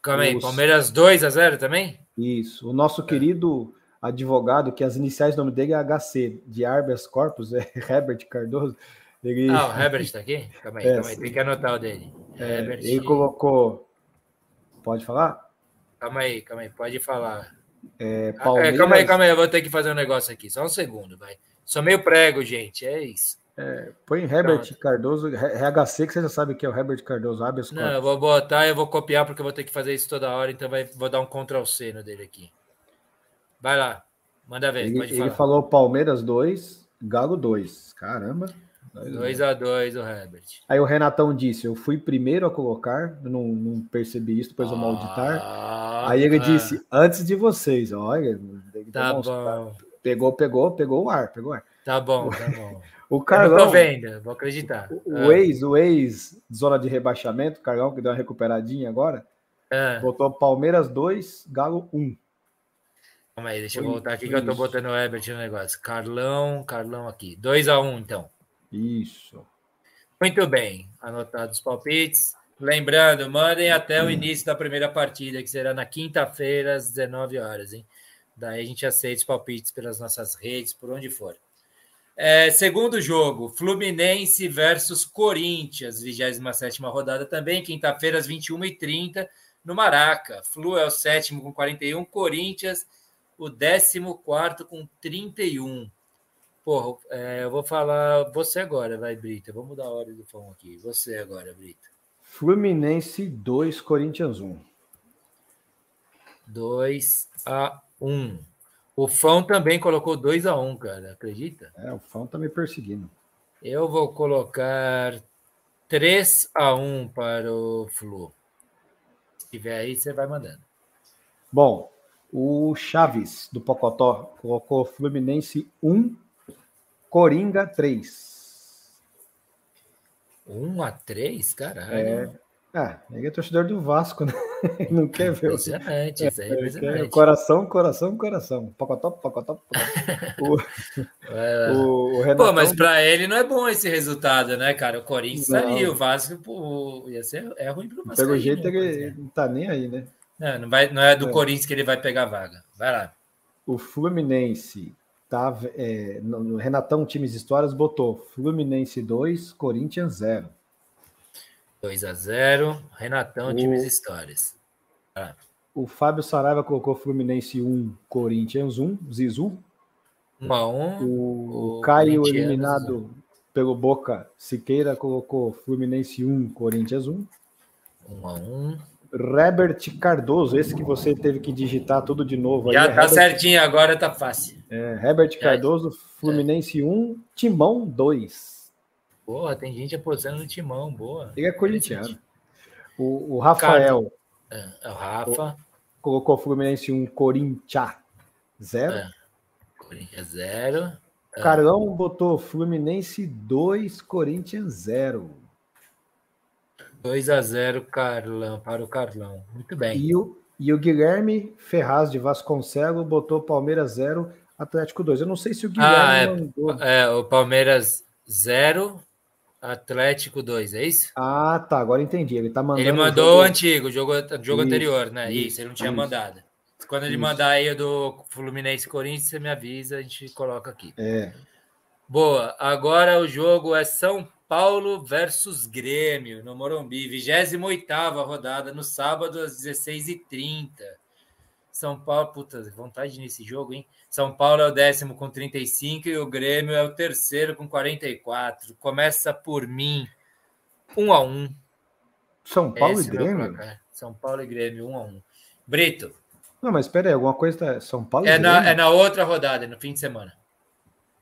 Speaker 1: Calma aí, Os... Palmeiras 2 a 0 também?
Speaker 2: Isso. O nosso querido advogado, que as iniciais do nome dele é HC, de Arbas Corpus, é Herbert Cardoso.
Speaker 1: Ele... Ah, o Herbert está aqui? Calma aí, é, calma aí, tem que anotar o dele.
Speaker 2: É, ele colocou. Pode falar?
Speaker 1: Calma aí, calma aí, pode falar.
Speaker 2: É, Palmeiras...
Speaker 1: é, calma aí, calma aí, eu vou ter que fazer um negócio aqui, só um segundo, vai. Sou meio prego, gente, é isso.
Speaker 2: É, põe Herbert Pronto. Cardoso, RHC, que você já sabe que é o Herbert Cardoso, abre
Speaker 1: Não, eu vou botar, eu vou copiar, porque eu vou ter que fazer isso toda hora, então vai, vou dar um Ctrl C no dele aqui. Vai lá, manda ver,
Speaker 2: ele, ele falou Palmeiras 2, Galo 2. Caramba.
Speaker 1: 2x2 o Herbert.
Speaker 2: Aí o Renatão disse: Eu fui primeiro a colocar, não, não percebi isso, depois ah, eu malditar. Aí ele ah. disse: Antes de vocês, olha.
Speaker 1: Tá bom.
Speaker 2: Pegou, pegou, pegou o ar, pegou o ar.
Speaker 1: Tá bom, tá bom.
Speaker 2: O Carlão.
Speaker 1: Eu tô vendo, vou acreditar.
Speaker 2: O, o ah. ex, o ex zona de rebaixamento, o Carlão, que deu uma recuperadinha agora, ah. botou Palmeiras 2, Galo 1.
Speaker 1: Calma aí, deixa eu voltar aqui que eu tô botando o Herbert no negócio. Carlão, Carlão aqui. 2x1, um, então.
Speaker 2: Isso.
Speaker 1: Muito bem, anotados os palpites. Lembrando, mandem até o início da primeira partida, que será na quinta-feira, às 19 horas, hein? Daí a gente aceita os palpites pelas nossas redes, por onde for. É, segundo jogo, Fluminense versus Corinthians, 27 rodada também, quinta-feira, às 21h30, no Maraca. Flu é o sétimo com 41, Corinthians, o décimo quarto com 31. Porra, é, eu vou falar você agora, vai, Brita. Vamos mudar a hora do fone aqui. Você agora, Brita.
Speaker 2: Fluminense 2, Corinthians 1.
Speaker 1: 2 a 1. O Fão também colocou 2 a 1, cara. Acredita?
Speaker 2: É, o Fão tá me perseguindo.
Speaker 1: Eu vou colocar 3 a 1 para o Flu. Se tiver aí, você vai mandando.
Speaker 2: Bom, o Chaves do Pocotó colocou Fluminense 1, Coringa 3.
Speaker 1: 1 a 3 Caralho.
Speaker 2: É. Ah, ele é torcedor do Vasco, né? Não quer ver.
Speaker 1: Impressionante, isso aí é impressionante.
Speaker 2: Coração, coração, coração. Pocotó, pocotó, pocotó.
Speaker 1: o, o, Renatão... Pô, mas para ele não é bom esse resultado, né, cara? O Corinthians saiu, o Vasco pô, ia ser, é ruim pro
Speaker 2: Vasco. Pelo jeito, né, ele não tá nem aí, né?
Speaker 1: Não, não, vai, não é do é. Corinthians que ele vai pegar a vaga. Vai lá.
Speaker 2: O Fluminense Tá, é, no, Renatão Times Histórias botou Fluminense 2, Corinthians 0.
Speaker 1: 2 a 0 Renatão o, Times Histórias.
Speaker 2: Ah. O Fábio Saraiva colocou Fluminense 1, Corinthians 1, Zizu.
Speaker 1: 1 a 1
Speaker 2: O, o Caio eliminado pelo Boca Siqueira colocou Fluminense 1, Corinthians 1.
Speaker 1: 1 a 1
Speaker 2: Herbert Cardoso, esse que você teve que digitar tudo de novo.
Speaker 1: Já
Speaker 2: aí,
Speaker 1: tá Herbert, certinho, agora tá fácil.
Speaker 2: É, Herbert Cardoso, Fluminense é. 1, Timão 2.
Speaker 1: Boa, tem gente apostando no Timão, boa.
Speaker 2: Ele é corintiano. O, o Rafael.
Speaker 1: É, é, o Rafa.
Speaker 2: Colocou Fluminense 1, Corinthians 0. É.
Speaker 1: Corinthians 0.
Speaker 2: Carlão botou Fluminense 2, Corinthians 0.
Speaker 1: 2 a 0 Carlão, para o Carlão. Muito bem.
Speaker 2: E o, e o Guilherme Ferraz de Vasconcelos botou Palmeiras 0, Atlético 2. Eu não sei se o
Speaker 1: Guilherme ah, é, mandou. É, o Palmeiras 0, Atlético 2, é isso?
Speaker 2: Ah, tá. Agora entendi. Ele tá mandando.
Speaker 1: Ele mandou o, antigo, o jogo, jogo isso, anterior, né? Isso, isso ele não tinha isso. mandado. Quando ele mandar aí o do Fluminense Corinthians, você me avisa, a gente coloca aqui.
Speaker 2: É.
Speaker 1: Boa. Agora o jogo é São Paulo versus Grêmio, no Morumbi. 28 rodada, no sábado, às 16h30. São Paulo, puta, vontade nesse jogo, hein? São Paulo é o décimo com 35 e o Grêmio é o terceiro com 44. Começa por mim, um a um.
Speaker 2: São Paulo Esse e Grêmio?
Speaker 1: São Paulo e Grêmio, um a um. Brito.
Speaker 2: Não, mas espera aí, alguma coisa tá... São Paulo
Speaker 1: é na, é na outra rodada, no fim de semana.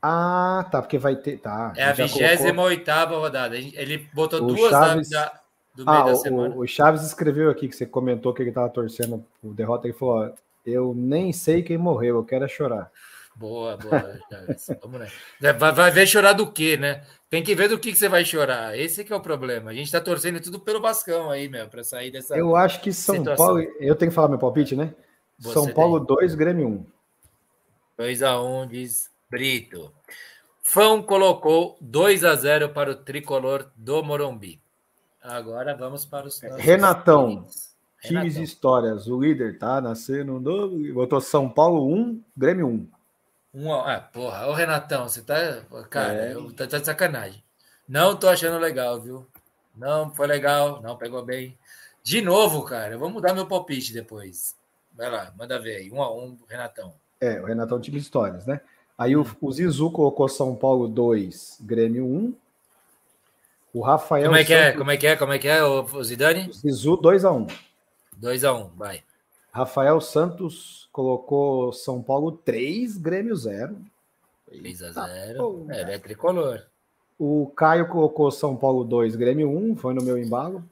Speaker 2: Ah, tá, porque vai ter. Tá,
Speaker 1: é a 28 colocou... rodada. Ele botou o duas
Speaker 2: Chaves...
Speaker 1: da,
Speaker 2: do meio ah, da semana. O, o, Chaves escreveu aqui que você comentou que ele estava torcendo o derrota. Ele falou: Eu nem sei quem morreu, eu quero é chorar.
Speaker 1: Boa, boa. Vamos lá. Vai, vai ver chorar do quê, né? Tem que ver do que, que você vai chorar. Esse que é o problema. A gente está torcendo tudo pelo Vascão aí, meu, para sair dessa.
Speaker 2: Eu acho que São situação. Paulo. Eu tenho que falar meu palpite, né? Você São Paulo 2, Grêmio 1.
Speaker 1: 2 a 1 diz Brito. Fão colocou 2 a 0 para o tricolor do Morumbi. Agora vamos para os.
Speaker 2: Renatão. Times e histórias. O líder tá nascendo novo. Botou São Paulo 1, Grêmio 1.
Speaker 1: Um, ah, porra, ô Renatão, você tá. Cara, é. eu, tá, tá de sacanagem. Não tô achando legal, viu? Não foi legal, não pegou bem. De novo, cara, eu vou mudar meu palpite depois. Vai lá, manda ver aí. Um a um, Renatão.
Speaker 2: É, o Renatão time histórias, né? Aí o, o Zizu colocou São Paulo 2, Grêmio 1. O Rafael.
Speaker 1: Como é que é? Santos... é? Como é que é? Como é que é, o Zidane?
Speaker 2: Zizu 2x1.
Speaker 1: 2x1, vai.
Speaker 2: Rafael Santos colocou São Paulo 3, Grêmio 0.
Speaker 1: 3x0. é, é tricolor.
Speaker 2: O Caio colocou São Paulo 2, Grêmio 1, foi no meu embalo.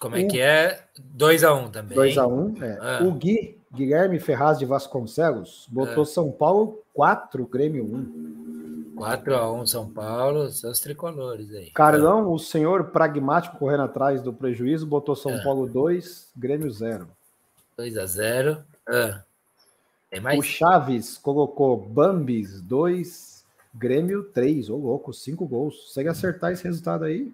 Speaker 1: Como é o... que é? 2x1 também.
Speaker 2: 2x1, é. Ah. O Gui, Guilherme Ferraz de Vasconcelos, botou ah. São Paulo 4, Grêmio 1.
Speaker 1: 4x1 São Paulo, seus tricolores aí.
Speaker 2: Carlão, o senhor pragmático correndo atrás do prejuízo, botou São ah. Paulo 2, Grêmio 0.
Speaker 1: 2x0. Ah.
Speaker 2: O Chaves colocou Bambis 2, Grêmio 3. Ô, louco, 5 gols. Consegue acertar esse resultado aí?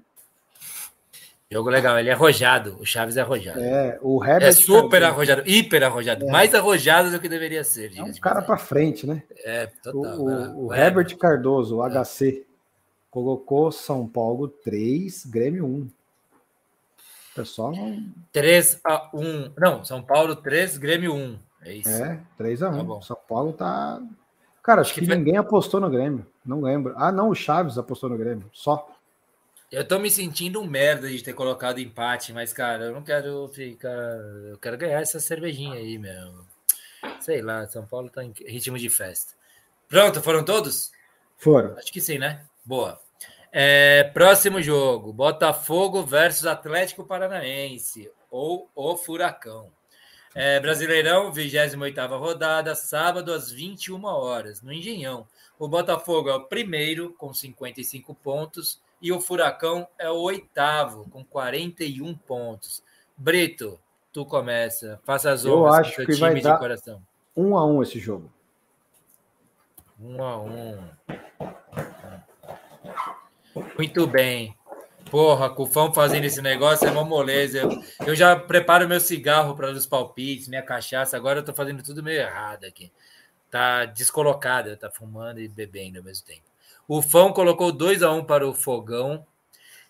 Speaker 1: Jogo legal, ele é arrojado. O Chaves é arrojado.
Speaker 2: É, o Herbert. É
Speaker 1: super arrojado, hiper arrojado. É. Mais arrojado do que deveria ser.
Speaker 2: É um cara para frente, né?
Speaker 1: É, total.
Speaker 2: O, o, o Herbert Cardoso, o HC, colocou São Paulo 3, Grêmio 1. Pessoal não.
Speaker 1: 3 a 1. Não, São Paulo 3, Grêmio 1. É isso.
Speaker 2: É, 3 a 1. Tá São Paulo tá. Cara, acho, acho que, que foi... ninguém apostou no Grêmio. Não lembro. Ah, não, o Chaves apostou no Grêmio. Só.
Speaker 1: Eu tô me sentindo um merda de ter colocado empate, mas, cara, eu não quero ficar. Eu quero ganhar essa cervejinha aí, meu. Sei lá, São Paulo tá em ritmo de festa. Pronto, foram todos?
Speaker 2: Foram.
Speaker 1: Acho que sim, né? Boa. É, próximo jogo: Botafogo versus Atlético Paranaense, ou o Furacão. É, Brasileirão, 28 rodada, sábado às 21 horas, no Engenhão. O Botafogo é o primeiro, com 55 pontos e o Furacão é o oitavo, com 41 pontos. Brito, tu começa. Faça as
Speaker 2: honras Eu acho que time vai dar coração. Um a um esse jogo.
Speaker 1: Um a um. Muito bem. Porra, Cufão fazendo esse negócio é uma moleza. Eu, eu já preparo meu cigarro para os palpites, minha cachaça. Agora eu tô fazendo tudo meio errado aqui. Tá descolocada, tá fumando e bebendo ao mesmo tempo. O Fão colocou 2 a 1 para o Fogão.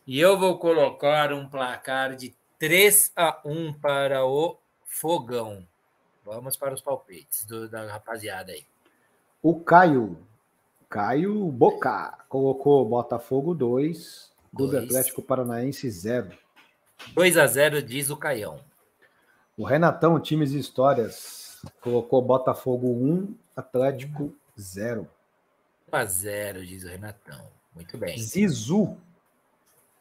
Speaker 1: E eu vou colocar um placar de 3 a 1 para o Fogão. Vamos para os palpites do, da rapaziada aí.
Speaker 2: O Caio, Caio Boca, colocou Botafogo 2, Clube Atlético Paranaense 0.
Speaker 1: 2 a 0 diz o Caião.
Speaker 2: O Renatão, times e histórias, colocou Botafogo 1, Atlético 0
Speaker 1: a 0, diz o Renatão. Muito bem.
Speaker 2: Zizu.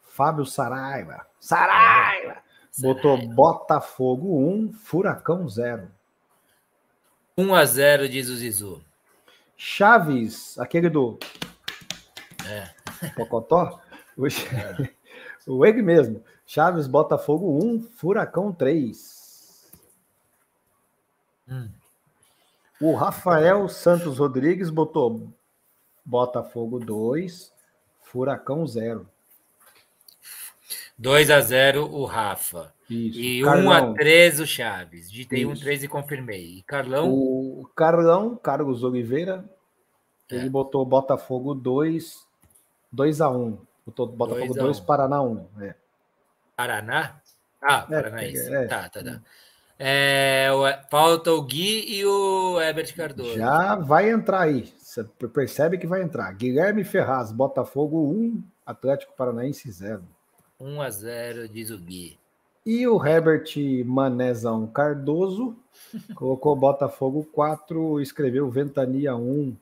Speaker 2: Fábio Saraiva. Saraiva! Botou Botafogo 1, Furacão 0.
Speaker 1: 1 a 0, diz o Zizu.
Speaker 2: Chaves, aquele do. É. Pocotó? O, é. o ele mesmo. Chaves, Botafogo 1, Furacão 3.
Speaker 1: Hum.
Speaker 2: O Rafael Santos Rodrigues botou Botafogo 2, Furacão 0.
Speaker 1: 2 a 0 o Rafa. Isso. E Carlão. 1 a 3 o Chaves. Ditei 1 a 3 e confirmei. E Carlão?
Speaker 2: O Carlão, Carlos Oliveira, é. ele botou Botafogo 2, 2 a 1. Botou Botafogo 2, Paraná 1. É.
Speaker 1: Paraná? Ah, é, Paranaense. É, tá, tá, tá. É, falta o Gui e o Herbert Cardoso.
Speaker 2: Já vai entrar aí. Você percebe que vai entrar. Guilherme Ferraz, Botafogo 1, Atlético Paranaense 0.
Speaker 1: 1 a 0, diz o Gui.
Speaker 2: E o Herbert Manezão Cardoso colocou Botafogo 4, escreveu Ventania 1.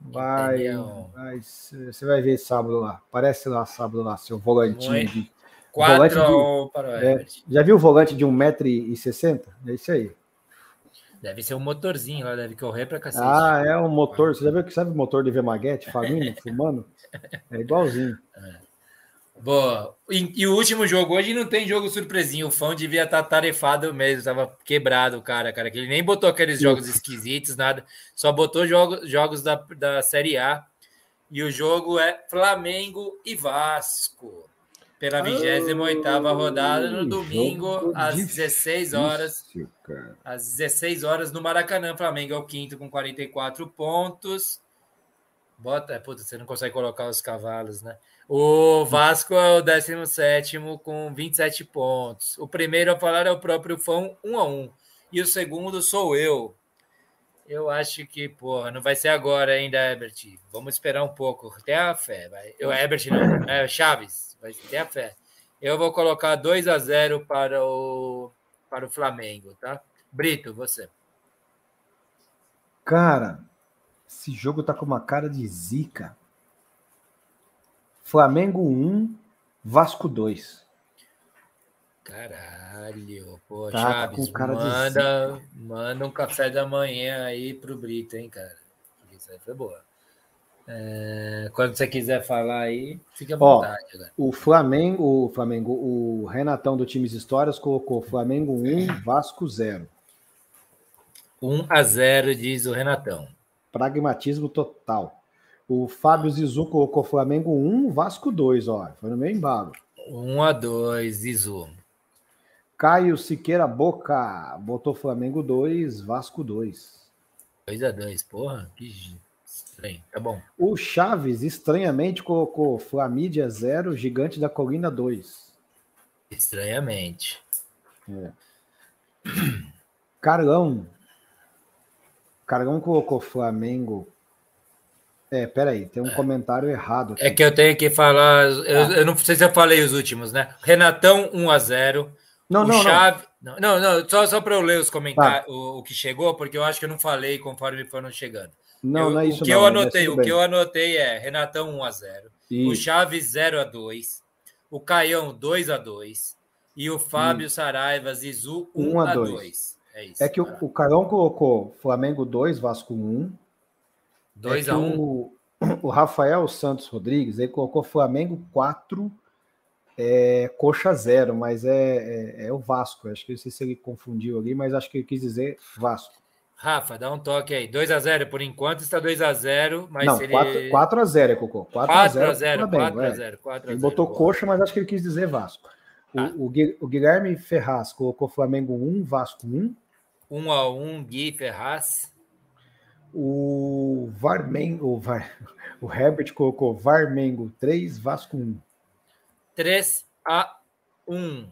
Speaker 2: Vai, vai, você vai ver sábado lá. Parece lá sábado lá, seu volantinho de
Speaker 1: 4 de,
Speaker 2: é, Já viu o volante de 1,60m? É isso aí.
Speaker 1: Deve ser um motorzinho lá, deve correr para cacete.
Speaker 2: Ah, é um motor. Você já viu que sabe o motor de Vemaguete, faminto, fumando? É igualzinho. É.
Speaker 1: Boa. E, e, o último jogo hoje não tem jogo surpresinho. O fã devia estar tá tarefado mesmo, tava quebrado o cara, cara. Que ele nem botou aqueles jogos esquisitos, nada. Só botou jogos, jogos da, da Série A. E o jogo é Flamengo e Vasco pela 28 ah, rodada no domingo às 16 horas. Às 16 horas no Maracanã, Flamengo é o quinto com 44 pontos. Bota, puta, você não consegue colocar os cavalos, né? O Vasco é o 17 com 27 pontos. O primeiro a falar é o próprio Fão, 1 a 1. E o segundo sou eu. Eu acho que, porra, não vai ser agora ainda, Herbert. Vamos esperar um pouco. Tem a fé, vai. Eu, Herbert não, é Chaves vai ter a fé. Eu vou colocar 2 a 0 para o, para o Flamengo, tá? Brito, você.
Speaker 2: Cara, esse jogo tá com uma cara de zica. Flamengo 1, Vasco 2.
Speaker 1: Caralho, pô, tá, Chaves, tá manda, manda um café da manhã aí pro Brito, hein, cara. Isso aí foi boa. É, quando você quiser falar aí, fique à vontade.
Speaker 2: Ó, o Flamengo, o Flamengo, o Renatão do Times Histórias colocou Flamengo 1, Vasco 0.
Speaker 1: 1 a 0, diz o Renatão.
Speaker 2: Pragmatismo total. O Fábio Zizu colocou Flamengo 1, Vasco 2, ó. Foi no meio embalo.
Speaker 1: 1 a 2, Zizu.
Speaker 2: Caio Siqueira Boca botou Flamengo 2, Vasco 2.
Speaker 1: 2 a 2, porra, que Estranho, tá bom.
Speaker 2: O Chaves, estranhamente, colocou Flamídia 0, Gigante da Colina 2.
Speaker 1: Estranhamente.
Speaker 2: É. Carlão. Carlão colocou Flamengo. É, peraí, tem um é. comentário errado.
Speaker 1: Aqui. É que eu tenho que falar. Eu, ah. eu, não sei se eu falei os últimos, né? Renatão 1 a 0
Speaker 2: Não, não,
Speaker 1: Chave... não. Não, não, só, só para eu ler os comentários, tá. o, o, que chegou, porque eu acho que eu não falei conforme foram chegando.
Speaker 2: Não, eu, não é isso.
Speaker 1: O que
Speaker 2: não,
Speaker 1: eu anotei, o que eu anotei é Renatão 1 a 0, isso. o Chaves 0 a 2, o Caião 2 a 2 e o Fábio isso. Saraiva Zizu 1, 1 a 2. 2.
Speaker 2: É, isso, é que o, o Caião colocou Flamengo 2, Vasco 1.
Speaker 1: 2 é a 1.
Speaker 2: O, o Rafael Santos Rodrigues, ele colocou Flamengo 4, é, Coxa 0, mas é, é, é, o Vasco. Acho que não sei se ele confundiu ali, mas acho que ele quis dizer Vasco.
Speaker 1: Rafa, dá um toque aí. 2x0 por enquanto, está 2x0, mas
Speaker 2: Não,
Speaker 1: ele...
Speaker 2: 4x0 é Cocô.
Speaker 1: 4x0, 4x0.
Speaker 2: Ele botou boa. coxa, mas acho que ele quis dizer Vasco. Ah. O, o, Guilherme Ferraz colocou Flamengo 1, Vasco 1.
Speaker 1: 1x1, Gui Ferraz.
Speaker 2: O Varmengo, o, Var, o Herbert colocou Varmengo 3, Vasco 1.
Speaker 1: 3x1.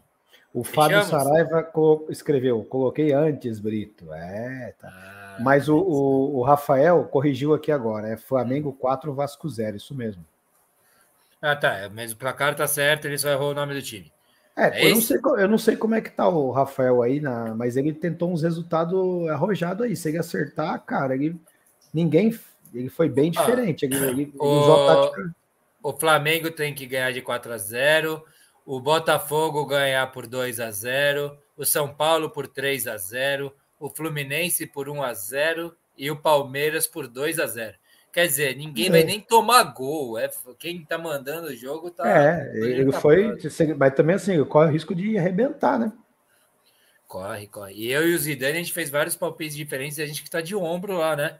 Speaker 2: O Fábio Saraiva escreveu, coloquei antes, Brito. É, tá. Ah, Mas o, o, o, Rafael corrigiu aqui agora. É Flamengo 4, Vasco 0, isso mesmo.
Speaker 1: Ah, tá. É, mas o placar tá certo, ele só errou o nome do time.
Speaker 2: É, é eu, não sei, eu não sei como é que tá o Rafael aí, na, mas ele tentou uns resultados arrojados aí. Se ele acertar, cara, ele, ninguém. Ele foi bem ah, diferente. Ah, ele, ele,
Speaker 1: o, o Flamengo tem que ganhar de 4 a 0 o Botafogo ganhar por 2 a 0, o São Paulo por 3 a 0, o Fluminense por 1 a 0 e o Palmeiras por 2 a 0. Quer dizer, ninguém é. vai nem tomar gol. É, quem tá mandando o jogo tá.
Speaker 2: É, ele tá foi. Mas também assim, corre o risco de arrebentar, né?
Speaker 1: Corre, corre. E eu e o Zidane, a gente fez vários palpites diferentes e a gente que tá de ombro lá, né?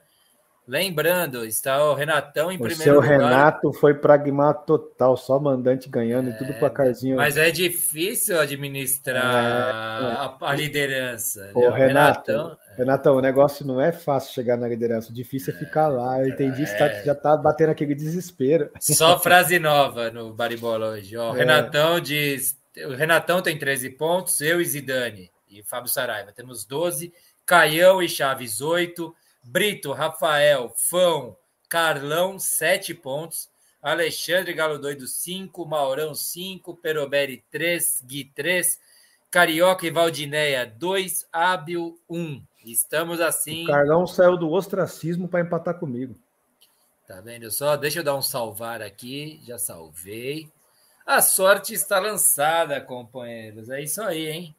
Speaker 1: Lembrando, está o Renatão em o primeiro seu
Speaker 2: lugar. O Renato foi pragmático total, só mandante ganhando é, e tudo placarzinho.
Speaker 1: Mas é difícil administrar é, a, a, liderança.
Speaker 2: O né? Renato, Renatão, é. Renatão, o negócio não é fácil chegar na liderança, o difícil é ficar lá. Eu entendi é. já tá batendo aquele desespero.
Speaker 1: Só frase nova no Baribola hoje. Ó, o é. Renatão diz: o Renatão tem 13 pontos, eu e Zidane e Fábio Saraiva temos 12, Caião e Chaves 8. Brito, Rafael, Fão, Carlão, 7 pontos. Alexandre Galo Doido, 5. Maurão, 5. Peroberi, 3. Gui, 3. Carioca e Valdinéia, 2. Hábil, 1. Estamos assim.
Speaker 2: O Carlão saiu do ostracismo para empatar comigo.
Speaker 1: Tá vendo só? Deixa eu dar um salvar aqui. Já salvei. A sorte está lançada, companheiros. É isso aí, hein?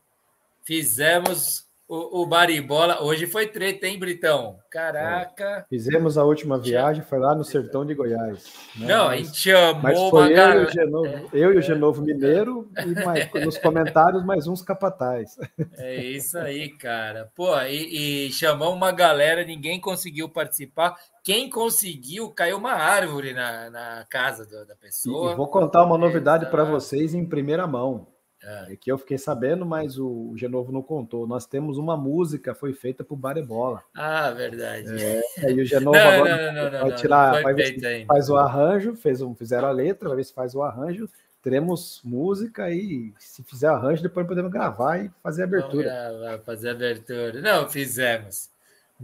Speaker 1: Fizemos o, o Baribola, hoje foi treta, hein, Britão? Caraca.
Speaker 2: É. Fizemos a última viagem, foi lá no sertão de Goiás.
Speaker 1: Né? Não, a gente chamou
Speaker 2: mas foi eu, e o Genovo, é, eu e o Genovo Mineiro e mais, nos comentários mais uns capatais.
Speaker 1: É isso aí, cara. Pô, e, e chamou uma galera, ninguém conseguiu participar. Quem conseguiu, caiu uma árvore na, na casa do, da pessoa.
Speaker 2: E vou contar uma novidade para vocês em primeira mão. É. que eu fiquei sabendo, mas o Genovo não contou. Nós temos uma música, foi feita por Barebola.
Speaker 1: Ah, verdade.
Speaker 2: É, e o Genovo não, agora não, não, vai tirar, vai ver se faz o arranjo, fez um, fizeram a letra, vai ver se faz o arranjo. Teremos música e se fizer arranjo, depois podemos gravar e fazer a abertura.
Speaker 1: Gravar, fazer a abertura. Não, fizemos.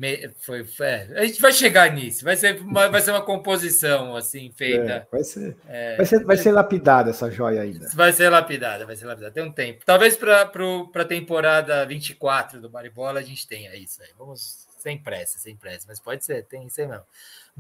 Speaker 1: Me, foi, é, a gente vai chegar nisso. Vai ser, uma, vai ser uma composição assim feita.
Speaker 2: É, vai, ser, é, vai, ser, vai ser lapidada essa joia ainda.
Speaker 1: Vai ser lapidada, vai ser lapidada. Tem um tempo. Talvez para a temporada 24 do Maribola a gente tenha isso aí. Vamos sem pressa, sem pressa, mas pode ser, tem isso aí mesmo.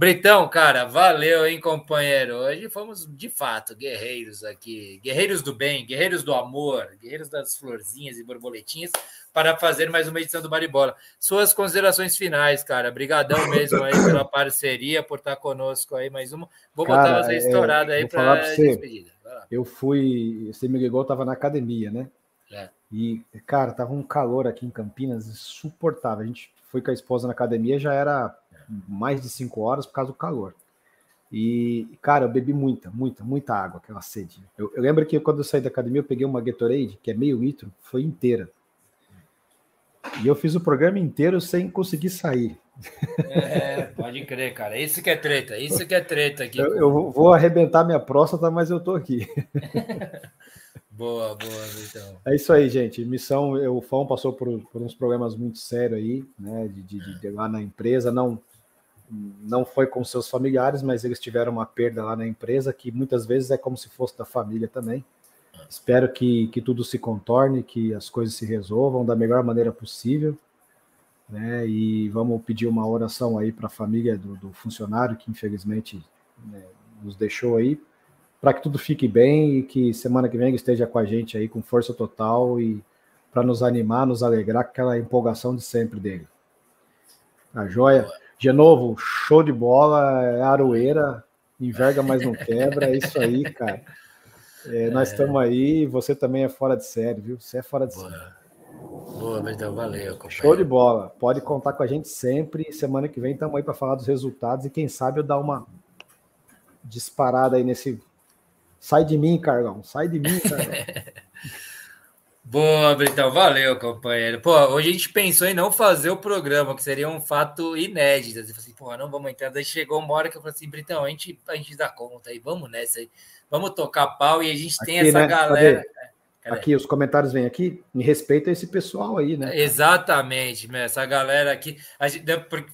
Speaker 1: Britão, cara, valeu, hein, companheiro? Hoje fomos, de fato, guerreiros aqui. Guerreiros do bem, guerreiros do amor, guerreiros das florzinhas e borboletinhas para fazer mais uma edição do Baribola. Suas considerações finais, cara. Brigadão mesmo aí pela parceria, por estar conosco aí mais uma. Vou cara, botar você é, estourada aí para
Speaker 2: despedida. Eu fui, você me ligou, estava na academia, né? É. E, cara, tava um calor aqui em Campinas insuportável. A gente foi com a esposa na academia, já era mais de cinco horas por causa do calor. E, cara, eu bebi muita, muita, muita água, aquela sede. Eu, eu lembro que quando eu saí da academia, eu peguei uma Gatorade, que é meio litro, foi inteira. E eu fiz o programa inteiro sem conseguir sair.
Speaker 1: É, pode crer, cara. Isso que é treta, isso que é treta aqui.
Speaker 2: Eu, eu vou arrebentar minha próstata, mas eu tô aqui.
Speaker 1: boa, boa, então.
Speaker 2: É isso aí, gente. Missão, o Fão passou por, por uns problemas muito sérios aí, né? De, de, de, lá na empresa, não não foi com seus familiares, mas eles tiveram uma perda lá na empresa que muitas vezes é como se fosse da família também. Espero que, que tudo se contorne, que as coisas se resolvam da melhor maneira possível. Né? E vamos pedir uma oração aí para a família do, do, funcionário que infelizmente né, nos deixou aí, para que tudo fique bem e que semana que vem esteja com a gente aí com força total e para nos animar, nos alegrar com aquela empolgação de sempre dele. A joia. De novo, show de bola, é aroeira, enverga, mas não quebra, é isso aí, cara. É, nós estamos aí, você também é fora de série, viu? Você é fora de Boa. série.
Speaker 1: Boa, valeu.
Speaker 2: Companheiro. Show de bola. Pode contar com a gente sempre. Semana que vem estamos aí para falar dos resultados e quem sabe eu dar uma disparada aí nesse. Sai de mim, Carlão. Sai de mim, Carlão.
Speaker 1: Boa, Britão. Valeu, companheiro. Pô, hoje a gente pensou em não fazer o programa, que seria um fato inédito. Eu falei assim, pô, não vamos entrar. Daí chegou uma hora que eu falei assim, Britão, a gente, a gente dá conta aí, vamos nessa aí vamos tocar pau e a gente tem essa né? galera.
Speaker 2: Cadê? Aqui, os comentários vêm aqui, me respeita esse pessoal aí, né?
Speaker 1: Exatamente, essa galera aqui. Gente,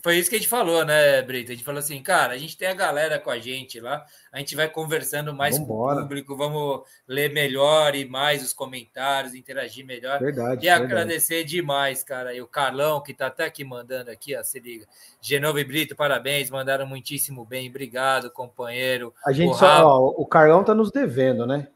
Speaker 1: foi isso que a gente falou, né, Brito? A gente falou assim, cara, a gente tem a galera com a gente lá, a gente vai conversando mais Vambora. com o público, vamos ler melhor e mais os comentários, interagir melhor.
Speaker 2: Verdade.
Speaker 1: E verdade. agradecer demais, cara. E o Carlão, que tá até aqui mandando aqui, ó, se liga. Genovo e Brito, parabéns, mandaram muitíssimo bem. Obrigado, companheiro.
Speaker 2: A gente o só, ó, o Carlão tá nos devendo, né?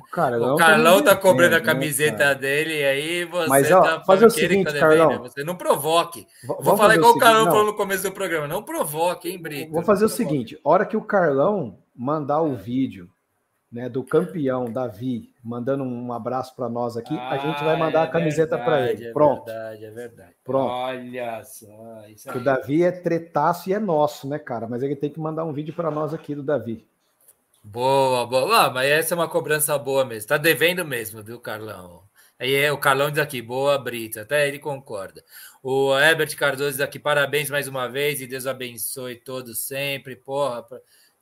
Speaker 1: O Carlão, o Carlão tá, tá cobrando a né, camiseta né, dele e aí você
Speaker 2: Mas, ó, tá fazer o seguinte, tá Carlão.
Speaker 1: Você não provoque. Vou falar igual o, o Carlão falou no começo do programa. Não provoque, hein, Brito?
Speaker 2: Vou fazer o seguinte: hora que o Carlão mandar o vídeo né, do campeão Davi, mandando um abraço para nós aqui, ah, a gente vai mandar é a camiseta para ele. É Pronto.
Speaker 1: É verdade, é verdade.
Speaker 2: Pronto.
Speaker 1: Olha só.
Speaker 2: o Davi é tretaço e é nosso, né, cara? Mas ele tem que mandar um vídeo para nós aqui do Davi.
Speaker 1: Boa, boa. Ah, mas essa é uma cobrança boa mesmo. Tá devendo mesmo, viu, Carlão? Aí é o Carlão diz aqui, boa, Brito. Até ele concorda. O Herbert Cardoso diz aqui, parabéns mais uma vez e Deus abençoe todos sempre. Porra,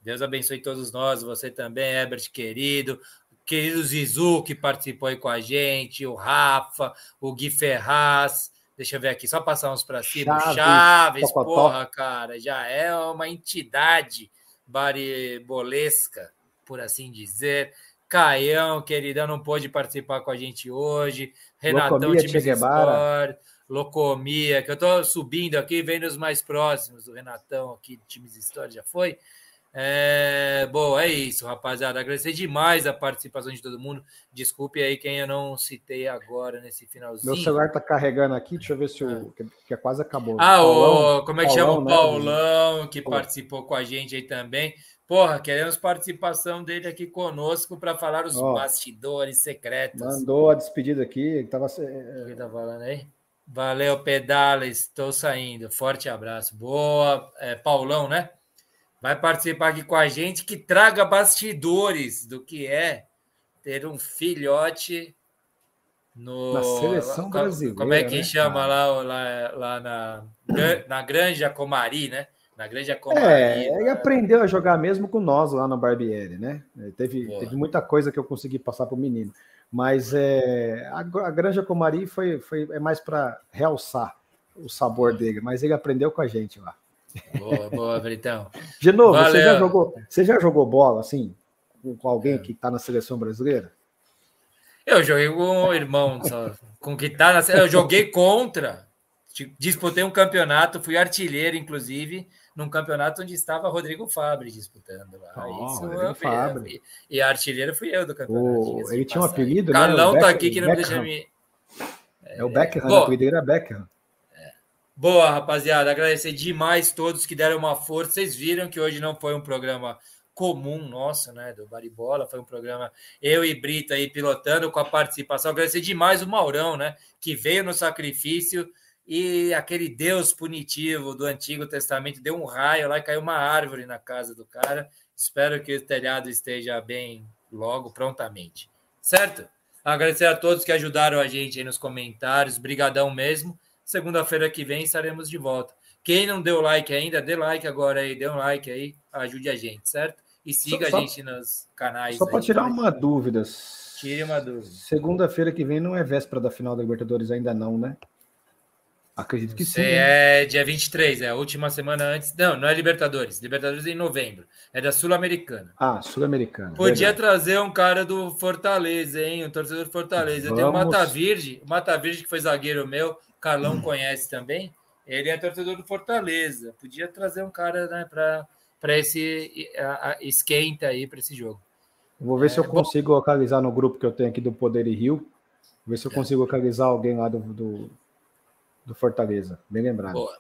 Speaker 1: Deus abençoe todos nós, você também, Herbert, querido. Querido Zizu, que participou aí com a gente, o Rafa, o Gui Ferraz. Deixa eu ver aqui, só passar uns para cima. Chaves, Chaves porra, cara, já é uma entidade baribolesca, por assim dizer. Caião, queridão, não pôde participar com a gente hoje. Renatão, time Sport, Locomia, que eu estou subindo aqui, vendo os mais próximos. O Renatão aqui, do Times História, já foi. É, bom, é isso, rapaziada. Agradecer demais a participação de todo mundo. Desculpe aí quem eu não citei agora nesse finalzinho.
Speaker 2: Meu celular tá carregando aqui, deixa eu ver se o. Ah. que, quase acabou.
Speaker 1: Ah, Paulão, o, como é que Paulão, chama? O né? Paulão, que Pô. participou com a gente aí também. Porra, queremos participação dele aqui conosco para falar os Ó, bastidores secretos.
Speaker 2: Mandou a despedida aqui, ele tava.
Speaker 1: O que tá falando aí? Valeu, pedala, estou saindo. Forte abraço. Boa, é, Paulão, né? Vai participar aqui com a gente, que traga bastidores do que é ter um filhote no,
Speaker 2: na seleção brasileira.
Speaker 1: Como é que né, chama lá, lá, lá na, na Granja Comari, né? Na Granja Comari.
Speaker 2: É, ele aprendeu a jogar mesmo com nós lá no Barbieri, né? Teve, teve muita coisa que eu consegui passar para o menino. Mas é, a, a Granja Comari foi, foi, é mais para realçar o sabor dele, mas ele aprendeu com a gente lá.
Speaker 1: Boa, boa, Britão.
Speaker 2: De novo, você já, jogou, você já jogou bola assim, com alguém que está na seleção brasileira?
Speaker 1: Eu joguei com o irmão, só, com que tá na Eu joguei contra, disputei um campeonato, fui artilheiro, inclusive, num campeonato onde estava Rodrigo Fabre disputando lá. Oh, Isso, Rodrigo Fabre. E artilheiro fui eu do campeonato.
Speaker 2: Oh, ele tinha um apelido,
Speaker 1: né? Carlão tá aqui que não Beckham. deixa me.
Speaker 2: É o Beckham, é, o apelido era Beckham.
Speaker 1: Boa, rapaziada. Agradecer demais todos que deram uma força. Vocês viram que hoje não foi um programa comum nosso, né, do Baribola, foi um programa eu e Brita aí pilotando com a participação. Agradecer demais o Maurão, né, que veio no sacrifício e aquele Deus punitivo do Antigo Testamento deu um raio lá e caiu uma árvore na casa do cara. Espero que o telhado esteja bem logo, prontamente. Certo? Agradecer a todos que ajudaram a gente aí nos comentários. Brigadão mesmo. Segunda-feira que vem estaremos de volta. Quem não deu like ainda, dê like agora aí, dê um like aí, ajude a gente, certo? E siga só, a gente nos canais.
Speaker 2: Só para tirar uma dúvida.
Speaker 1: Tire uma dúvida.
Speaker 2: Segunda-feira que vem não é véspera da final da Libertadores ainda não, né? Acredito que sim.
Speaker 1: É dia 23, é a última semana antes. Não, não é Libertadores. Libertadores é em novembro. É da Sul-Americana.
Speaker 2: Ah, Sul-Americana.
Speaker 1: Podia verdade. trazer um cara do Fortaleza, hein? Um torcedor do Fortaleza. Vamos. Eu tenho o Mata Virgem, o Mata Virgem, que foi zagueiro meu, Carlão hum. conhece também. Ele é torcedor do Fortaleza. Podia trazer um cara né, para esse a, a, esquenta aí para esse jogo.
Speaker 2: Vou ver é, se eu consigo bom. localizar no grupo que eu tenho aqui do Poder e Rio. Ver se eu é. consigo localizar alguém lá do, do, do Fortaleza. Bem lembrado. Boa.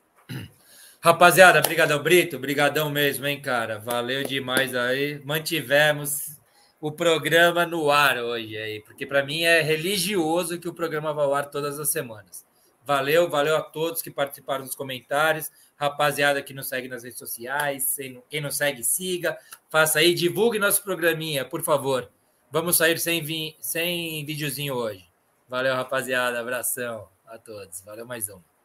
Speaker 1: Rapaziada, brigadão, Brito. Brigadão mesmo, hein, cara. Valeu demais aí. Mantivemos o programa no ar hoje aí, porque para mim é religioso que o programa vá ao ar todas as semanas. Valeu, valeu a todos que participaram dos comentários. Rapaziada que nos segue nas redes sociais, quem não segue, siga. Faça aí, divulgue nosso programinha, por favor. Vamos sair sem, vi sem videozinho hoje. Valeu, rapaziada. Abração a todos. Valeu mais um.